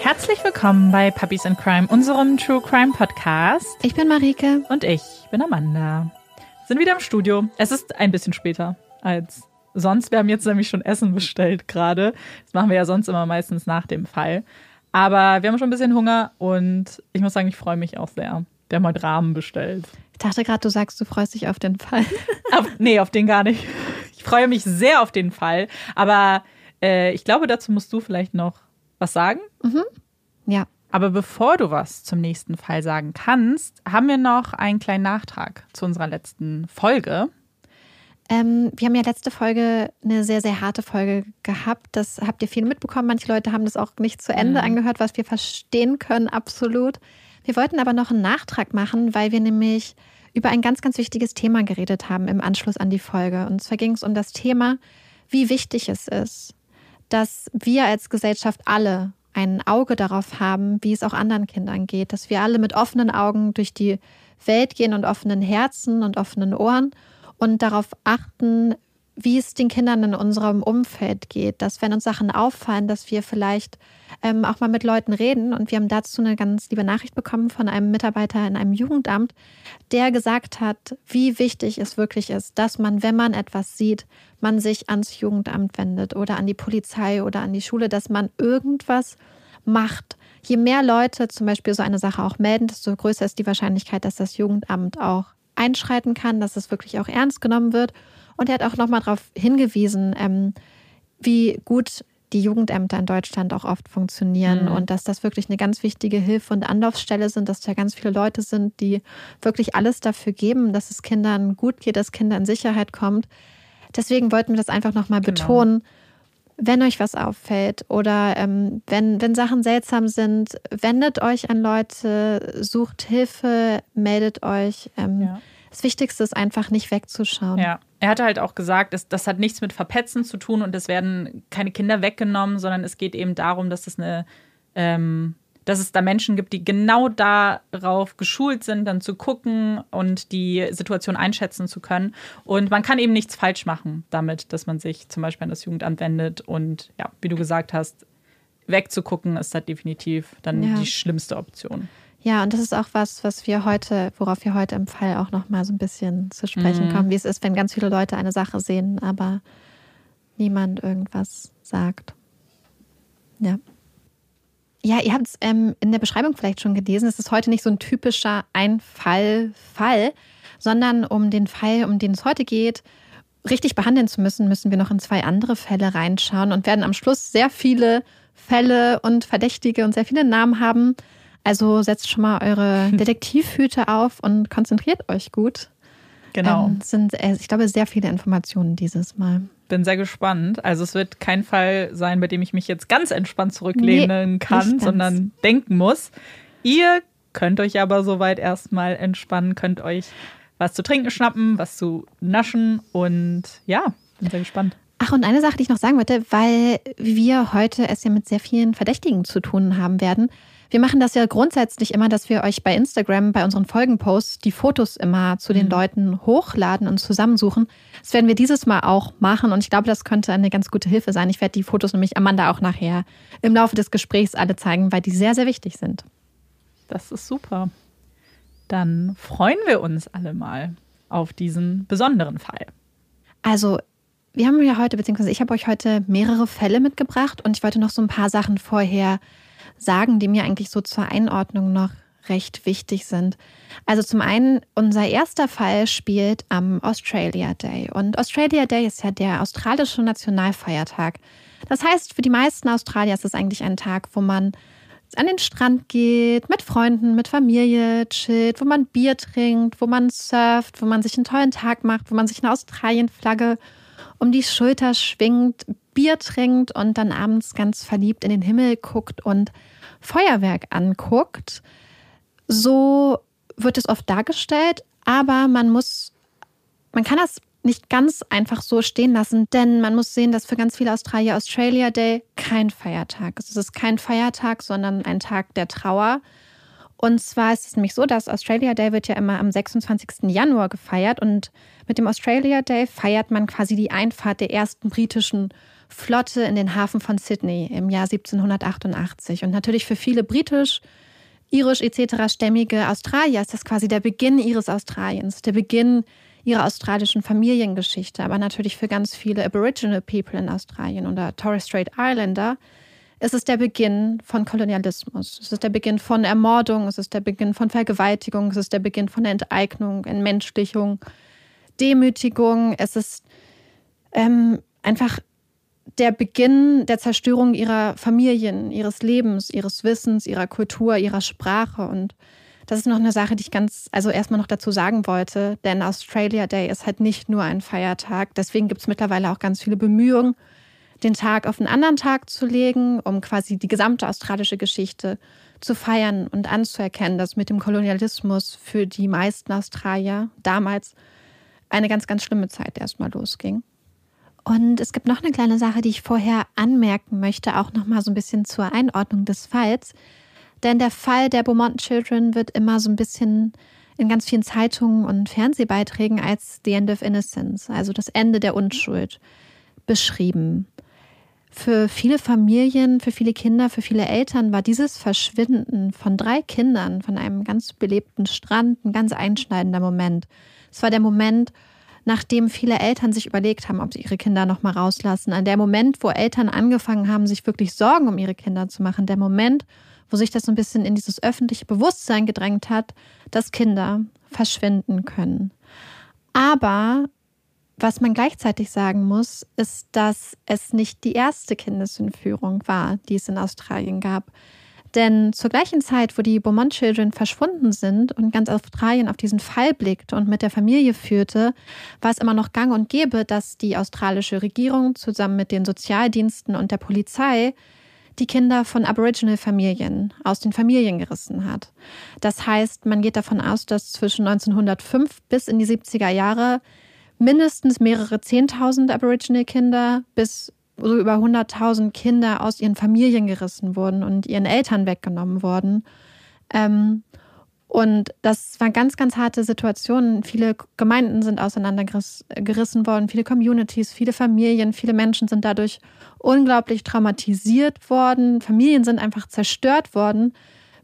Herzlich willkommen bei Puppies in Crime, unserem True Crime Podcast. Ich bin Marike. Und ich bin Amanda. Sind wieder im Studio. Es ist ein bisschen später als sonst. Wir haben jetzt nämlich schon Essen bestellt gerade. Das machen wir ja sonst immer meistens nach dem Fall. Aber wir haben schon ein bisschen Hunger und ich muss sagen, ich freue mich auch sehr. Wir haben heute Rahmen bestellt. Ich dachte gerade, du sagst, du freust dich auf den Fall. auf, nee, auf den gar nicht. Ich freue mich sehr auf den Fall. Aber äh, ich glaube, dazu musst du vielleicht noch was sagen? Mhm. Ja. Aber bevor du was zum nächsten Fall sagen kannst, haben wir noch einen kleinen Nachtrag zu unserer letzten Folge. Ähm, wir haben ja letzte Folge eine sehr, sehr harte Folge gehabt. Das habt ihr viel mitbekommen. Manche Leute haben das auch nicht zu Ende mhm. angehört, was wir verstehen können, absolut. Wir wollten aber noch einen Nachtrag machen, weil wir nämlich über ein ganz, ganz wichtiges Thema geredet haben im Anschluss an die Folge. Und zwar ging es um das Thema, wie wichtig es ist, dass wir als Gesellschaft alle ein Auge darauf haben, wie es auch anderen Kindern geht, dass wir alle mit offenen Augen durch die Welt gehen und offenen Herzen und offenen Ohren und darauf achten, wie es den Kindern in unserem Umfeld geht, dass wenn uns Sachen auffallen, dass wir vielleicht ähm, auch mal mit Leuten reden. Und wir haben dazu eine ganz liebe Nachricht bekommen von einem Mitarbeiter in einem Jugendamt, der gesagt hat, wie wichtig es wirklich ist, dass man, wenn man etwas sieht, man sich ans Jugendamt wendet oder an die Polizei oder an die Schule, dass man irgendwas macht. Je mehr Leute zum Beispiel so eine Sache auch melden, desto größer ist die Wahrscheinlichkeit, dass das Jugendamt auch einschreiten kann, dass es wirklich auch ernst genommen wird. Und er hat auch nochmal darauf hingewiesen, ähm, wie gut die Jugendämter in Deutschland auch oft funktionieren mhm. und dass das wirklich eine ganz wichtige Hilfe und Anlaufstelle sind, dass da ganz viele Leute sind, die wirklich alles dafür geben, dass es Kindern gut geht, dass Kinder in Sicherheit kommt. Deswegen wollten wir das einfach nochmal genau. betonen. Wenn euch was auffällt oder ähm, wenn, wenn Sachen seltsam sind, wendet euch an Leute, sucht Hilfe, meldet euch. Ähm, ja. Das Wichtigste ist einfach nicht wegzuschauen. Ja. Er hatte halt auch gesagt, das, das hat nichts mit Verpetzen zu tun und es werden keine Kinder weggenommen, sondern es geht eben darum, dass es eine, ähm, dass es da Menschen gibt, die genau darauf geschult sind, dann zu gucken und die Situation einschätzen zu können. Und man kann eben nichts falsch machen damit, dass man sich zum Beispiel an das Jugendamt wendet und ja, wie du gesagt hast, wegzugucken ist da definitiv dann ja. die schlimmste Option. Ja, und das ist auch was, was wir heute, worauf wir heute im Fall auch noch mal so ein bisschen zu sprechen mhm. kommen, wie es ist, wenn ganz viele Leute eine Sache sehen, aber niemand irgendwas sagt. Ja. Ja, ihr habt es ähm, in der Beschreibung vielleicht schon gelesen. Es ist heute nicht so ein typischer Einfall-Fall, sondern um den Fall, um den es heute geht, richtig behandeln zu müssen, müssen wir noch in zwei andere Fälle reinschauen und werden am Schluss sehr viele Fälle und Verdächtige und sehr viele Namen haben, also setzt schon mal eure Detektivhüte auf und konzentriert euch gut. Genau. Ähm, sind, äh, ich glaube, sehr viele Informationen dieses Mal. Bin sehr gespannt. Also es wird kein Fall sein, bei dem ich mich jetzt ganz entspannt zurücklehnen nee, kann, sondern denken muss. Ihr könnt euch aber soweit erstmal entspannen, könnt euch was zu trinken schnappen, was zu naschen und ja, bin sehr gespannt. Ach, und eine Sache, die ich noch sagen wollte, weil wir heute es ja mit sehr vielen Verdächtigen zu tun haben werden. Wir machen das ja grundsätzlich immer, dass wir euch bei Instagram, bei unseren Folgenposts, die Fotos immer zu den mhm. Leuten hochladen und zusammensuchen. Das werden wir dieses Mal auch machen und ich glaube, das könnte eine ganz gute Hilfe sein. Ich werde die Fotos nämlich Amanda auch nachher im Laufe des Gesprächs alle zeigen, weil die sehr, sehr wichtig sind. Das ist super. Dann freuen wir uns alle mal auf diesen besonderen Fall. Also, wir haben ja heute, beziehungsweise ich habe euch heute mehrere Fälle mitgebracht und ich wollte noch so ein paar Sachen vorher sagen, die mir eigentlich so zur Einordnung noch recht wichtig sind. Also zum einen, unser erster Fall spielt am Australia Day. Und Australia Day ist ja der australische Nationalfeiertag. Das heißt, für die meisten Australier ist es eigentlich ein Tag, wo man an den Strand geht, mit Freunden, mit Familie chillt, wo man Bier trinkt, wo man surft, wo man sich einen tollen Tag macht, wo man sich eine Australien-Flagge um die Schulter schwingt, Bier trinkt und dann abends ganz verliebt in den Himmel guckt und Feuerwerk anguckt. So wird es oft dargestellt, aber man muss, man kann das nicht ganz einfach so stehen lassen, denn man muss sehen, dass für ganz viele Australier Australia Day kein Feiertag ist. Es ist kein Feiertag, sondern ein Tag der Trauer. Und zwar ist es nämlich so, dass Australia Day wird ja immer am 26. Januar gefeiert und mit dem Australia Day feiert man quasi die Einfahrt der ersten britischen Flotte in den Hafen von Sydney im Jahr 1788. Und natürlich für viele britisch, irisch etc. stämmige Australier ist das quasi der Beginn ihres Australiens, der Beginn ihrer australischen Familiengeschichte. Aber natürlich für ganz viele Aboriginal People in Australien oder Torres Strait Islander ist es der Beginn von Kolonialismus. Es ist der Beginn von Ermordung, es ist der Beginn von Vergewaltigung, es ist der Beginn von Enteignung, Entmenschlichung, Demütigung. Es ist ähm, einfach der Beginn der Zerstörung ihrer Familien, ihres Lebens, ihres Wissens, ihrer Kultur, ihrer Sprache. Und das ist noch eine Sache, die ich ganz, also erstmal noch dazu sagen wollte, denn Australia Day ist halt nicht nur ein Feiertag. Deswegen gibt es mittlerweile auch ganz viele Bemühungen, den Tag auf einen anderen Tag zu legen, um quasi die gesamte australische Geschichte zu feiern und anzuerkennen, dass mit dem Kolonialismus für die meisten Australier damals eine ganz, ganz schlimme Zeit erstmal losging. Und es gibt noch eine kleine Sache, die ich vorher anmerken möchte, auch nochmal so ein bisschen zur Einordnung des Falls. Denn der Fall der Beaumont Children wird immer so ein bisschen in ganz vielen Zeitungen und Fernsehbeiträgen als The End of Innocence, also das Ende der Unschuld, beschrieben. Für viele Familien, für viele Kinder, für viele Eltern war dieses Verschwinden von drei Kindern von einem ganz belebten Strand ein ganz einschneidender Moment. Es war der Moment, nachdem viele Eltern sich überlegt haben, ob sie ihre Kinder noch mal rauslassen. An der Moment, wo Eltern angefangen haben, sich wirklich Sorgen um ihre Kinder zu machen. Der Moment, wo sich das so ein bisschen in dieses öffentliche Bewusstsein gedrängt hat, dass Kinder verschwinden können. Aber was man gleichzeitig sagen muss, ist, dass es nicht die erste Kindesentführung war, die es in Australien gab. Denn zur gleichen Zeit, wo die Beaumont Children verschwunden sind und ganz Australien auf diesen Fall blickte und mit der Familie führte, war es immer noch gang und gäbe, dass die australische Regierung zusammen mit den Sozialdiensten und der Polizei die Kinder von Aboriginal-Familien aus den Familien gerissen hat. Das heißt, man geht davon aus, dass zwischen 1905 bis in die 70er Jahre mindestens mehrere Zehntausend Aboriginal-Kinder bis so über 100.000 Kinder aus ihren Familien gerissen wurden und ihren Eltern weggenommen wurden. Ähm, und das waren ganz, ganz harte Situationen. Viele Gemeinden sind auseinandergerissen worden, viele Communities, viele Familien, viele Menschen sind dadurch unglaublich traumatisiert worden. Familien sind einfach zerstört worden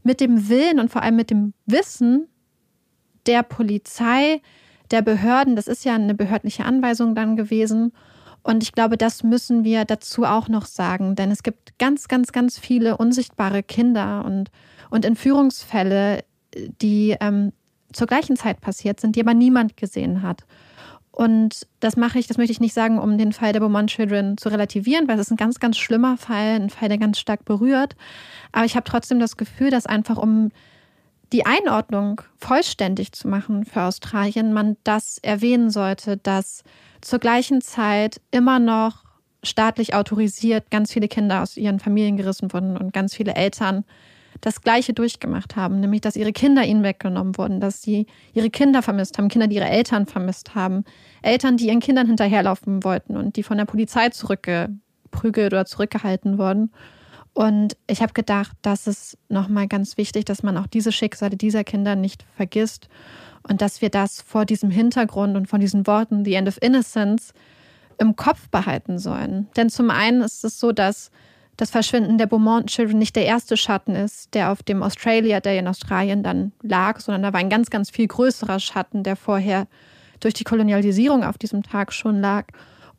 mit dem Willen und vor allem mit dem Wissen der Polizei, der Behörden. Das ist ja eine behördliche Anweisung dann gewesen. Und ich glaube, das müssen wir dazu auch noch sagen, denn es gibt ganz, ganz, ganz viele unsichtbare Kinder und, und Entführungsfälle, die ähm, zur gleichen Zeit passiert sind, die aber niemand gesehen hat. Und das mache ich, das möchte ich nicht sagen, um den Fall der Beaumont Children zu relativieren, weil es ist ein ganz, ganz schlimmer Fall, ein Fall, der ganz stark berührt. Aber ich habe trotzdem das Gefühl, dass einfach um die Einordnung vollständig zu machen für Australien, man das erwähnen sollte, dass zur gleichen Zeit immer noch staatlich autorisiert ganz viele Kinder aus ihren Familien gerissen wurden und ganz viele Eltern das Gleiche durchgemacht haben, nämlich dass ihre Kinder ihnen weggenommen wurden, dass sie ihre Kinder vermisst haben, Kinder, die ihre Eltern vermisst haben, Eltern, die ihren Kindern hinterherlaufen wollten und die von der Polizei zurückgeprügelt oder zurückgehalten wurden. Und ich habe gedacht, das ist nochmal ganz wichtig, dass man auch diese Schicksale dieser Kinder nicht vergisst und dass wir das vor diesem Hintergrund und von diesen Worten, The End of Innocence, im Kopf behalten sollen. Denn zum einen ist es so, dass das Verschwinden der Beaumont Children nicht der erste Schatten ist, der auf dem Australia Day in Australien dann lag, sondern da war ein ganz, ganz viel größerer Schatten, der vorher durch die Kolonialisierung auf diesem Tag schon lag.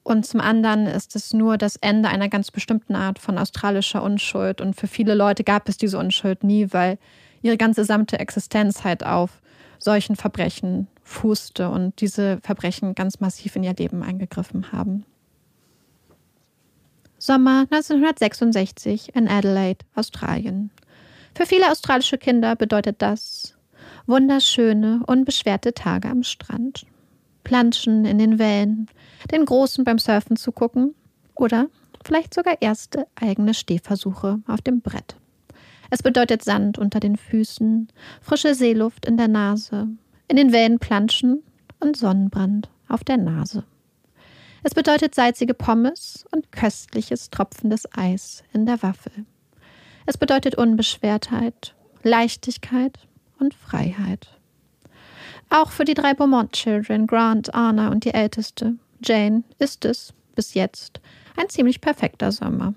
Und zum anderen ist es nur das Ende einer ganz bestimmten Art von australischer Unschuld. Und für viele Leute gab es diese Unschuld nie, weil ihre ganze gesamte Existenz halt auf solchen Verbrechen fußte und diese Verbrechen ganz massiv in ihr Leben eingegriffen haben. Sommer 1966 in Adelaide, Australien. Für viele australische Kinder bedeutet das wunderschöne, unbeschwerte Tage am Strand. Planschen in den Wellen, den Großen beim Surfen zu gucken oder vielleicht sogar erste eigene Stehversuche auf dem Brett. Es bedeutet Sand unter den Füßen, frische Seeluft in der Nase, in den Wellen planschen und Sonnenbrand auf der Nase. Es bedeutet salzige Pommes und köstliches tropfendes Eis in der Waffel. Es bedeutet Unbeschwertheit, Leichtigkeit und Freiheit. Auch für die drei Beaumont-Children, Grant, Anna und die Älteste, Jane, ist es, bis jetzt, ein ziemlich perfekter Sommer.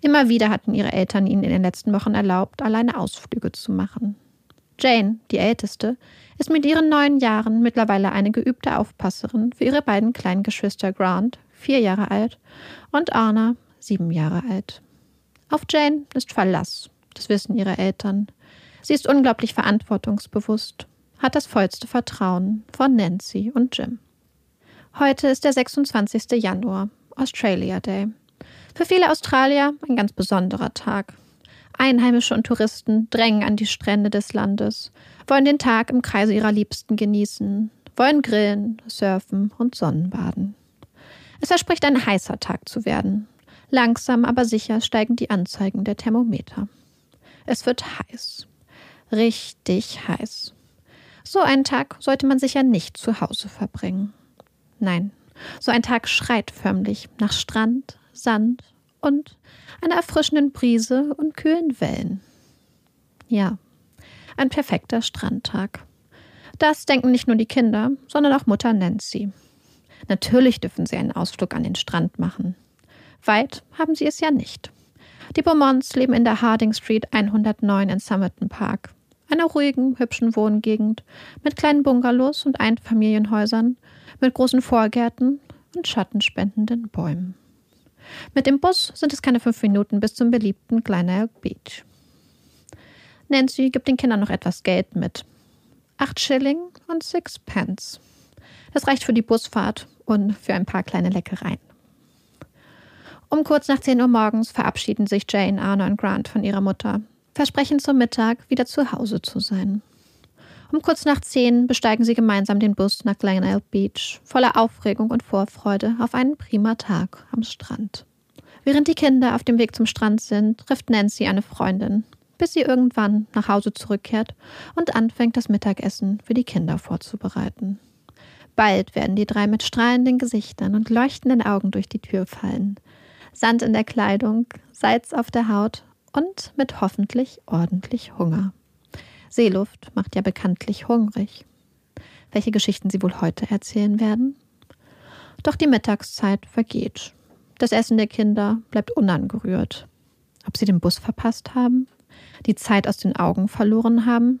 Immer wieder hatten ihre Eltern ihnen in den letzten Wochen erlaubt, alleine Ausflüge zu machen. Jane, die Älteste, ist mit ihren neun Jahren mittlerweile eine geübte Aufpasserin für ihre beiden kleinen Geschwister Grant, vier Jahre alt, und Anna, sieben Jahre alt. Auf Jane ist Verlass, das wissen ihre Eltern. Sie ist unglaublich verantwortungsbewusst, hat das vollste Vertrauen von Nancy und Jim. Heute ist der 26. Januar, Australia Day. Für viele Australier ein ganz besonderer Tag. Einheimische und Touristen drängen an die Strände des Landes, wollen den Tag im Kreise ihrer Liebsten genießen, wollen grillen, surfen und Sonnenbaden. Es verspricht ein heißer Tag zu werden. Langsam aber sicher steigen die Anzeigen der Thermometer. Es wird heiß. Richtig heiß. So einen Tag sollte man sicher nicht zu Hause verbringen. Nein, so ein Tag schreit förmlich nach Strand, Sand und einer erfrischenden Brise und kühlen Wellen. Ja, ein perfekter Strandtag. Das denken nicht nur die Kinder, sondern auch Mutter Nancy. Natürlich dürfen sie einen Ausflug an den Strand machen. Weit haben sie es ja nicht. Die Beaumonts leben in der Harding Street 109 in Somerton Park, einer ruhigen, hübschen Wohngegend mit kleinen Bungalows und Einfamilienhäusern, mit großen Vorgärten und schattenspendenden Bäumen. Mit dem Bus sind es keine fünf Minuten bis zum beliebten Glenelg Beach. Nancy gibt den Kindern noch etwas Geld mit. Acht Schilling und six Pence. Das reicht für die Busfahrt und für ein paar kleine Leckereien. Um kurz nach 10 Uhr morgens verabschieden sich Jane, Arno und Grant von ihrer Mutter, versprechen zum Mittag wieder zu Hause zu sein. Um kurz nach 10 besteigen sie gemeinsam den Bus nach Glenelg Beach, voller Aufregung und Vorfreude auf einen prima Tag am Strand. Während die Kinder auf dem Weg zum Strand sind, trifft Nancy eine Freundin, bis sie irgendwann nach Hause zurückkehrt und anfängt, das Mittagessen für die Kinder vorzubereiten. Bald werden die drei mit strahlenden Gesichtern und leuchtenden Augen durch die Tür fallen. Sand in der Kleidung, Salz auf der Haut und mit hoffentlich ordentlich Hunger. Seeluft macht ja bekanntlich hungrig. Welche Geschichten sie wohl heute erzählen werden? Doch die Mittagszeit vergeht. Das Essen der Kinder bleibt unangerührt. Ob sie den Bus verpasst haben? Die Zeit aus den Augen verloren haben?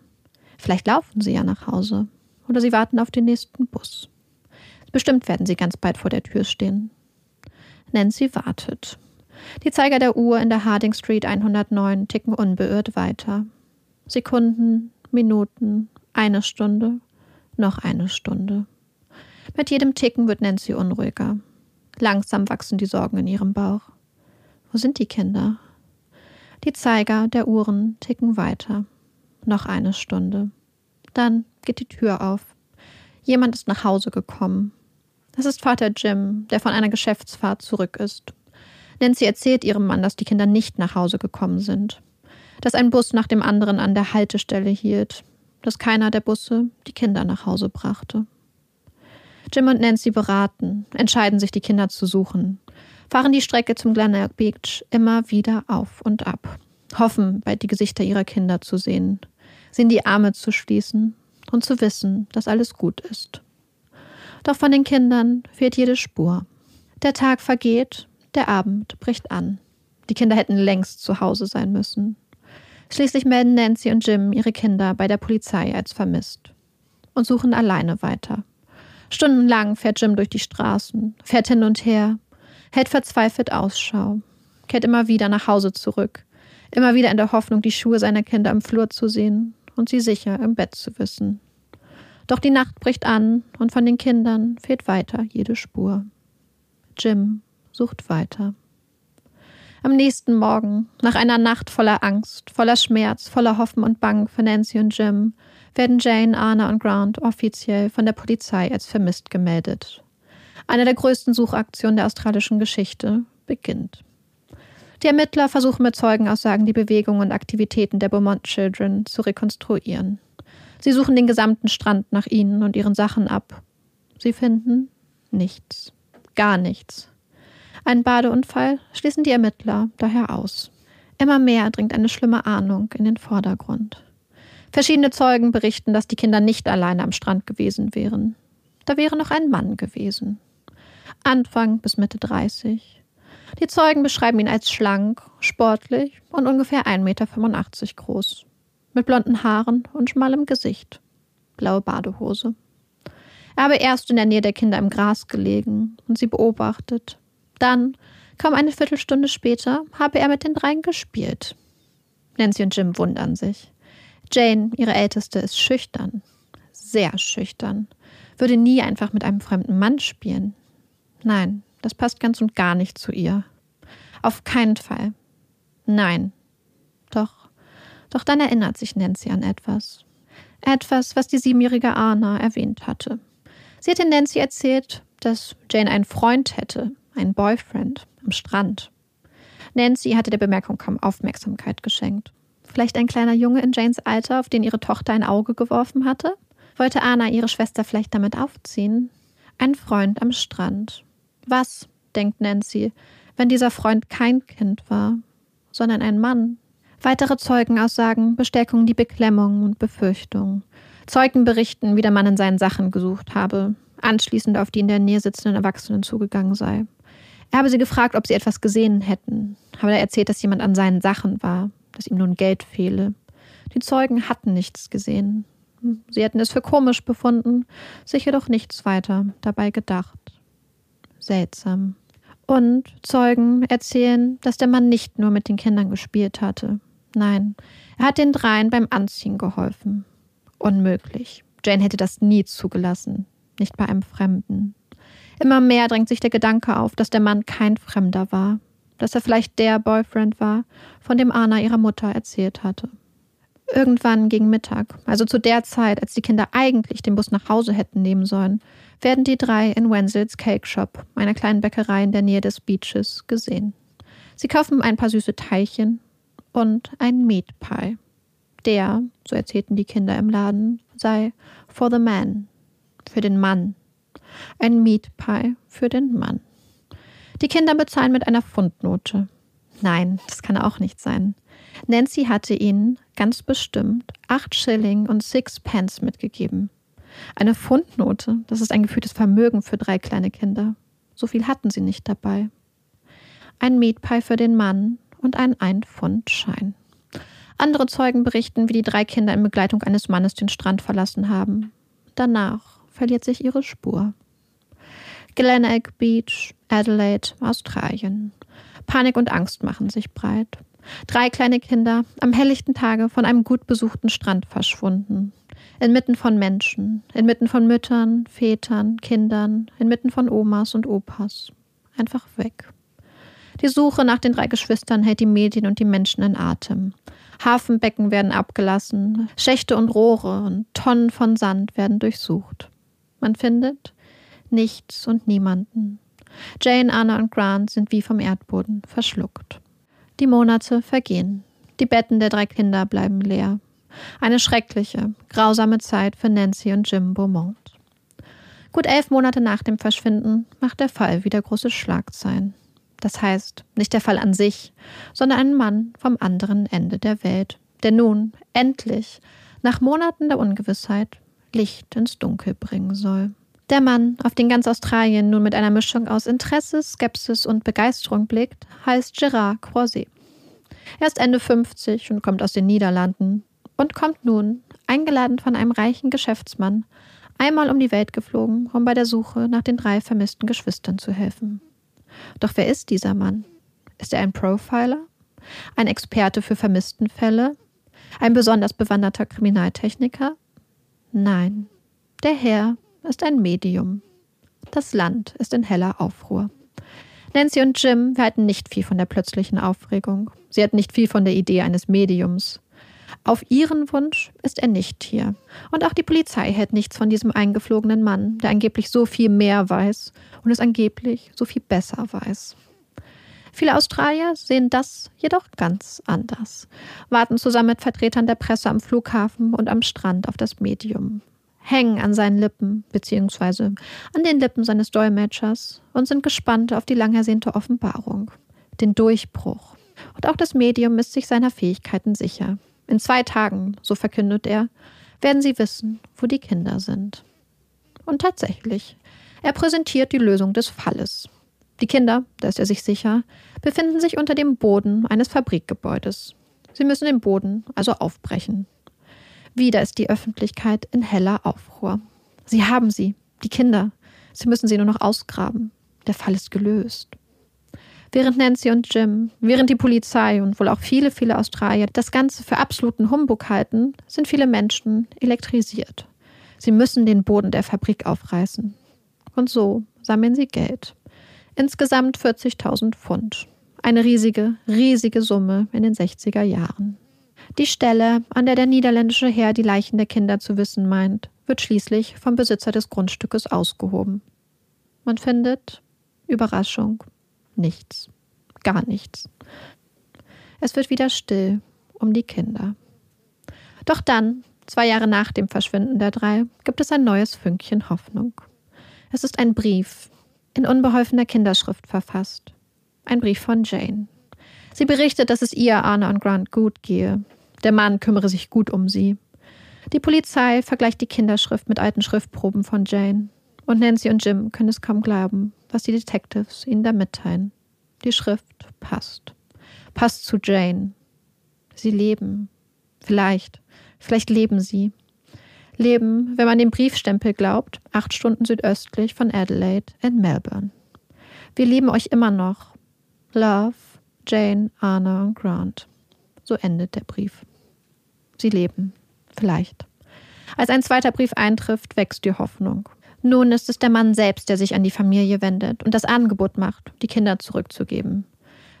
Vielleicht laufen sie ja nach Hause. Oder sie warten auf den nächsten Bus. Bestimmt werden sie ganz bald vor der Tür stehen. Nancy wartet. Die Zeiger der Uhr in der Harding Street 109 ticken unbeirrt weiter. Sekunden, Minuten, eine Stunde, noch eine Stunde. Mit jedem Ticken wird Nancy unruhiger. Langsam wachsen die Sorgen in ihrem Bauch. Wo sind die Kinder? Die Zeiger der Uhren ticken weiter. Noch eine Stunde. Dann geht die Tür auf. Jemand ist nach Hause gekommen. Es ist Vater Jim, der von einer Geschäftsfahrt zurück ist. Nancy erzählt ihrem Mann, dass die Kinder nicht nach Hause gekommen sind. Dass ein Bus nach dem anderen an der Haltestelle hielt. Dass keiner der Busse die Kinder nach Hause brachte. Jim und Nancy beraten, entscheiden sich, die Kinder zu suchen, fahren die Strecke zum Glenelg Beach immer wieder auf und ab, hoffen, bald die Gesichter ihrer Kinder zu sehen, sie in die Arme zu schließen und zu wissen, dass alles gut ist. Doch von den Kindern fehlt jede Spur. Der Tag vergeht, der Abend bricht an. Die Kinder hätten längst zu Hause sein müssen. Schließlich melden Nancy und Jim ihre Kinder bei der Polizei als vermisst und suchen alleine weiter. Stundenlang fährt Jim durch die Straßen, fährt hin und her, hält verzweifelt Ausschau, kehrt immer wieder nach Hause zurück, immer wieder in der Hoffnung, die Schuhe seiner Kinder im Flur zu sehen und sie sicher im Bett zu wissen. Doch die Nacht bricht an und von den Kindern fehlt weiter jede Spur. Jim sucht weiter. Am nächsten Morgen, nach einer Nacht voller Angst, voller Schmerz, voller Hoffen und Bang für Nancy und Jim, werden Jane, Anna und Grant offiziell von der Polizei als vermisst gemeldet. Eine der größten Suchaktionen der australischen Geschichte beginnt. Die Ermittler versuchen mit Zeugenaussagen die Bewegungen und Aktivitäten der Beaumont Children zu rekonstruieren. Sie suchen den gesamten Strand nach ihnen und ihren Sachen ab. Sie finden nichts. Gar nichts. Ein Badeunfall schließen die Ermittler daher aus. Immer mehr dringt eine schlimme Ahnung in den Vordergrund. Verschiedene Zeugen berichten, dass die Kinder nicht alleine am Strand gewesen wären. Da wäre noch ein Mann gewesen. Anfang bis Mitte 30. Die Zeugen beschreiben ihn als schlank, sportlich und ungefähr 1,85 Meter groß. Mit blonden Haaren und schmalem Gesicht. Blaue Badehose. Er habe erst in der Nähe der Kinder im Gras gelegen und sie beobachtet. Dann, kaum eine Viertelstunde später, habe er mit den dreien gespielt. Nancy und Jim wundern sich. Jane, ihre Älteste, ist schüchtern. Sehr schüchtern. Würde nie einfach mit einem fremden Mann spielen. Nein, das passt ganz und gar nicht zu ihr. Auf keinen Fall. Nein. Doch, doch dann erinnert sich Nancy an etwas. Etwas, was die siebenjährige Anna erwähnt hatte. Sie hatte Nancy erzählt, dass Jane einen Freund hätte, einen Boyfriend, am Strand. Nancy hatte der Bemerkung kaum Aufmerksamkeit geschenkt. Vielleicht ein kleiner Junge in Janes Alter, auf den ihre Tochter ein Auge geworfen hatte? Wollte Anna ihre Schwester vielleicht damit aufziehen? Ein Freund am Strand. Was, denkt Nancy, wenn dieser Freund kein Kind war, sondern ein Mann? Weitere Zeugenaussagen bestärken die Beklemmung und Befürchtung. Zeugen berichten, wie der Mann in seinen Sachen gesucht habe, anschließend auf die in der Nähe sitzenden Erwachsenen zugegangen sei. Er habe sie gefragt, ob sie etwas gesehen hätten, habe er erzählt, dass jemand an seinen Sachen war, dass ihm nun Geld fehle. Die Zeugen hatten nichts gesehen. Sie hätten es für komisch befunden, sich jedoch nichts weiter dabei gedacht. Seltsam. Und Zeugen erzählen, dass der Mann nicht nur mit den Kindern gespielt hatte. Nein, er hat den dreien beim Anziehen geholfen. Unmöglich. Jane hätte das nie zugelassen. Nicht bei einem Fremden. Immer mehr drängt sich der Gedanke auf, dass der Mann kein Fremder war, dass er vielleicht der Boyfriend war, von dem Anna ihrer Mutter erzählt hatte. Irgendwann gegen Mittag, also zu der Zeit, als die Kinder eigentlich den Bus nach Hause hätten nehmen sollen, werden die drei in Wenzels Cake Shop, einer kleinen Bäckerei in der Nähe des Beaches, gesehen. Sie kaufen ein paar süße Teilchen und ein Meat Pie. Der, so erzählten die Kinder im Laden, sei for the man, für den Mann. Ein Meat Pie für den Mann. Die Kinder bezahlen mit einer Pfundnote. Nein, das kann auch nicht sein. Nancy hatte ihnen ganz bestimmt acht Schilling und six Pence mitgegeben. Eine Pfundnote, das ist ein gefühltes Vermögen für drei kleine Kinder. So viel hatten sie nicht dabei. Ein Meatpie für den Mann und ein Ein-Pfund-Schein. Andere Zeugen berichten, wie die drei Kinder in Begleitung eines Mannes den Strand verlassen haben. Danach verliert sich ihre Spur. Glenelg Beach, Adelaide, Australien. Panik und Angst machen sich breit. Drei kleine Kinder am helllichten Tage von einem gut besuchten Strand verschwunden. Inmitten von Menschen, inmitten von Müttern, Vätern, Kindern, inmitten von Omas und Opas. Einfach weg. Die Suche nach den drei Geschwistern hält die Medien und die Menschen in Atem. Hafenbecken werden abgelassen, Schächte und Rohre und Tonnen von Sand werden durchsucht. Man findet nichts und niemanden. Jane, Anna und Grant sind wie vom Erdboden verschluckt. Die Monate vergehen. Die Betten der drei Kinder bleiben leer. Eine schreckliche, grausame Zeit für Nancy und Jim Beaumont. Gut elf Monate nach dem Verschwinden macht der Fall wieder große Schlagzeilen. Das heißt, nicht der Fall an sich, sondern ein Mann vom anderen Ende der Welt, der nun endlich, nach Monaten der Ungewissheit, Licht ins Dunkel bringen soll. Der Mann, auf den ganz Australien nun mit einer Mischung aus Interesse, Skepsis und Begeisterung blickt, heißt Gerard Croiset. Er ist Ende 50 und kommt aus den Niederlanden und kommt nun, eingeladen von einem reichen Geschäftsmann, einmal um die Welt geflogen, um bei der Suche nach den drei vermissten Geschwistern zu helfen. Doch wer ist dieser Mann? Ist er ein Profiler? Ein Experte für Vermisstenfälle? Ein besonders bewanderter Kriminaltechniker? Nein, der Herr ist ein Medium. Das Land ist in heller Aufruhr. Nancy und Jim halten nicht viel von der plötzlichen Aufregung. Sie hat nicht viel von der Idee eines Mediums. Auf ihren Wunsch ist er nicht hier. Und auch die Polizei hält nichts von diesem eingeflogenen Mann, der angeblich so viel mehr weiß und es angeblich so viel besser weiß. Viele Australier sehen das jedoch ganz anders, warten zusammen mit Vertretern der Presse am Flughafen und am Strand auf das Medium, hängen an seinen Lippen bzw. an den Lippen seines Dolmetschers und sind gespannt auf die lang ersehnte Offenbarung, den Durchbruch. Und auch das Medium ist sich seiner Fähigkeiten sicher. In zwei Tagen, so verkündet er, werden sie wissen, wo die Kinder sind. Und tatsächlich, er präsentiert die Lösung des Falles. Die Kinder, da ist er sich sicher, befinden sich unter dem Boden eines Fabrikgebäudes. Sie müssen den Boden also aufbrechen. Wieder ist die Öffentlichkeit in heller Aufruhr. Sie haben sie, die Kinder. Sie müssen sie nur noch ausgraben. Der Fall ist gelöst. Während Nancy und Jim, während die Polizei und wohl auch viele, viele Australier das Ganze für absoluten Humbug halten, sind viele Menschen elektrisiert. Sie müssen den Boden der Fabrik aufreißen. Und so sammeln sie Geld. Insgesamt 40.000 Pfund. Eine riesige, riesige Summe in den 60er Jahren. Die Stelle, an der der niederländische Herr die Leichen der Kinder zu wissen meint, wird schließlich vom Besitzer des Grundstückes ausgehoben. Man findet, Überraschung, nichts. Gar nichts. Es wird wieder still um die Kinder. Doch dann, zwei Jahre nach dem Verschwinden der drei, gibt es ein neues Fünkchen Hoffnung. Es ist ein Brief, in unbeholfener Kinderschrift verfasst. Ein Brief von Jane. Sie berichtet, dass es ihr, Anna und Grant gut gehe. Der Mann kümmere sich gut um sie. Die Polizei vergleicht die Kinderschrift mit alten Schriftproben von Jane. Und Nancy und Jim können es kaum glauben, was die Detectives ihnen da mitteilen. Die Schrift passt. Passt zu Jane. Sie leben. Vielleicht. Vielleicht leben sie. Leben, wenn man dem Briefstempel glaubt, acht Stunden südöstlich von Adelaide in Melbourne. Wir lieben euch immer noch. Love, Jane, Anna und Grant. So endet der Brief. Sie leben. Vielleicht. Als ein zweiter Brief eintrifft, wächst die Hoffnung. Nun ist es der Mann selbst, der sich an die Familie wendet und das Angebot macht, die Kinder zurückzugeben.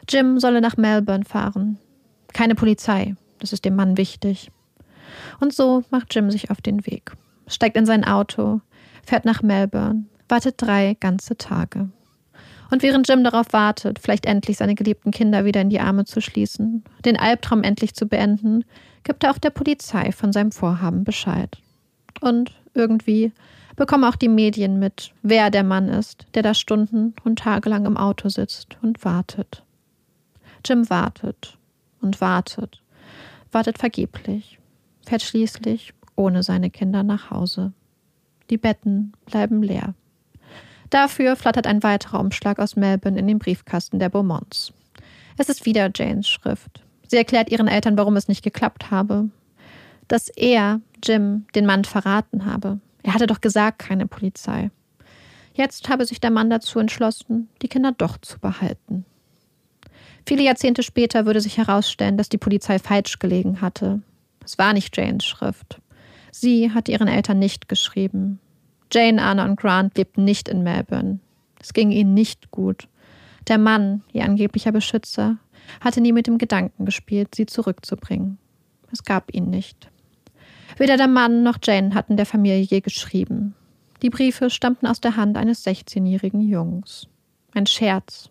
Jim solle nach Melbourne fahren. Keine Polizei, das ist dem Mann wichtig. Und so macht Jim sich auf den Weg, steigt in sein Auto, fährt nach Melbourne, wartet drei ganze Tage. Und während Jim darauf wartet, vielleicht endlich seine geliebten Kinder wieder in die Arme zu schließen, den Albtraum endlich zu beenden, gibt er auch der Polizei von seinem Vorhaben Bescheid. Und irgendwie bekommen auch die Medien mit, wer der Mann ist, der da Stunden und tagelang im Auto sitzt und wartet. Jim wartet und wartet, wartet vergeblich, fährt schließlich ohne seine Kinder nach Hause. Die Betten bleiben leer. Dafür flattert ein weiterer Umschlag aus Melbourne in den Briefkasten der Beaumonts. Es ist wieder Janes Schrift. Sie erklärt ihren Eltern, warum es nicht geklappt habe. Dass er, Jim, den Mann verraten habe. Er hatte doch gesagt, keine Polizei. Jetzt habe sich der Mann dazu entschlossen, die Kinder doch zu behalten. Viele Jahrzehnte später würde sich herausstellen, dass die Polizei falsch gelegen hatte. Es war nicht Janes Schrift. Sie hatte ihren Eltern nicht geschrieben. Jane, Anna und Grant lebten nicht in Melbourne. Es ging ihnen nicht gut. Der Mann, ihr angeblicher Beschützer, hatte nie mit dem Gedanken gespielt, sie zurückzubringen. Es gab ihn nicht. Weder der Mann noch Jane hatten der Familie je geschrieben. Die Briefe stammten aus der Hand eines 16-jährigen Jungs. Ein Scherz.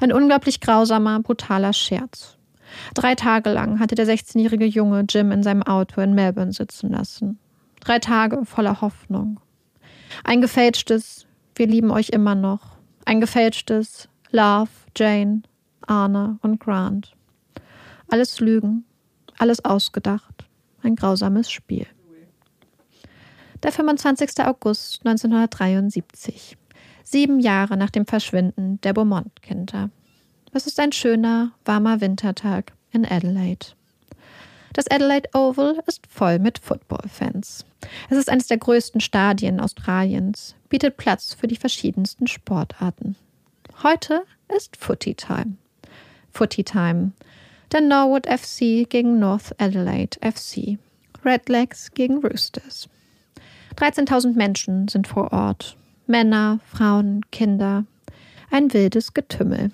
Ein unglaublich grausamer, brutaler Scherz. Drei Tage lang hatte der 16-jährige Junge Jim in seinem Auto in Melbourne sitzen lassen. Drei Tage voller Hoffnung. Ein gefälschtes Wir lieben euch immer noch. Ein gefälschtes Love, Jane, Arne und Grant. Alles Lügen, alles ausgedacht. Ein grausames Spiel. Der 25. August 1973. Sieben Jahre nach dem Verschwinden der Beaumont-Kinder. Es ist ein schöner, warmer Wintertag in Adelaide. Das Adelaide Oval ist voll mit Football-Fans. Es ist eines der größten Stadien Australiens, bietet Platz für die verschiedensten Sportarten. Heute ist Footy Time. Footy Time. Der Norwood FC gegen North Adelaide FC. Redlegs gegen Roosters. 13.000 Menschen sind vor Ort. Männer, Frauen, Kinder. Ein wildes Getümmel.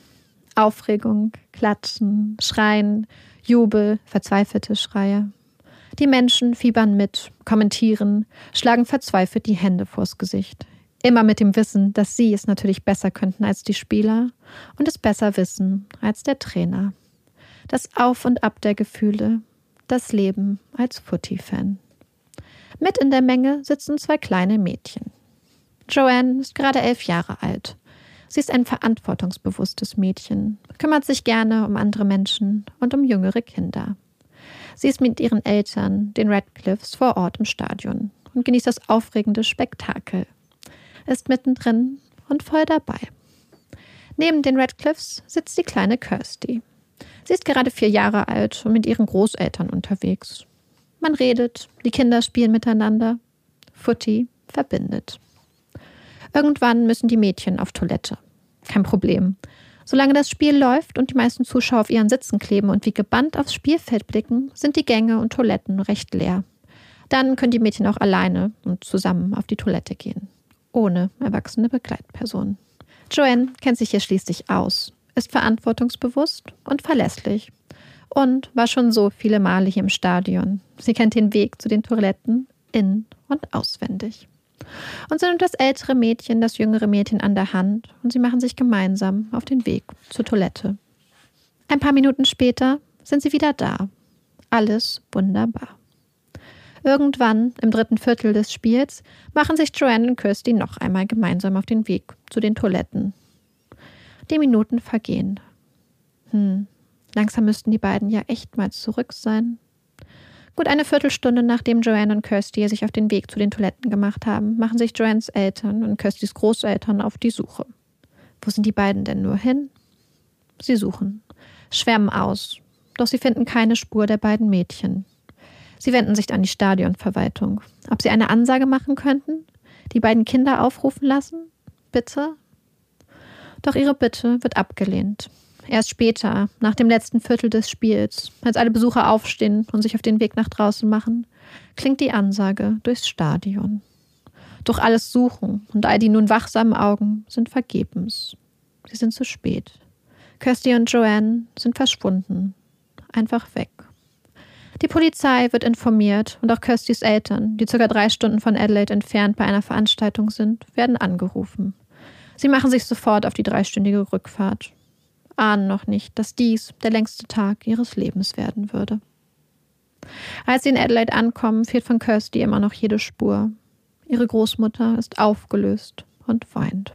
Aufregung, Klatschen, Schreien, Jubel, verzweifelte Schreie. Die Menschen fiebern mit, kommentieren, schlagen verzweifelt die Hände vors Gesicht. Immer mit dem Wissen, dass sie es natürlich besser könnten als die Spieler und es besser wissen als der Trainer. Das Auf und Ab der Gefühle, das Leben als Footy-Fan. Mit in der Menge sitzen zwei kleine Mädchen. Joanne ist gerade elf Jahre alt. Sie ist ein verantwortungsbewusstes Mädchen, kümmert sich gerne um andere Menschen und um jüngere Kinder. Sie ist mit ihren Eltern, den Radcliffs, vor Ort im Stadion und genießt das aufregende Spektakel. Ist mittendrin und voll dabei. Neben den Radcliffs sitzt die kleine Kirsty. Sie ist gerade vier Jahre alt und mit ihren Großeltern unterwegs. Man redet, die Kinder spielen miteinander. Footy verbindet. Irgendwann müssen die Mädchen auf Toilette. Kein Problem. Solange das Spiel läuft und die meisten Zuschauer auf ihren Sitzen kleben und wie gebannt aufs Spielfeld blicken, sind die Gänge und Toiletten recht leer. Dann können die Mädchen auch alleine und zusammen auf die Toilette gehen. Ohne erwachsene Begleitpersonen. Joanne kennt sich hier schließlich aus, ist verantwortungsbewusst und verlässlich und war schon so viele Male hier im Stadion. Sie kennt den Weg zu den Toiletten in und auswendig. Und so nimmt das ältere Mädchen das jüngere Mädchen an der Hand und sie machen sich gemeinsam auf den Weg zur Toilette. Ein paar Minuten später sind sie wieder da. Alles wunderbar. Irgendwann, im dritten Viertel des Spiels, machen sich Joanne und Kirsty noch einmal gemeinsam auf den Weg zu den Toiletten. Die Minuten vergehen. Hm, langsam müssten die beiden ja echt mal zurück sein. Gut eine Viertelstunde nachdem Joanne und Kirsty sich auf den Weg zu den Toiletten gemacht haben, machen sich Joannes Eltern und Kirstys Großeltern auf die Suche. Wo sind die beiden denn nur hin? Sie suchen, schwärmen aus, doch sie finden keine Spur der beiden Mädchen. Sie wenden sich an die Stadionverwaltung. Ob sie eine Ansage machen könnten? Die beiden Kinder aufrufen lassen? Bitte? Doch ihre Bitte wird abgelehnt. Erst später, nach dem letzten Viertel des Spiels, als alle Besucher aufstehen und sich auf den Weg nach draußen machen, klingt die Ansage durchs Stadion. Doch alles Suchen und all die nun wachsamen Augen sind vergebens. Sie sind zu spät. Kirsty und Joanne sind verschwunden. Einfach weg. Die Polizei wird informiert und auch Kirstys Eltern, die circa drei Stunden von Adelaide entfernt bei einer Veranstaltung sind, werden angerufen. Sie machen sich sofort auf die dreistündige Rückfahrt ahnen noch nicht, dass dies der längste Tag ihres Lebens werden würde. Als sie in Adelaide ankommen, fehlt von Kirsty immer noch jede Spur. Ihre Großmutter ist aufgelöst und weint.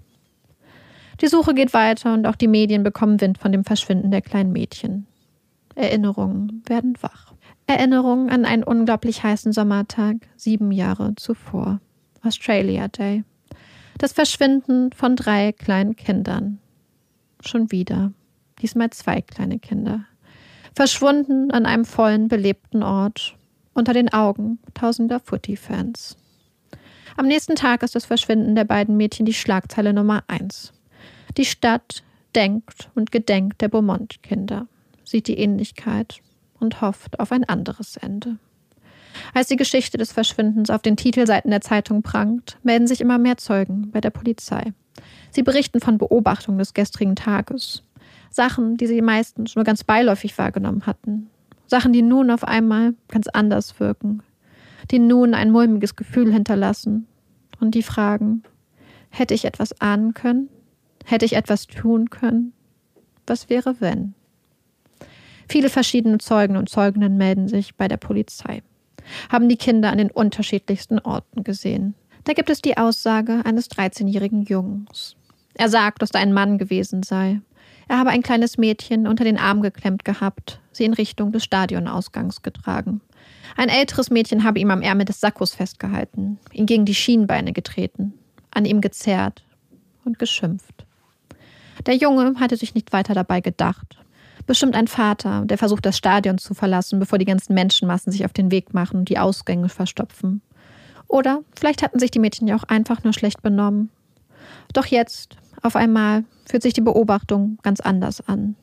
Die Suche geht weiter und auch die Medien bekommen Wind von dem Verschwinden der kleinen Mädchen. Erinnerungen werden wach. Erinnerungen an einen unglaublich heißen Sommertag sieben Jahre zuvor. Australia Day. Das Verschwinden von drei kleinen Kindern. Schon wieder diesmal zwei kleine Kinder, verschwunden an einem vollen, belebten Ort, unter den Augen tausender Footy-Fans. Am nächsten Tag ist das Verschwinden der beiden Mädchen die Schlagzeile Nummer eins. Die Stadt denkt und gedenkt der Beaumont-Kinder, sieht die Ähnlichkeit und hofft auf ein anderes Ende. Als die Geschichte des Verschwindens auf den Titelseiten der Zeitung prangt, melden sich immer mehr Zeugen bei der Polizei. Sie berichten von Beobachtungen des gestrigen Tages, Sachen, die sie meistens nur ganz beiläufig wahrgenommen hatten. Sachen, die nun auf einmal ganz anders wirken, die nun ein mulmiges Gefühl hinterlassen und die fragen, hätte ich etwas ahnen können? Hätte ich etwas tun können? Was wäre, wenn? Viele verschiedene Zeugen und Zeuginnen melden sich bei der Polizei, haben die Kinder an den unterschiedlichsten Orten gesehen. Da gibt es die Aussage eines 13-jährigen Jungs. Er sagt, dass da ein Mann gewesen sei, er habe ein kleines Mädchen unter den Arm geklemmt gehabt, sie in Richtung des Stadionausgangs getragen. Ein älteres Mädchen habe ihm am Ärmel des Sackos festgehalten, ihn gegen die Schienbeine getreten, an ihm gezerrt und geschimpft. Der Junge hatte sich nicht weiter dabei gedacht. Bestimmt ein Vater, der versucht, das Stadion zu verlassen, bevor die ganzen Menschenmassen sich auf den Weg machen und die Ausgänge verstopfen. Oder vielleicht hatten sich die Mädchen ja auch einfach nur schlecht benommen. Doch jetzt, auf einmal, fühlt sich die Beobachtung ganz anders an.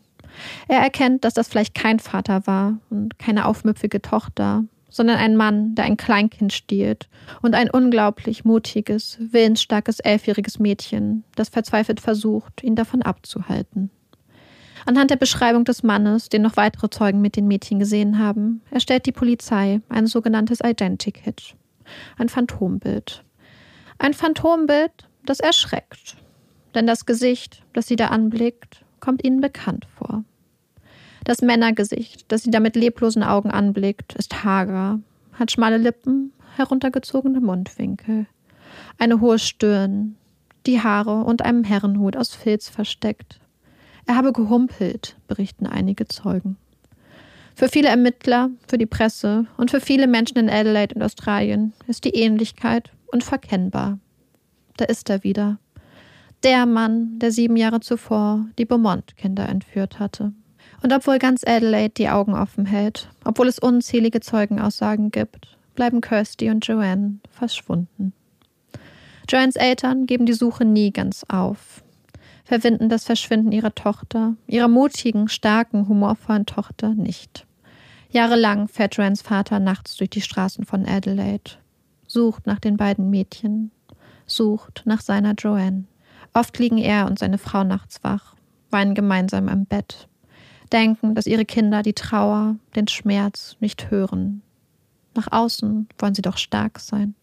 Er erkennt, dass das vielleicht kein Vater war und keine aufmüpfige Tochter, sondern ein Mann, der ein Kleinkind stiehlt und ein unglaublich mutiges, willensstarkes elfjähriges Mädchen, das verzweifelt versucht, ihn davon abzuhalten. Anhand der Beschreibung des Mannes, den noch weitere Zeugen mit den Mädchen gesehen haben, erstellt die Polizei ein sogenanntes Identikit, ein Phantombild. Ein Phantombild, das erschreckt, denn das Gesicht, das sie da anblickt, kommt ihnen bekannt vor. Das Männergesicht, das sie da mit leblosen Augen anblickt, ist hager, hat schmale Lippen, heruntergezogene Mundwinkel, eine hohe Stirn, die Haare und einem Herrenhut aus Filz versteckt. Er habe gehumpelt, berichten einige Zeugen. Für viele Ermittler, für die Presse und für viele Menschen in Adelaide und Australien ist die Ähnlichkeit unverkennbar. Da ist er wieder. Der Mann, der sieben Jahre zuvor die Beaumont-Kinder entführt hatte. Und obwohl ganz Adelaide die Augen offen hält, obwohl es unzählige Zeugenaussagen gibt, bleiben Kirsty und Joanne verschwunden. Joannes Eltern geben die Suche nie ganz auf, verwinden das Verschwinden ihrer Tochter, ihrer mutigen, starken, humorvollen Tochter nicht. Jahrelang fährt Joannes Vater nachts durch die Straßen von Adelaide, sucht nach den beiden Mädchen, sucht nach seiner Joanne. Oft liegen er und seine Frau nachts wach, weinen gemeinsam am Bett, denken, dass ihre Kinder die Trauer, den Schmerz nicht hören. Nach außen wollen sie doch stark sein.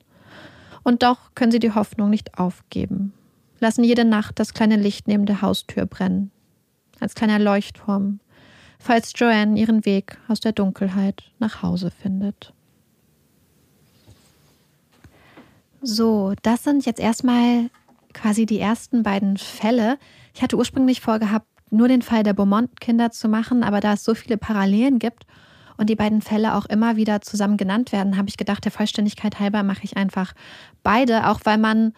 Und doch können sie die Hoffnung nicht aufgeben, lassen jede Nacht das kleine Licht neben der Haustür brennen, als kleiner Leuchtturm, falls Joanne ihren Weg aus der Dunkelheit nach Hause findet. So, das sind jetzt erstmal quasi die ersten beiden Fälle. Ich hatte ursprünglich vorgehabt, nur den Fall der Beaumont-Kinder zu machen, aber da es so viele Parallelen gibt und die beiden Fälle auch immer wieder zusammen genannt werden, habe ich gedacht, der Vollständigkeit halber mache ich einfach beide, auch weil man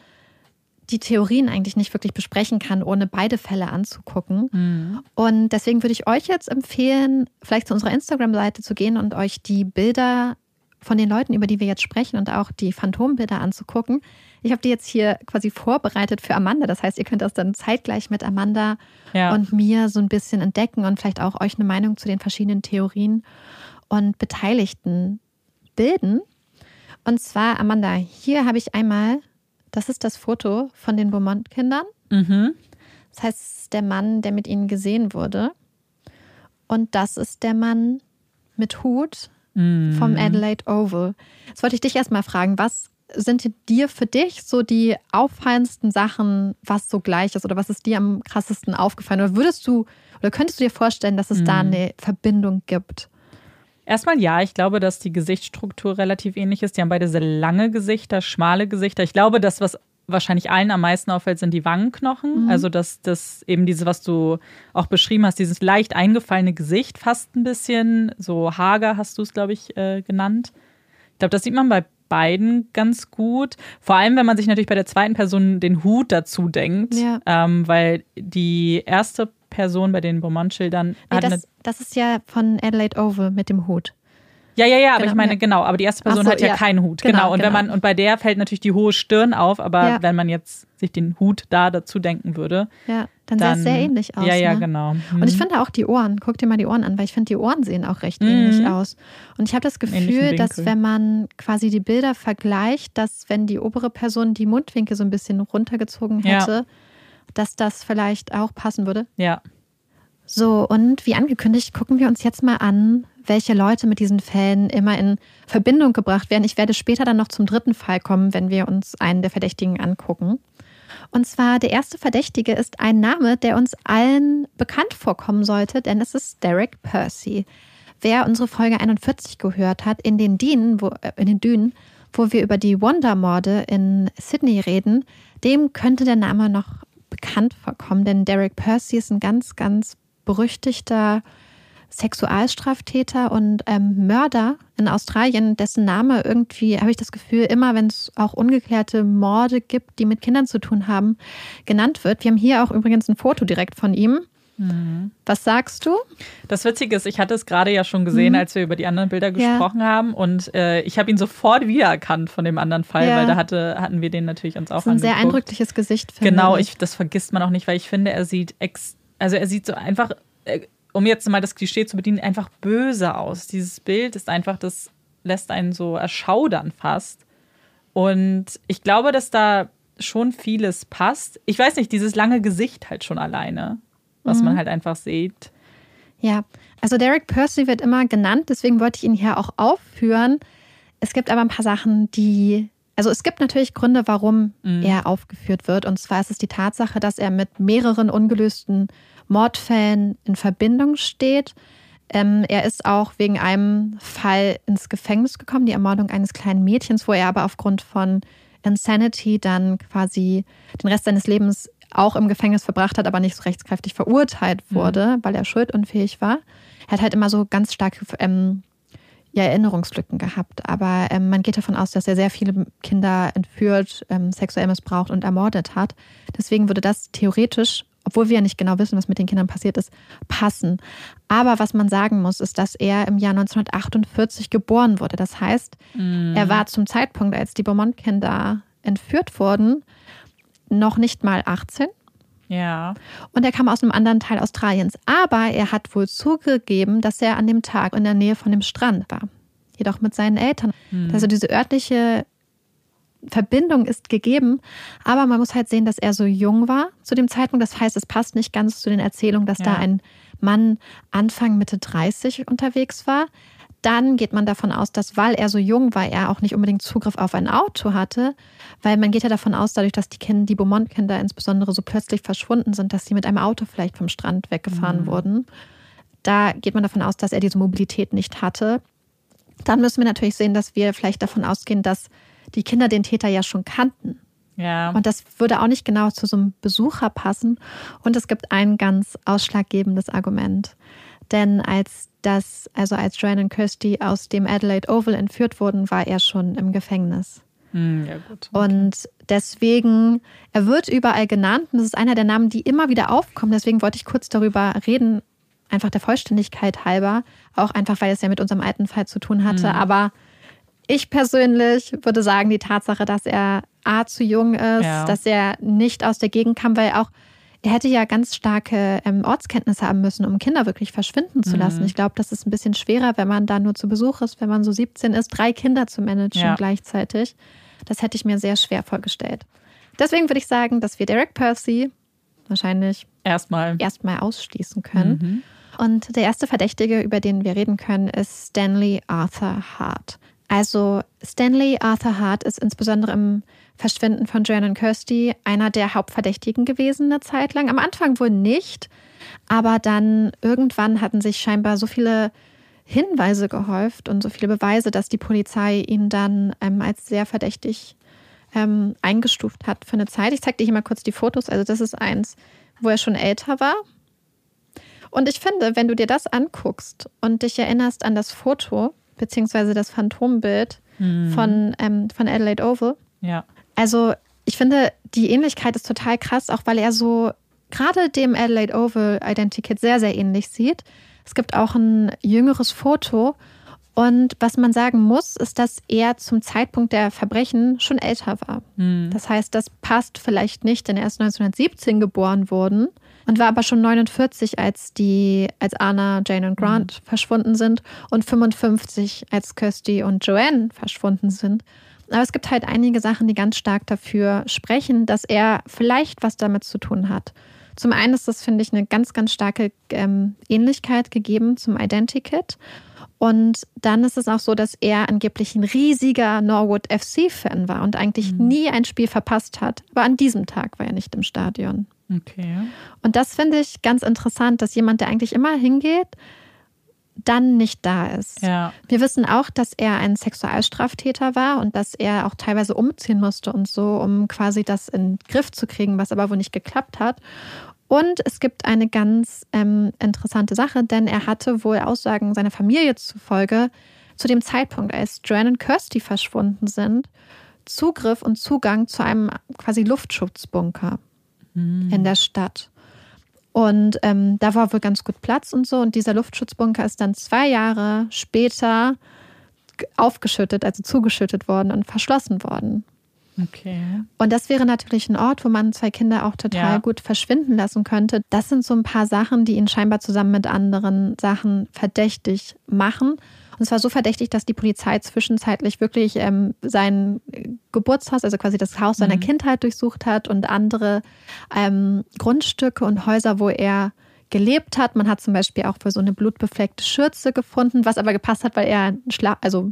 die Theorien eigentlich nicht wirklich besprechen kann, ohne beide Fälle anzugucken. Mhm. Und deswegen würde ich euch jetzt empfehlen, vielleicht zu unserer Instagram-Seite zu gehen und euch die Bilder von den Leuten, über die wir jetzt sprechen und auch die Phantombilder anzugucken. Ich habe die jetzt hier quasi vorbereitet für Amanda. Das heißt, ihr könnt das dann zeitgleich mit Amanda ja. und mir so ein bisschen entdecken und vielleicht auch euch eine Meinung zu den verschiedenen Theorien und Beteiligten bilden. Und zwar, Amanda, hier habe ich einmal, das ist das Foto von den Beaumont-Kindern. Mhm. Das heißt, der Mann, der mit ihnen gesehen wurde. Und das ist der Mann mit Hut mhm. vom Adelaide Oval. Jetzt wollte ich dich erstmal fragen, was sind dir für dich so die auffallendsten Sachen, was so gleich ist oder was ist dir am krassesten aufgefallen? Oder würdest du oder könntest du dir vorstellen, dass es mhm. da eine Verbindung gibt? Erstmal ja, ich glaube, dass die Gesichtsstruktur relativ ähnlich ist. Die haben beide sehr lange Gesichter, schmale Gesichter. Ich glaube, das, was wahrscheinlich allen am meisten auffällt, sind die Wangenknochen. Mhm. Also, dass das eben diese, was du auch beschrieben hast, dieses leicht eingefallene Gesicht, fast ein bisschen, so hager hast du es, glaube ich, äh, genannt. Ich glaube, das sieht man bei beiden ganz gut. Vor allem, wenn man sich natürlich bei der zweiten Person den Hut dazu denkt, ja. ähm, weil die erste Person bei den Beaumont-Schildern. Nee, das, das ist ja von Adelaide Oval mit dem Hut. Ja, ja, ja, aber genau, ich meine, ja. genau, aber die erste Person so, hat ja, ja, keinen Hut. Genau. genau. Und genau. wenn man, und bei der fällt natürlich die hohe Stirn auf, aber ja. wenn man jetzt sich den Hut da dazu denken würde. Ja, dann, dann sah es sehr ähnlich aus. Ja, ja, ne? genau. Mhm. Und ich finde auch die Ohren, guck dir mal die Ohren an, weil ich finde, die Ohren sehen auch recht mhm. ähnlich aus. Und ich habe das Gefühl, dass wenn man quasi die Bilder vergleicht, dass wenn die obere Person die Mundwinkel so ein bisschen runtergezogen hätte, dass das vielleicht auch passen würde. Ja. So, und wie angekündigt, gucken wir uns jetzt mal an, welche Leute mit diesen Fällen immer in Verbindung gebracht werden. Ich werde später dann noch zum dritten Fall kommen, wenn wir uns einen der Verdächtigen angucken. Und zwar der erste Verdächtige ist ein Name, der uns allen bekannt vorkommen sollte, denn es ist Derek Percy. Wer unsere Folge 41 gehört hat, in den Dünen, wo, äh, in den Dünen, wo wir über die Wonder-Morde in Sydney reden, dem könnte der Name noch bekannt vorkommen, denn Derek Percy ist ein ganz, ganz berüchtigter Sexualstraftäter und ähm, Mörder in Australien, dessen Name irgendwie, habe ich das Gefühl, immer wenn es auch ungeklärte Morde gibt, die mit Kindern zu tun haben, genannt wird. Wir haben hier auch übrigens ein Foto direkt von ihm. Mhm. Was sagst du? Das Witzige ist, ich hatte es gerade ja schon gesehen, mhm. als wir über die anderen Bilder gesprochen ja. haben. Und äh, ich habe ihn sofort wiedererkannt von dem anderen Fall, ja. weil da hatte, hatten wir den natürlich uns auch das ist ein angeguckt. sehr eindrückliches Gesicht. Finde genau, ich, das vergisst man auch nicht, weil ich finde, er sieht ex, also er sieht so einfach, äh, um jetzt mal das Klischee zu bedienen, einfach böse aus. Dieses Bild ist einfach das lässt einen so erschaudern fast. Und ich glaube, dass da schon vieles passt. Ich weiß nicht, dieses lange Gesicht halt schon alleine, was mhm. man halt einfach sieht. Ja, also Derek Percy wird immer genannt, deswegen wollte ich ihn hier auch aufführen. Es gibt aber ein paar Sachen, die also es gibt natürlich Gründe, warum mhm. er aufgeführt wird. Und zwar ist es die Tatsache, dass er mit mehreren ungelösten Mordfällen in Verbindung steht. Ähm, er ist auch wegen einem Fall ins Gefängnis gekommen, die Ermordung eines kleinen Mädchens, wo er aber aufgrund von Insanity dann quasi den Rest seines Lebens auch im Gefängnis verbracht hat, aber nicht so rechtskräftig verurteilt mhm. wurde, mhm. weil er schuldunfähig war. Er hat halt immer so ganz starke ähm, ja, Erinnerungslücken gehabt. Aber ähm, man geht davon aus, dass er sehr viele Kinder entführt, ähm, sexuell missbraucht und ermordet hat. Deswegen würde das theoretisch, obwohl wir ja nicht genau wissen, was mit den Kindern passiert ist, passen. Aber was man sagen muss, ist, dass er im Jahr 1948 geboren wurde. Das heißt, mm. er war zum Zeitpunkt, als die Beaumont-Kinder entführt wurden, noch nicht mal 18. Ja. Und er kam aus einem anderen Teil Australiens. Aber er hat wohl zugegeben, dass er an dem Tag in der Nähe von dem Strand war. Jedoch mit seinen Eltern. Hm. Also diese örtliche Verbindung ist gegeben, aber man muss halt sehen, dass er so jung war zu dem Zeitpunkt. Das heißt, es passt nicht ganz zu den Erzählungen, dass ja. da ein Mann Anfang Mitte 30 unterwegs war dann geht man davon aus, dass weil er so jung war, er auch nicht unbedingt Zugriff auf ein Auto hatte, weil man geht ja davon aus, dadurch, dass die Kinder, die Beaumont-Kinder insbesondere so plötzlich verschwunden sind, dass sie mit einem Auto vielleicht vom Strand weggefahren mhm. wurden. Da geht man davon aus, dass er diese Mobilität nicht hatte. Dann müssen wir natürlich sehen, dass wir vielleicht davon ausgehen, dass die Kinder den Täter ja schon kannten. Ja. Und das würde auch nicht genau zu so einem Besucher passen. Und es gibt ein ganz ausschlaggebendes Argument. Denn als das, also als Joanne und Kirsty aus dem Adelaide Oval entführt wurden, war er schon im Gefängnis. Hm, ja, gut. Okay. Und deswegen, er wird überall genannt und das ist einer der Namen, die immer wieder aufkommen. Deswegen wollte ich kurz darüber reden, einfach der Vollständigkeit halber. Auch einfach, weil es ja mit unserem alten Fall zu tun hatte. Mhm. Aber ich persönlich würde sagen, die Tatsache, dass er A zu jung ist, ja. dass er nicht aus der Gegend kam, weil auch er hätte ja ganz starke ähm, Ortskenntnisse haben müssen, um Kinder wirklich verschwinden zu lassen. Mhm. Ich glaube, das ist ein bisschen schwerer, wenn man da nur zu Besuch ist, wenn man so 17 ist, drei Kinder zu managen ja. gleichzeitig. Das hätte ich mir sehr schwer vorgestellt. Deswegen würde ich sagen, dass wir Derek Percy wahrscheinlich erstmal erstmal ausschließen können. Mhm. Und der erste Verdächtige, über den wir reden können, ist Stanley Arthur Hart. Also Stanley Arthur Hart ist insbesondere im Verschwinden von Joanne und Kirsty einer der Hauptverdächtigen gewesen eine Zeit lang. Am Anfang wohl nicht, aber dann irgendwann hatten sich scheinbar so viele Hinweise gehäuft und so viele Beweise, dass die Polizei ihn dann ähm, als sehr verdächtig ähm, eingestuft hat für eine Zeit. Ich zeige dir hier mal kurz die Fotos. Also das ist eins, wo er schon älter war. Und ich finde, wenn du dir das anguckst und dich erinnerst an das Foto, beziehungsweise das Phantombild hm. von, ähm, von Adelaide Oval, ja. Also ich finde, die Ähnlichkeit ist total krass, auch weil er so gerade dem Adelaide Oval Identikit sehr, sehr ähnlich sieht. Es gibt auch ein jüngeres Foto. Und was man sagen muss, ist, dass er zum Zeitpunkt der Verbrechen schon älter war. Mhm. Das heißt, das passt vielleicht nicht, denn er ist 1917 geboren worden und war aber schon 49, als die, als Anna, Jane und Grant mhm. verschwunden sind und 55, als Kirsty und Joanne verschwunden sind. Aber es gibt halt einige Sachen, die ganz stark dafür sprechen, dass er vielleicht was damit zu tun hat. Zum einen ist das, finde ich, eine ganz, ganz starke ähm, Ähnlichkeit gegeben zum Identikit. Und dann ist es auch so, dass er angeblich ein riesiger Norwood FC-Fan war und eigentlich mhm. nie ein Spiel verpasst hat. Aber an diesem Tag war er nicht im Stadion. Okay. Und das finde ich ganz interessant, dass jemand, der eigentlich immer hingeht, dann nicht da ist. Ja. Wir wissen auch, dass er ein Sexualstraftäter war und dass er auch teilweise umziehen musste und so, um quasi das in den Griff zu kriegen, was aber wohl nicht geklappt hat. Und es gibt eine ganz ähm, interessante Sache, denn er hatte wohl Aussagen seiner Familie zufolge zu dem Zeitpunkt, als Joanne und Kirsty verschwunden sind, Zugriff und Zugang zu einem quasi Luftschutzbunker mhm. in der Stadt. Und ähm, da war wohl ganz gut Platz und so. Und dieser Luftschutzbunker ist dann zwei Jahre später aufgeschüttet, also zugeschüttet worden und verschlossen worden. Okay. Und das wäre natürlich ein Ort, wo man zwei Kinder auch total ja. gut verschwinden lassen könnte. Das sind so ein paar Sachen, die ihn scheinbar zusammen mit anderen Sachen verdächtig machen. Und war so verdächtig, dass die Polizei zwischenzeitlich wirklich ähm, sein Geburtshaus, also quasi das Haus seiner mhm. Kindheit durchsucht hat und andere ähm, Grundstücke und Häuser, wo er gelebt hat. Man hat zum Beispiel auch für so eine blutbefleckte Schürze gefunden, was aber gepasst hat, weil er also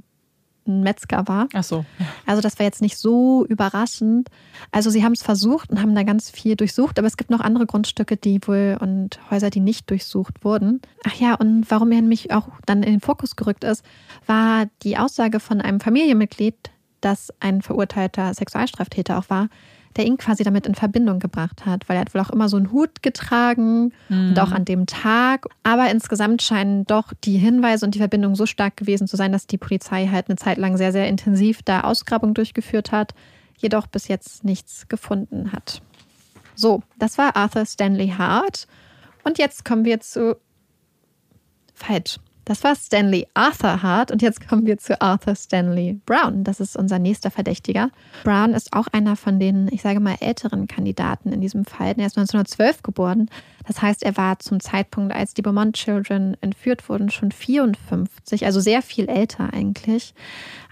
ein Metzger war. Ach so. Also das war jetzt nicht so überraschend. Also sie haben es versucht und haben da ganz viel durchsucht, aber es gibt noch andere Grundstücke, die wohl und Häuser, die nicht durchsucht wurden. Ach ja, und warum er nämlich auch dann in den Fokus gerückt ist, war die Aussage von einem Familienmitglied, das ein verurteilter Sexualstraftäter auch war, der ihn quasi damit in Verbindung gebracht hat, weil er hat wohl auch immer so einen Hut getragen mhm. und auch an dem Tag. Aber insgesamt scheinen doch die Hinweise und die Verbindung so stark gewesen zu sein, dass die Polizei halt eine Zeit lang sehr, sehr intensiv da Ausgrabung durchgeführt hat, jedoch bis jetzt nichts gefunden hat. So, das war Arthur Stanley Hart. Und jetzt kommen wir zu. Falsch. Das war Stanley Arthur Hart und jetzt kommen wir zu Arthur Stanley Brown. Das ist unser nächster Verdächtiger. Brown ist auch einer von den, ich sage mal, älteren Kandidaten in diesem Fall. Er ist 1912 geboren. Das heißt, er war zum Zeitpunkt, als die Beaumont Children entführt wurden, schon 54, also sehr viel älter eigentlich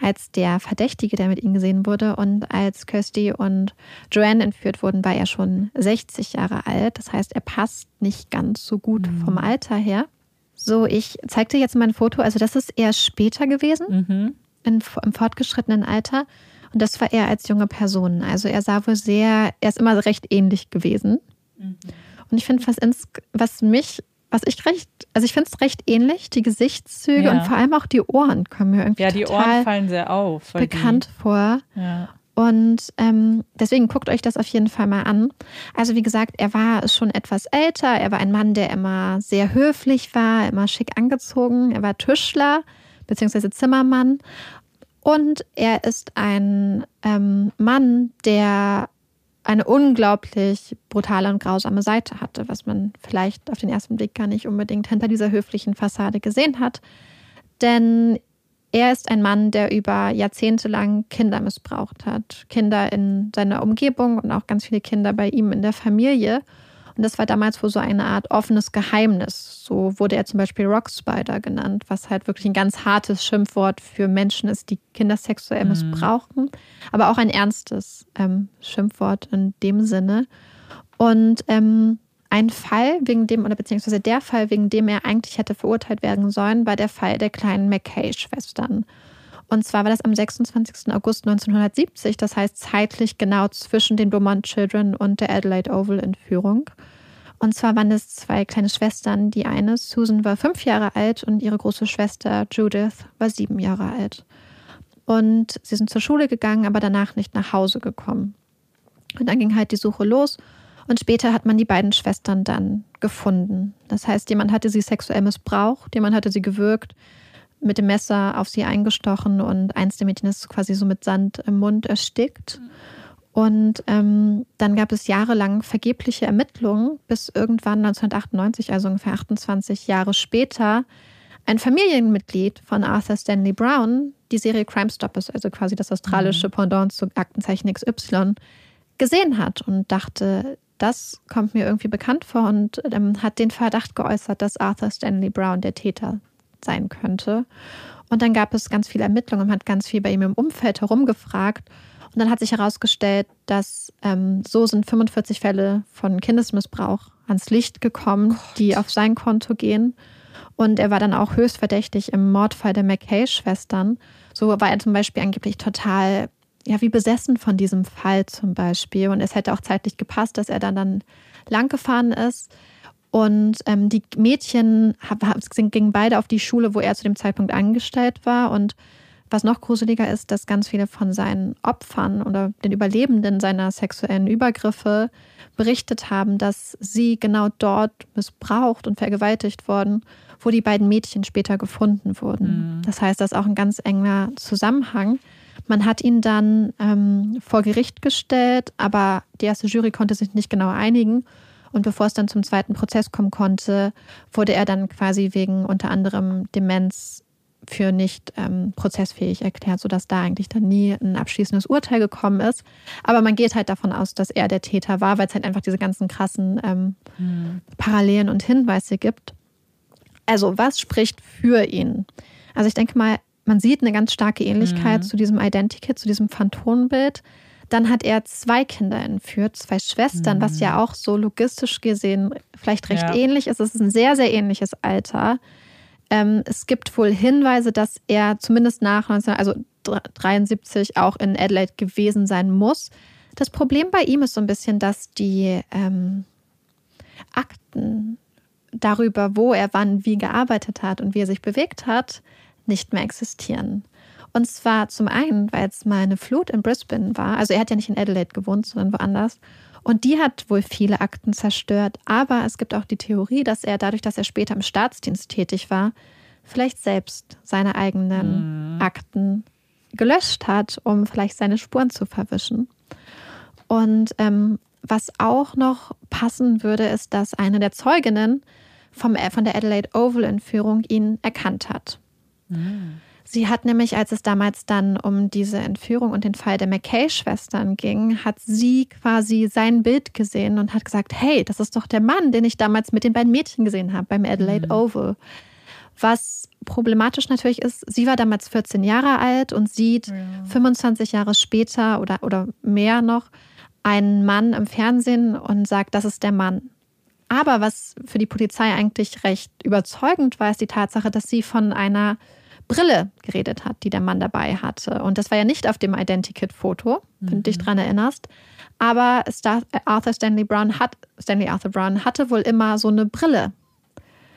als der Verdächtige, der mit ihnen gesehen wurde. Und als Kirsty und Joanne entführt wurden, war er schon 60 Jahre alt. Das heißt, er passt nicht ganz so gut mhm. vom Alter her. So, ich zeige dir jetzt mal ein Foto. Also, das ist eher später gewesen, mhm. in, im fortgeschrittenen Alter. Und das war er als junge Person. Also, er sah wohl sehr, er ist immer recht ähnlich gewesen. Mhm. Und ich finde, was, was mich, was ich recht, also ich finde es recht ähnlich, die Gesichtszüge ja. und vor allem auch die Ohren kommen mir irgendwie. Ja, die Ohren fallen sehr auf. Bekannt die, vor. Ja. Und ähm, deswegen guckt euch das auf jeden Fall mal an. Also wie gesagt, er war schon etwas älter. Er war ein Mann, der immer sehr höflich war, immer schick angezogen. Er war Tischler bzw. Zimmermann. Und er ist ein ähm, Mann, der eine unglaublich brutale und grausame Seite hatte, was man vielleicht auf den ersten Blick gar nicht unbedingt hinter dieser höflichen Fassade gesehen hat. Denn er ist ein Mann, der über Jahrzehnte lang Kinder missbraucht hat. Kinder in seiner Umgebung und auch ganz viele Kinder bei ihm in der Familie. Und das war damals wohl so eine Art offenes Geheimnis. So wurde er zum Beispiel Rock Spider genannt, was halt wirklich ein ganz hartes Schimpfwort für Menschen ist, die Kinder sexuell mhm. missbrauchen. Aber auch ein ernstes ähm, Schimpfwort in dem Sinne. Und ähm, ein Fall, wegen dem, oder beziehungsweise der Fall, wegen dem er eigentlich hätte verurteilt werden sollen, war der Fall der kleinen McKay-Schwestern. Und zwar war das am 26. August 1970, das heißt zeitlich genau zwischen den Beaumont Children und der Adelaide Oval Entführung. Und zwar waren es zwei kleine Schwestern. Die eine, Susan, war fünf Jahre alt und ihre große Schwester Judith war sieben Jahre alt. Und sie sind zur Schule gegangen, aber danach nicht nach Hause gekommen. Und dann ging halt die Suche los und später hat man die beiden Schwestern dann gefunden. Das heißt, jemand hatte sie sexuell missbraucht, jemand hatte sie gewürgt, mit dem Messer auf sie eingestochen und eins der Mädchen ist quasi so mit Sand im Mund erstickt. Und ähm, dann gab es jahrelang vergebliche Ermittlungen, bis irgendwann 1998, also ungefähr 28 Jahre später, ein Familienmitglied von Arthur Stanley Brown die Serie Crime Stoppers, also quasi das australische mhm. Pendant zu Aktenzeichen XY, gesehen hat und dachte, das kommt mir irgendwie bekannt vor und ähm, hat den Verdacht geäußert, dass Arthur Stanley Brown der Täter sein könnte. Und dann gab es ganz viele Ermittlungen und hat ganz viel bei ihm im Umfeld herumgefragt. Und dann hat sich herausgestellt, dass ähm, so sind 45 Fälle von Kindesmissbrauch ans Licht gekommen, Gott. die auf sein Konto gehen. Und er war dann auch höchst verdächtig im Mordfall der McKay-Schwestern. So war er zum Beispiel angeblich total ja, wie besessen von diesem Fall zum Beispiel. Und es hätte auch zeitlich gepasst, dass er dann, dann lang gefahren ist. Und ähm, die Mädchen gingen beide auf die Schule, wo er zu dem Zeitpunkt angestellt war. Und was noch gruseliger ist, dass ganz viele von seinen Opfern oder den Überlebenden seiner sexuellen Übergriffe berichtet haben, dass sie genau dort missbraucht und vergewaltigt wurden, wo die beiden Mädchen später gefunden wurden. Mhm. Das heißt, das ist auch ein ganz enger Zusammenhang. Man hat ihn dann ähm, vor Gericht gestellt, aber die erste Jury konnte sich nicht genau einigen. Und bevor es dann zum zweiten Prozess kommen konnte, wurde er dann quasi wegen unter anderem Demenz für nicht ähm, prozessfähig erklärt, sodass da eigentlich dann nie ein abschließendes Urteil gekommen ist. Aber man geht halt davon aus, dass er der Täter war, weil es halt einfach diese ganzen krassen ähm, mhm. Parallelen und Hinweise gibt. Also was spricht für ihn? Also ich denke mal, man sieht eine ganz starke Ähnlichkeit mhm. zu diesem Identikit, zu diesem Phantombild. Dann hat er zwei Kinder entführt, zwei Schwestern, mhm. was ja auch so logistisch gesehen vielleicht recht ja. ähnlich ist. Es ist ein sehr, sehr ähnliches Alter. Ähm, es gibt wohl Hinweise, dass er zumindest nach 19, also 73 auch in Adelaide gewesen sein muss. Das Problem bei ihm ist so ein bisschen, dass die ähm, Akten darüber, wo er wann wie gearbeitet hat und wie er sich bewegt hat, nicht mehr existieren. Und zwar zum einen, weil es mal eine Flut in Brisbane war. Also er hat ja nicht in Adelaide gewohnt, sondern woanders. Und die hat wohl viele Akten zerstört. Aber es gibt auch die Theorie, dass er dadurch, dass er später im Staatsdienst tätig war, vielleicht selbst seine eigenen mhm. Akten gelöscht hat, um vielleicht seine Spuren zu verwischen. Und ähm, was auch noch passen würde, ist, dass eine der Zeuginnen vom, äh, von der Adelaide Oval-Entführung ihn erkannt hat. Mhm. Sie hat nämlich, als es damals dann um diese Entführung und den Fall der McKay-Schwestern ging, hat sie quasi sein Bild gesehen und hat gesagt, hey, das ist doch der Mann, den ich damals mit den beiden Mädchen gesehen habe beim Adelaide mhm. Oval. Was problematisch natürlich ist, sie war damals 14 Jahre alt und sieht ja. 25 Jahre später oder, oder mehr noch einen Mann im Fernsehen und sagt, das ist der Mann. Aber was für die Polizei eigentlich recht überzeugend war, ist die Tatsache, dass sie von einer Brille geredet hat, die der Mann dabei hatte. Und das war ja nicht auf dem Identikit-Foto, wenn du dich mhm. daran erinnerst. Aber Star Arthur Stanley Brown hat, Stanley Arthur Brown hatte wohl immer so eine Brille.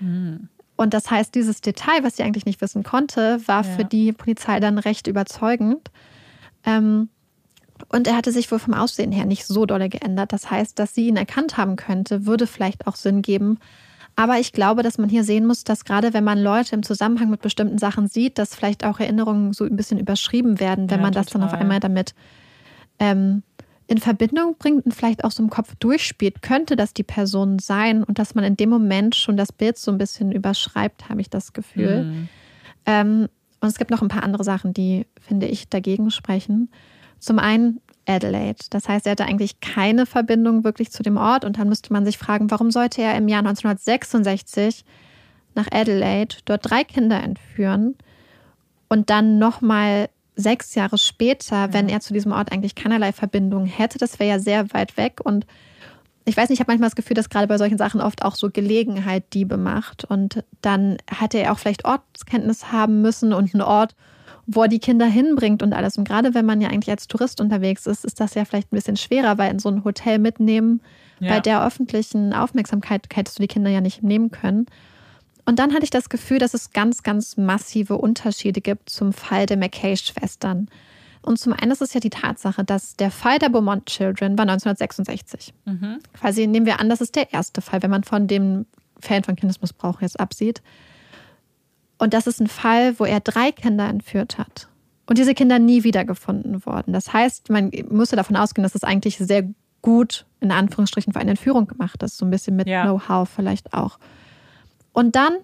Mhm. Und das heißt, dieses Detail, was sie eigentlich nicht wissen konnte, war ja. für die Polizei dann recht überzeugend. Ähm, und er hatte sich wohl vom Aussehen her nicht so dolle geändert. Das heißt, dass sie ihn erkannt haben könnte, würde vielleicht auch Sinn geben. Aber ich glaube, dass man hier sehen muss, dass gerade wenn man Leute im Zusammenhang mit bestimmten Sachen sieht, dass vielleicht auch Erinnerungen so ein bisschen überschrieben werden, wenn ja, man das dann auf einmal damit ähm, in Verbindung bringt und vielleicht auch so im Kopf durchspielt, könnte das die Person sein und dass man in dem Moment schon das Bild so ein bisschen überschreibt, habe ich das Gefühl. Mhm. Ähm, und es gibt noch ein paar andere Sachen, die, finde ich, dagegen sprechen. Zum einen Adelaide. Das heißt, er hatte eigentlich keine Verbindung wirklich zu dem Ort und dann müsste man sich fragen, warum sollte er im Jahr 1966 nach Adelaide dort drei Kinder entführen und dann nochmal sechs Jahre später, wenn er zu diesem Ort eigentlich keinerlei Verbindung hätte. Das wäre ja sehr weit weg und ich weiß nicht, ich habe manchmal das Gefühl, dass gerade bei solchen Sachen oft auch so Gelegenheit Diebe macht. Und dann hätte er auch vielleicht Ortskenntnis haben müssen und einen Ort, wo er die Kinder hinbringt und alles. Und gerade wenn man ja eigentlich als Tourist unterwegs ist, ist das ja vielleicht ein bisschen schwerer, weil in so ein Hotel mitnehmen, ja. bei der öffentlichen Aufmerksamkeit hättest du die Kinder ja nicht nehmen können. Und dann hatte ich das Gefühl, dass es ganz, ganz massive Unterschiede gibt zum Fall der McKay-Schwestern. Und zum einen ist es ja die Tatsache, dass der Fall der Beaumont Children war 1966. Mhm. Quasi nehmen wir an, das ist der erste Fall, wenn man von dem Fällen von Kindesmissbrauch jetzt absieht. Und das ist ein Fall, wo er drei Kinder entführt hat. Und diese Kinder nie wiedergefunden wurden. Das heißt, man musste davon ausgehen, dass es eigentlich sehr gut, in Anführungsstrichen, für eine Entführung gemacht ist. So ein bisschen mit ja. Know-how vielleicht auch. Und dann,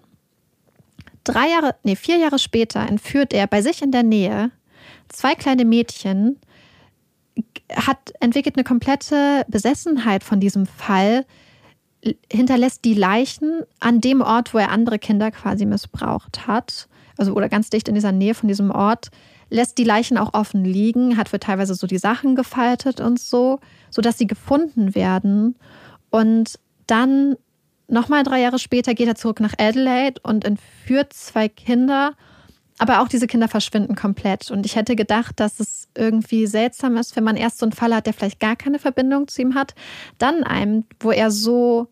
drei Jahre, nee, vier Jahre später, entführt er bei sich in der Nähe zwei kleine Mädchen, hat entwickelt eine komplette Besessenheit von diesem Fall, hinterlässt die Leichen an dem Ort, wo er andere Kinder quasi missbraucht hat, also oder ganz dicht in dieser Nähe von diesem Ort, lässt die Leichen auch offen liegen, hat für teilweise so die Sachen gefaltet und so, sodass sie gefunden werden. Und dann nochmal drei Jahre später geht er zurück nach Adelaide und entführt zwei Kinder. Aber auch diese Kinder verschwinden komplett. Und ich hätte gedacht, dass es irgendwie seltsam ist, wenn man erst so einen Fall hat, der vielleicht gar keine Verbindung zu ihm hat, dann einem, wo er so,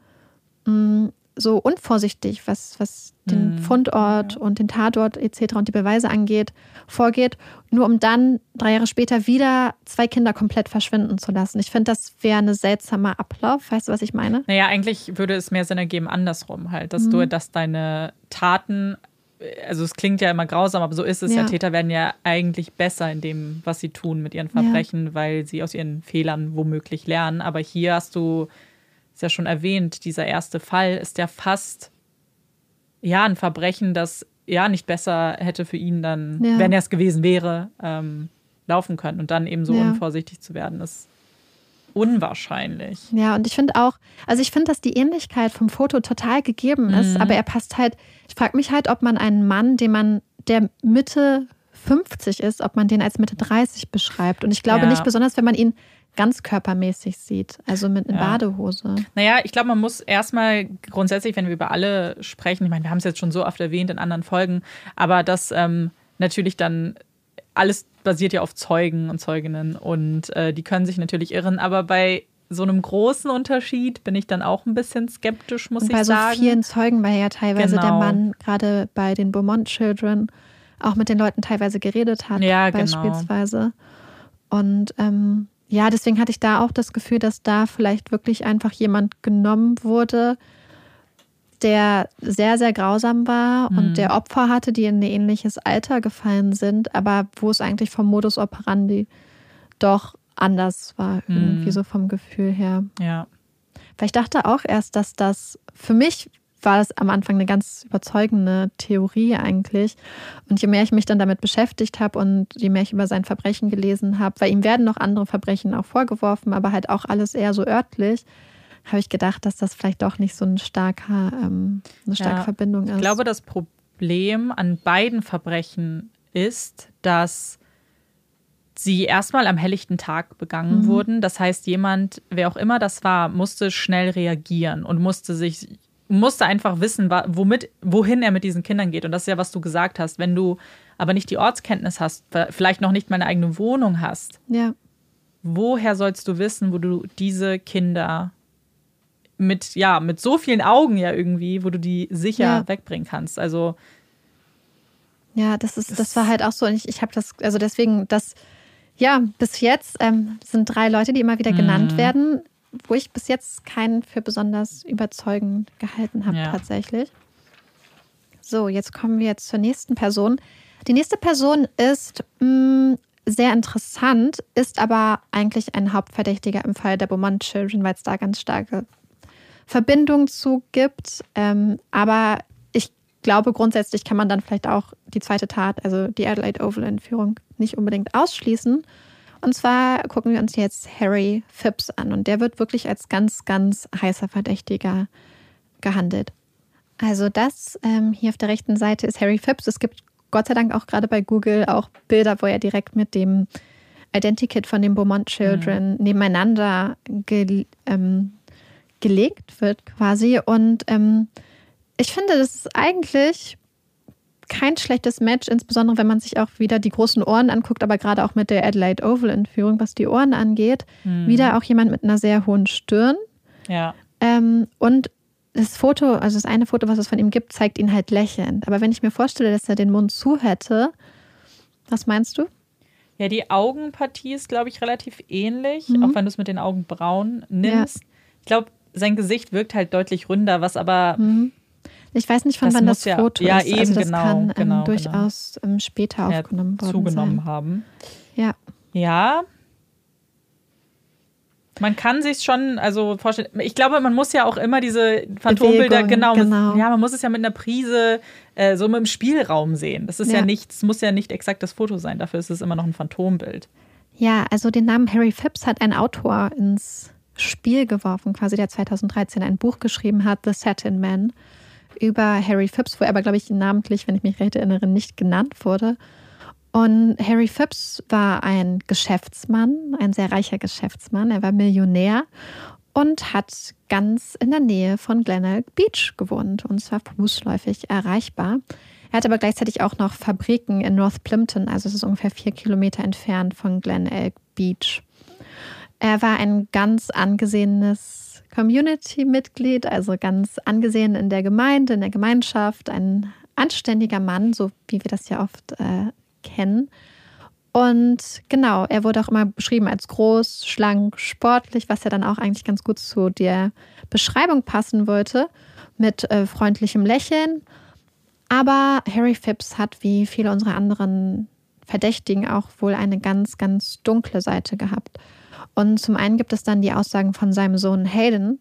mh, mm, so unvorsichtig, was, was den mhm. Fundort ja. und den Tatort etc. und die Beweise angeht, vorgeht, nur um dann drei Jahre später wieder zwei Kinder komplett verschwinden zu lassen. Ich finde, das wäre ein seltsamer Ablauf. Weißt du, was ich meine? Naja, eigentlich würde es mehr Sinn ergeben, andersrum halt, dass mhm. du, dass deine Taten also es klingt ja immer grausam, aber so ist es ja. ja. Täter werden ja eigentlich besser in dem, was sie tun mit ihren Verbrechen, ja. weil sie aus ihren Fehlern womöglich lernen. Aber hier hast du es ja schon erwähnt, dieser erste Fall ist ja fast ja ein Verbrechen, das ja nicht besser hätte für ihn dann, ja. wenn er es gewesen wäre, ähm, laufen können. Und dann eben so unvorsichtig zu werden, ist unwahrscheinlich. Ja, und ich finde auch, also ich finde, dass die Ähnlichkeit vom Foto total gegeben ist, mhm. aber er passt halt, ich frage mich halt, ob man einen Mann, den man der Mitte 50 ist, ob man den als Mitte 30 beschreibt. Und ich glaube Ja. nicht besonders, wenn man ihn ganz körpermäßig sieht, also mit einer Ja. Badehose. Naja, ich glaube, man muss erstmal grundsätzlich, wenn wir über alle sprechen, ich meine, wir haben es jetzt schon so oft erwähnt in anderen Folgen, aber das ähm, natürlich dann alles basiert ja auf Zeugen und Zeuginnen und äh, die können sich natürlich irren, aber bei so einem großen Unterschied bin ich dann auch ein bisschen skeptisch, muss Und bei ich so sagen. vielen Zeugen war ja teilweise der Genau. Mann, gerade bei den Beaumont Children, auch mit den Leuten teilweise geredet hat, Ja, genau. beispielsweise. Und ähm, ja, deswegen hatte ich da auch das Gefühl, dass da vielleicht wirklich einfach jemand genommen wurde, der sehr, sehr grausam war Mhm. und der Opfer hatte, die in ein ähnliches Alter gefallen sind, aber wo es eigentlich vom Modus operandi doch anders war, Mhm. irgendwie so vom Gefühl her. Ja. Weil ich dachte auch erst, dass das für mich war das am Anfang eine ganz überzeugende Theorie eigentlich. Und je mehr ich mich dann damit beschäftigt habe und je mehr ich über sein Verbrechen gelesen habe, weil ihm werden noch andere Verbrechen auch vorgeworfen, aber halt auch alles eher so örtlich, habe ich gedacht, dass das vielleicht doch nicht so ein starker, ähm, eine starke Ja. Verbindung ist. Ich glaube, das Problem an beiden Verbrechen ist, dass sie erstmal am helllichten Tag begangen Mhm. wurden. Das heißt, jemand, wer auch immer das war, musste schnell reagieren und musste sich musste einfach wissen, womit, wohin er mit diesen Kindern geht. Und das ist ja, was du gesagt hast. Wenn du aber nicht die Ortskenntnis hast, vielleicht noch nicht mal eine eigene Wohnung hast, ja. woher sollst du wissen, wo du diese Kinder mit, ja, mit so vielen Augen ja irgendwie, wo du die sicher Ja. wegbringen kannst. Also, Ja, das ist, das war halt auch so. Und ich, ich habe das, also deswegen, das, ja, bis jetzt ähm, sind drei Leute, die immer wieder genannt Mhm. werden, wo ich bis jetzt keinen für besonders überzeugend gehalten habe, Ja. tatsächlich. So, jetzt kommen wir jetzt zur nächsten Person. Die nächste Person ist mh, sehr interessant, ist aber eigentlich ein Hauptverdächtiger im Fall der Beaumont Children, weil es da ganz starke Verbindungen zu gibt. Ähm, aber ich glaube, grundsätzlich kann man dann vielleicht auch die zweite Tat, also die Adelaide Oval-Entführung, nicht unbedingt ausschließen. Und zwar gucken wir uns jetzt Harry Phipps an. Und der wird wirklich als ganz, ganz heißer Verdächtiger gehandelt. Also das ähm, hier auf der rechten Seite ist Harry Phipps. Es gibt Gott sei Dank auch gerade bei Google auch Bilder, wo er direkt mit dem Identikit von den Beaumont Children nebeneinander ge ähm, gelegt wird quasi. Und ähm, ich finde, das ist eigentlich kein schlechtes Match, insbesondere wenn man sich auch wieder die großen Ohren anguckt, aber gerade auch mit der Adelaide Oval-Entführung, was die Ohren angeht. Wieder auch jemand mit einer sehr hohen Stirn. ja. Ähm, und das Foto, also das eine Foto, was es von ihm gibt, zeigt ihn halt lächelnd. Aber wenn ich mir vorstelle, dass er den Mund zu hätte, was meinst du? Ja, die Augenpartie ist, glaube ich, relativ ähnlich, Mhm. auch wenn du es mit den Augenbrauen nimmst. Ich glaube, sein Gesicht wirkt halt deutlich runder, was aber Mhm. Ich weiß nicht, von Das wann das ja- Foto ja, ist. eben, also das genau, kann ähm, genau, durchaus ähm, später ja, aufgenommen worden zugenommen sein. haben. Ja. Ja. Man kann sich schon, also vorstellen, ich glaube, man muss ja auch immer diese Phantombilder, genau, genau. Mit, ja, man muss es ja mit einer Prise äh, so dem Spielraum sehen. Das ist ja, Ja. nicht, es muss ja nicht exakt das Foto sein, dafür ist es immer noch ein Phantombild. Ja, also den Namen Harry Phipps hat ein Autor ins Spiel geworfen, quasi der 2013 ein Buch geschrieben hat, The Satin Man, über Harry Phipps, wo er aber, glaube ich, namentlich, wenn ich mich recht erinnere, nicht genannt wurde. Und Harry Phipps war ein Geschäftsmann, ein sehr reicher Geschäftsmann. Er war Millionär und hat ganz in der Nähe von Glenelg Beach gewohnt und zwar fußläufig erreichbar. Er hat aber gleichzeitig auch noch Fabriken in North Plimpton, also es ist ungefähr vier Kilometer entfernt von Glenelg Beach. Er war ein ganz angesehenes Community-Mitglied, also ganz angesehen in der Gemeinde, in der Gemeinschaft, ein anständiger Mann, so wie wir das ja oft äh, kennen. Und genau, er wurde auch immer beschrieben als groß, schlank, sportlich, was ja dann auch eigentlich ganz gut zu der Beschreibung passen wollte, mit äh, freundlichem Lächeln. Aber Harry Phipps hat wie viele unserer anderen Verdächtigen auch wohl eine ganz, ganz dunkle Seite gehabt. Und zum einen gibt es dann die Aussagen von seinem Sohn Hayden.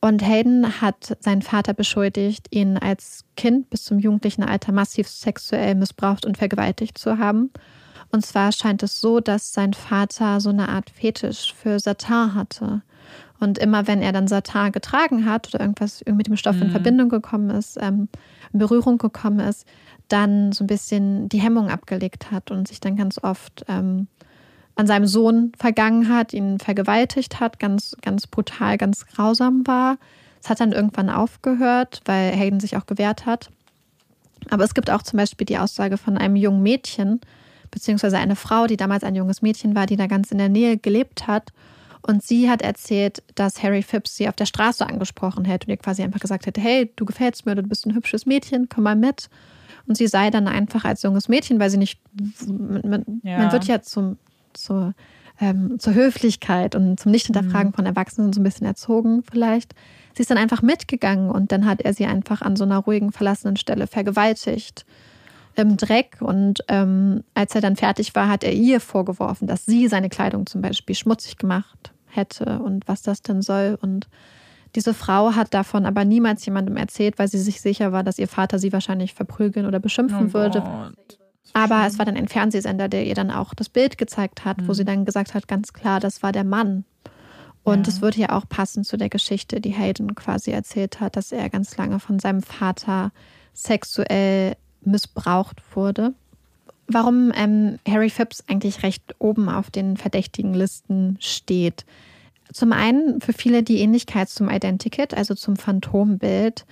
Und Hayden hat seinen Vater beschuldigt, ihn als Kind bis zum jugendlichen Alter massiv sexuell missbraucht und vergewaltigt zu haben. Und zwar scheint es so, dass sein Vater so eine Art Fetisch für Satin hatte. Und immer wenn er dann Satin getragen hat oder irgendwas mit dem Stoff in Verbindung gekommen ist, ähm, in Berührung gekommen ist, dann so ein bisschen die Hemmung abgelegt hat und sich dann ganz oft ähm, an seinem Sohn vergangen hat, ihn vergewaltigt hat, ganz, ganz brutal, ganz grausam war. Es hat dann irgendwann aufgehört, weil Hayden sich auch gewehrt hat. Aber es gibt auch zum Beispiel die Aussage von einem jungen Mädchen, beziehungsweise eine Frau, die damals ein junges Mädchen war, die da ganz in der Nähe gelebt hat. Und sie hat erzählt, dass Harry Phipps sie auf der Straße angesprochen hätte und ihr quasi einfach gesagt hätte, hey, du gefällst mir, du bist ein hübsches Mädchen, komm mal mit. Und sie sei dann einfach als junges Mädchen, weil sie nicht, man, ja. man wird ja zum, zur, ähm, zur Höflichkeit und zum Nicht-Hinterfragen mhm. von Erwachsenen so ein bisschen erzogen vielleicht. Sie ist dann einfach mitgegangen und dann hat er sie einfach an so einer ruhigen, verlassenen Stelle vergewaltigt im Dreck. Und ähm, als er dann fertig war, hat er ihr vorgeworfen, dass sie seine Kleidung zum Beispiel schmutzig gemacht hätte und was das denn soll. Und diese Frau hat davon aber niemals jemandem erzählt, weil sie sich sicher war, dass ihr Vater sie wahrscheinlich verprügeln oder beschimpfen oh würde. Gott. Aber es war dann ein Fernsehsender, der ihr dann auch das Bild gezeigt hat, mhm. wo sie dann gesagt hat, ganz klar, das war der Mann. Und es ja. würde ja auch passen zu der Geschichte, die Hayden quasi erzählt hat, dass er ganz lange von seinem Vater sexuell missbraucht wurde. Warum ähm, Harry Phipps eigentlich recht oben auf den verdächtigen Listen steht. Zum einen für viele die Ähnlichkeit zum Identikit, also zum Phantombild.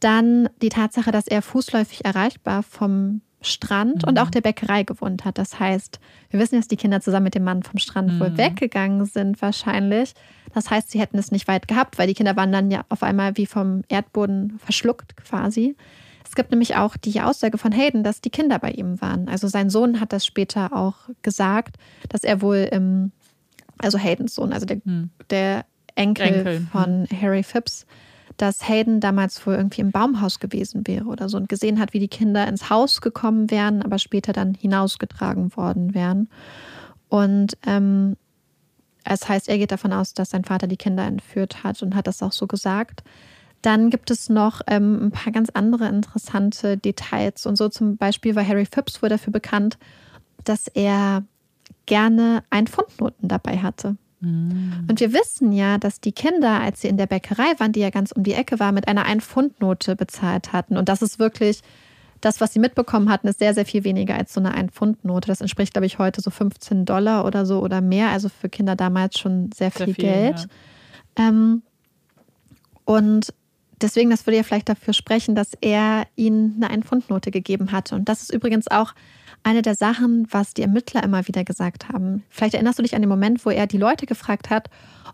Dann die Tatsache, dass er fußläufig erreichbar vom Strand mhm. und auch der Bäckerei gewohnt hat. Das heißt, wir wissen, dass die Kinder zusammen mit dem Mann vom Strand mhm. wohl weggegangen sind, wahrscheinlich. Das heißt, sie hätten es nicht weit gehabt, weil die Kinder waren dann ja auf einmal wie vom Erdboden verschluckt quasi. Es gibt nämlich auch die Aussage von Hayden, dass die Kinder bei ihm waren. Also sein Sohn hat das später auch gesagt, dass er wohl im, also Haydens Sohn, also der, mhm. der Enkel, Enkel, von Harry Phipps, dass Hayden damals wohl irgendwie im Baumhaus gewesen wäre oder so und gesehen hat, wie die Kinder ins Haus gekommen wären, aber später dann hinausgetragen worden wären. Und ähm, das heißt, er geht davon aus, dass sein Vater die Kinder entführt hat und hat das auch so gesagt. Dann gibt es noch ähm, ein paar ganz andere interessante Details. Und so zum Beispiel war Harry Phipps wohl dafür bekannt, dass er gerne ein Pfundnoten dabei hatte. Mm. Und wir wissen ja, dass die Kinder, als sie in der Bäckerei waren, die ja ganz um die Ecke war, mit einer Ein-Pfund-Note bezahlt hatten. Und das ist wirklich, das, was sie mitbekommen hatten, ist sehr, sehr viel weniger als so eine Ein-Pfund-Note. Das entspricht, glaube ich, heute so 15 Dollar oder so oder mehr. Also für Kinder damals schon sehr viel, sehr viel Geld. Ja. Ähm, und deswegen, das würde ja vielleicht dafür sprechen, dass er ihnen eine Ein-Pfund-Note gegeben hatte. Und das ist übrigens auch eine der Sachen, was die Ermittler immer wieder gesagt haben. Vielleicht erinnerst du dich an den Moment, wo er die Leute gefragt hat,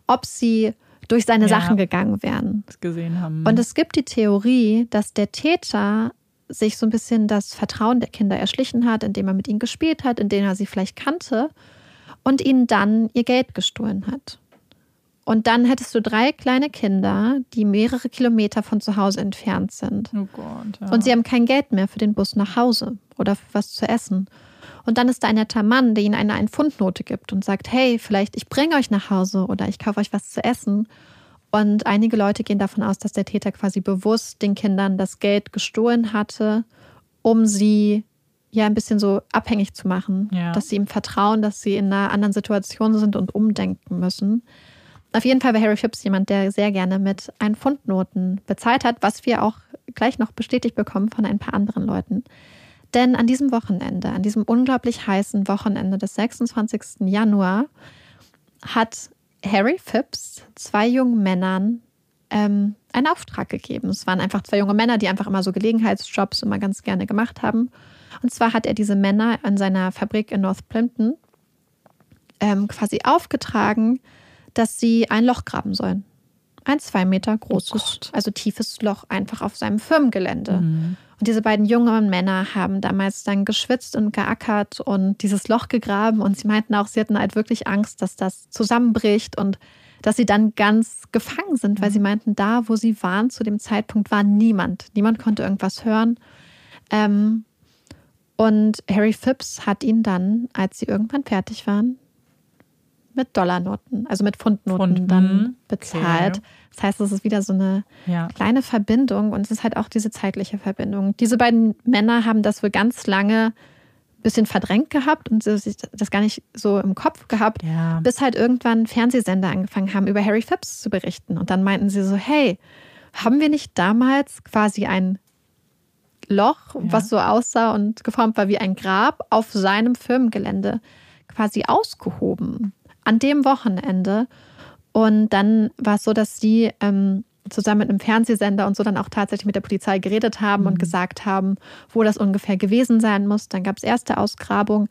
ob sie durch seine ja, Sachen gegangen wären. Gesehen haben. Und es gibt die Theorie, dass der Täter sich so ein bisschen das Vertrauen der Kinder erschlichen hat, indem er mit ihnen gespielt hat, indem er sie vielleicht kannte und ihnen dann ihr Geld gestohlen hat. Und dann hättest du drei kleine Kinder, die mehrere Kilometer von zu Hause entfernt sind. Oh Gott. Ja. Und sie haben kein Geld mehr für den Bus nach Hause oder für was zu essen. Und dann ist da ein netter Mann, der ihnen eine Ein-Pfund-Note gibt und sagt, hey, vielleicht ich bringe euch nach Hause oder ich kaufe euch was zu essen. Und einige Leute gehen davon aus, dass der Täter quasi bewusst den Kindern das Geld gestohlen hatte, um sie ja ein bisschen so abhängig zu machen, ja. dass sie ihm vertrauen, dass sie in einer anderen Situation sind und umdenken müssen. Auf jeden Fall war Harry Phipps jemand, der sehr gerne mit ein Pfundnoten bezahlt hat, was wir auch gleich noch bestätigt bekommen von ein paar anderen Leuten. Denn an diesem Wochenende, an diesem unglaublich heißen Wochenende des 26. Januar, hat Harry Phipps zwei jungen Männern ähm, einen Auftrag gegeben. Es waren einfach zwei junge Männer, die einfach immer so Gelegenheitsjobs immer ganz gerne gemacht haben. Und zwar hat er diese Männer an seiner Fabrik in North Plimpton ähm, quasi aufgetragen, dass sie ein Loch graben sollen. Ein zwei Meter großes, oh also tiefes Loch einfach auf seinem Firmengelände. Mhm. Und diese beiden jungen Männer haben damals dann geschwitzt und geackert und dieses Loch gegraben. Und sie meinten auch, sie hatten halt wirklich Angst, dass das zusammenbricht und dass sie dann ganz gefangen sind, weil sie meinten, da, wo sie waren, zu dem Zeitpunkt war niemand. Niemand konnte irgendwas hören. Ähm, und Harry Phipps hat ihn dann, als sie irgendwann fertig waren, mit Dollarnoten, also mit Pfundnoten Pfund, dann bezahlt. Okay. Das heißt, es ist wieder so eine ja. kleine Verbindung und es ist halt auch diese zeitliche Verbindung. Diese beiden Männer haben das wohl ganz lange ein bisschen verdrängt gehabt und das gar nicht so im Kopf gehabt, ja. bis halt irgendwann Fernsehsender angefangen haben, über Harry Phipps zu berichten. Und dann meinten sie so, hey, haben wir nicht damals quasi ein Loch, ja. was so aussah und geformt war wie ein Grab, auf seinem Firmengelände quasi ausgehoben. An dem Wochenende. Und dann war es so, dass sie ähm, zusammen mit einem Fernsehsender und so dann auch tatsächlich mit der Polizei geredet haben mhm. und gesagt haben, wo das ungefähr gewesen sein muss. Dann gab es erste Ausgrabungen.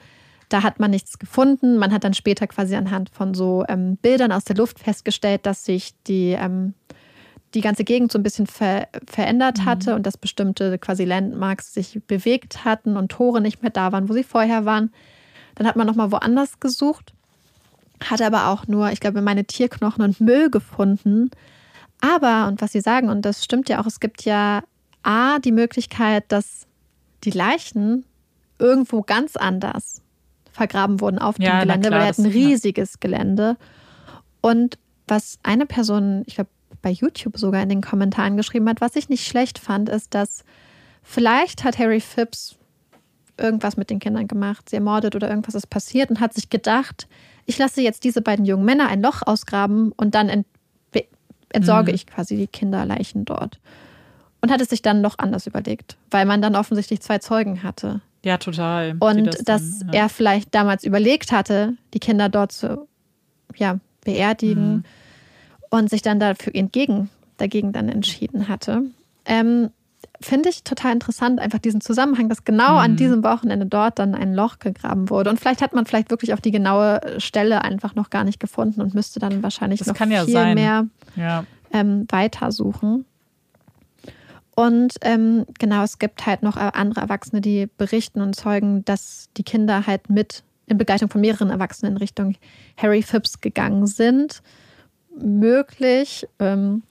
Da hat man nichts gefunden. Man hat dann später quasi anhand von so ähm, Bildern aus der Luft festgestellt, dass sich die, ähm, die ganze Gegend so ein bisschen ver verändert mhm. hatte und dass bestimmte quasi Landmarks sich bewegt hatten und Tore nicht mehr da waren, wo sie vorher waren. Dann hat man nochmal woanders gesucht, hat aber auch nur, ich glaube, meine Tierknochen und Müll gefunden. Aber, und was Sie sagen, und das stimmt ja auch, es gibt ja A, die Möglichkeit, dass die Leichen irgendwo ganz anders vergraben wurden auf ja, dem Gelände, klar, weil er hat ein riesiges ja. Gelände. Und was eine Person, ich glaube, bei YouTube sogar in den Kommentaren geschrieben hat, was ich nicht schlecht fand, ist, dass vielleicht hat Harry Phipps irgendwas mit den Kindern gemacht, sie ermordet oder irgendwas ist passiert und hat sich gedacht, ich lasse jetzt diese beiden jungen Männer ein Loch ausgraben und dann ent entsorge mhm. ich quasi die Kinderleichen dort. Und hat es sich dann noch anders überlegt, weil man dann offensichtlich zwei Zeugen hatte. Ja, total. Und das dass dann, ja. er vielleicht damals überlegt hatte, die Kinder dort zu ja, beerdigen mhm. und sich dann dafür entgegen, dagegen dann entschieden hatte. Ähm, Finde ich total interessant, einfach diesen Zusammenhang, dass genau mhm. an diesem Wochenende dort dann ein Loch gegraben wurde. Und vielleicht hat man vielleicht wirklich auf die genaue Stelle einfach noch gar nicht gefunden und müsste dann wahrscheinlich das noch viel ja mehr ja. ähm, weitersuchen. Und ähm, genau, es gibt halt noch andere Erwachsene, die berichten und zeugen, dass die Kinder halt mit in Begleitung von mehreren Erwachsenen in Richtung Harry Phipps gegangen sind. Möglich. Ähm,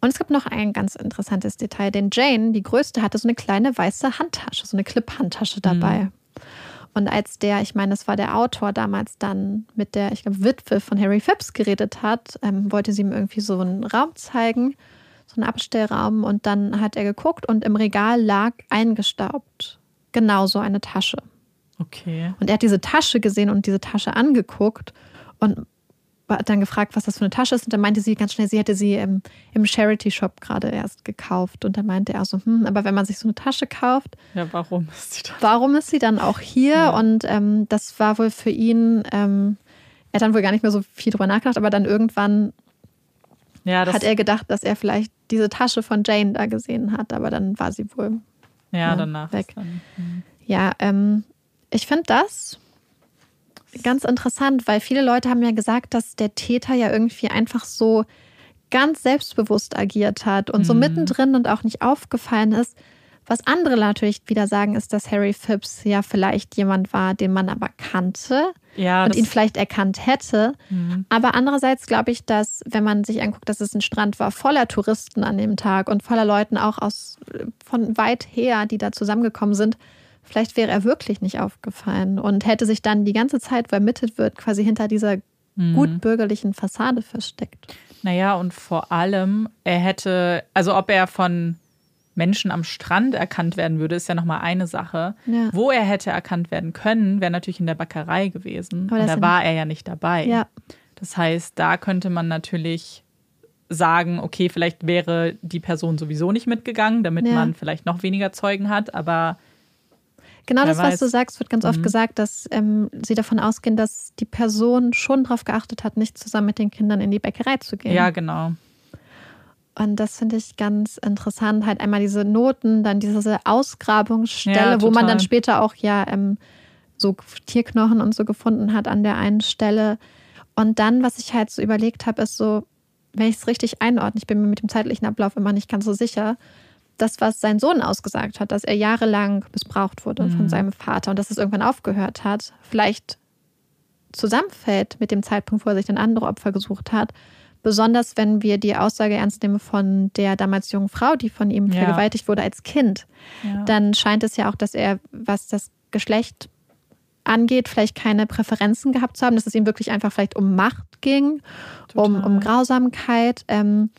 und es gibt noch ein ganz interessantes Detail, denn Jane, die größte, hatte so eine kleine weiße Handtasche, so eine Clip-Handtasche dabei. Mhm. Und als der, ich meine, das war der Autor damals dann mit der, ich glaube, Witwe von Harry Phipps geredet hat, ähm, wollte sie ihm irgendwie so einen Raum zeigen so einen Abstellraum und dann hat er geguckt und im Regal lag eingestaubt genauso eine Tasche. Okay. Und er hat diese Tasche gesehen und diese Tasche angeguckt und hat dann gefragt, was das für eine Tasche ist. Und dann meinte sie ganz schnell, sie hätte sie im, im Charity-Shop gerade erst gekauft. Und dann meinte er so, hm, aber wenn man sich so eine Tasche kauft. Ja, warum ist sie dann? Warum ist sie dann auch hier? Ja. Und ähm, das war wohl für ihn, ähm, er hat dann wohl gar nicht mehr so viel drüber nachgedacht, aber dann irgendwann ja, hat er gedacht, dass er vielleicht diese Tasche von Jane da gesehen hat, aber dann war sie wohl ja, ne, danach weg. Dann, hm. Ja, ähm, ich finde das ganz interessant, weil viele Leute haben ja gesagt, dass der Täter ja irgendwie einfach so ganz selbstbewusst agiert hat und mhm. so mittendrin und auch nicht aufgefallen ist. Was andere natürlich wieder sagen, ist, dass Harry Phipps ja vielleicht jemand war, den man aber kannte ja, und ihn vielleicht erkannt hätte. Mhm. Aber andererseits glaube ich, dass, wenn man sich anguckt, dass es ein Strand war voller Touristen an dem Tag und voller Leuten auch aus von weit her, die da zusammengekommen sind, vielleicht wäre er wirklich nicht aufgefallen und hätte sich dann die ganze Zeit, wo ermittelt wird, quasi hinter dieser mhm. gut bürgerlichen Fassade versteckt. Naja, und vor allem, er hätte, also ob er von Menschen am Strand erkannt werden würde, ist ja nochmal eine Sache. Ja. Wo er hätte erkannt werden können, wäre natürlich in der Bäckerei gewesen. Und da war er ja nicht dabei. Ja. Das heißt, da könnte man natürlich sagen, okay, vielleicht wäre die Person sowieso nicht mitgegangen, damit ja. man vielleicht noch weniger Zeugen hat, aber Genau das, weiß. was du sagst, wird ganz oft mhm. gesagt, dass ähm, sie davon ausgehen, dass die Person schon darauf geachtet hat, nicht zusammen mit den Kindern in die Bäckerei zu gehen. Ja, genau. Und das finde ich ganz interessant. Halt einmal diese Noten, dann diese Ausgrabungsstelle, ja, wo man dann später auch ja ähm, so Tierknochen und so gefunden hat an der einen Stelle. Und dann, was ich halt so überlegt habe, ist so, wenn ich es richtig einordne, ich bin mir mit dem zeitlichen Ablauf immer nicht ganz so sicher, das, was sein Sohn ausgesagt hat, dass er jahrelang missbraucht wurde mhm. von seinem Vater und dass es irgendwann aufgehört hat, vielleicht zusammenfällt mit dem Zeitpunkt, wo er sich dann andere Opfer gesucht hat Besonders wenn wir die Aussage ernst nehmen von der damals jungen Frau, die von ihm ja. vergewaltigt wurde als Kind, ja. dann scheint es ja auch, dass er, was das Geschlecht angeht, vielleicht keine Präferenzen gehabt zu haben, dass es ihm wirklich einfach vielleicht um Macht ging, um, um Grausamkeit ähm,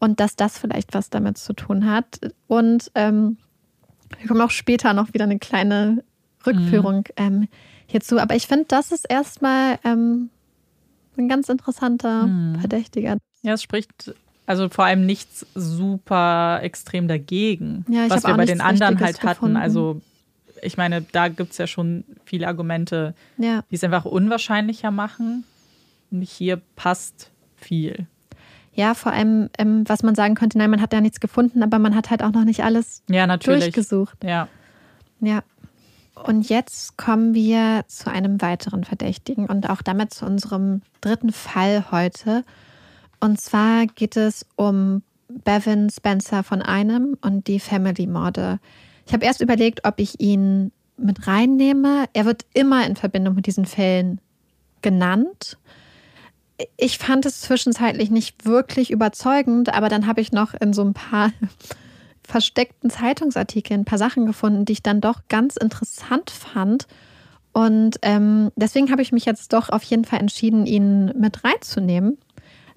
und dass das vielleicht was damit zu tun hat. Und ähm, wir kommen auch später noch wieder eine kleine Rückführung mhm. ähm, hierzu. Aber ich finde, das ist erstmal ähm, ein ganz interessanter hm. Verdächtiger. Ja, es spricht Also vor allem nichts super extrem dagegen, Ja, was wir bei den anderen Richtiges halt hatten. gefunden. Also ich meine, da gibt es ja schon viele Argumente, Ja. die es einfach unwahrscheinlicher machen. Und hier passt viel. Ja, vor allem, ähm, was man sagen könnte, nein, man hat ja nichts gefunden, aber man hat halt auch noch nicht alles Ja, natürlich. durchgesucht. Ja. Ja. Und jetzt kommen wir zu einem weiteren Verdächtigen und auch damit zu unserem dritten Fall heute. Und zwar geht es um Bevan Spencer von einem und die Family-Morde. Ich habe erst überlegt, ob ich ihn mit reinnehme. Er wird immer in Verbindung mit diesen Fällen genannt. Ich fand es zwischenzeitlich nicht wirklich überzeugend, aber dann habe ich noch in so ein paar versteckten Zeitungsartikeln ein paar Sachen gefunden, die ich dann doch ganz interessant fand. Und ähm, deswegen habe ich mich jetzt doch auf jeden Fall entschieden, ihn mit reinzunehmen.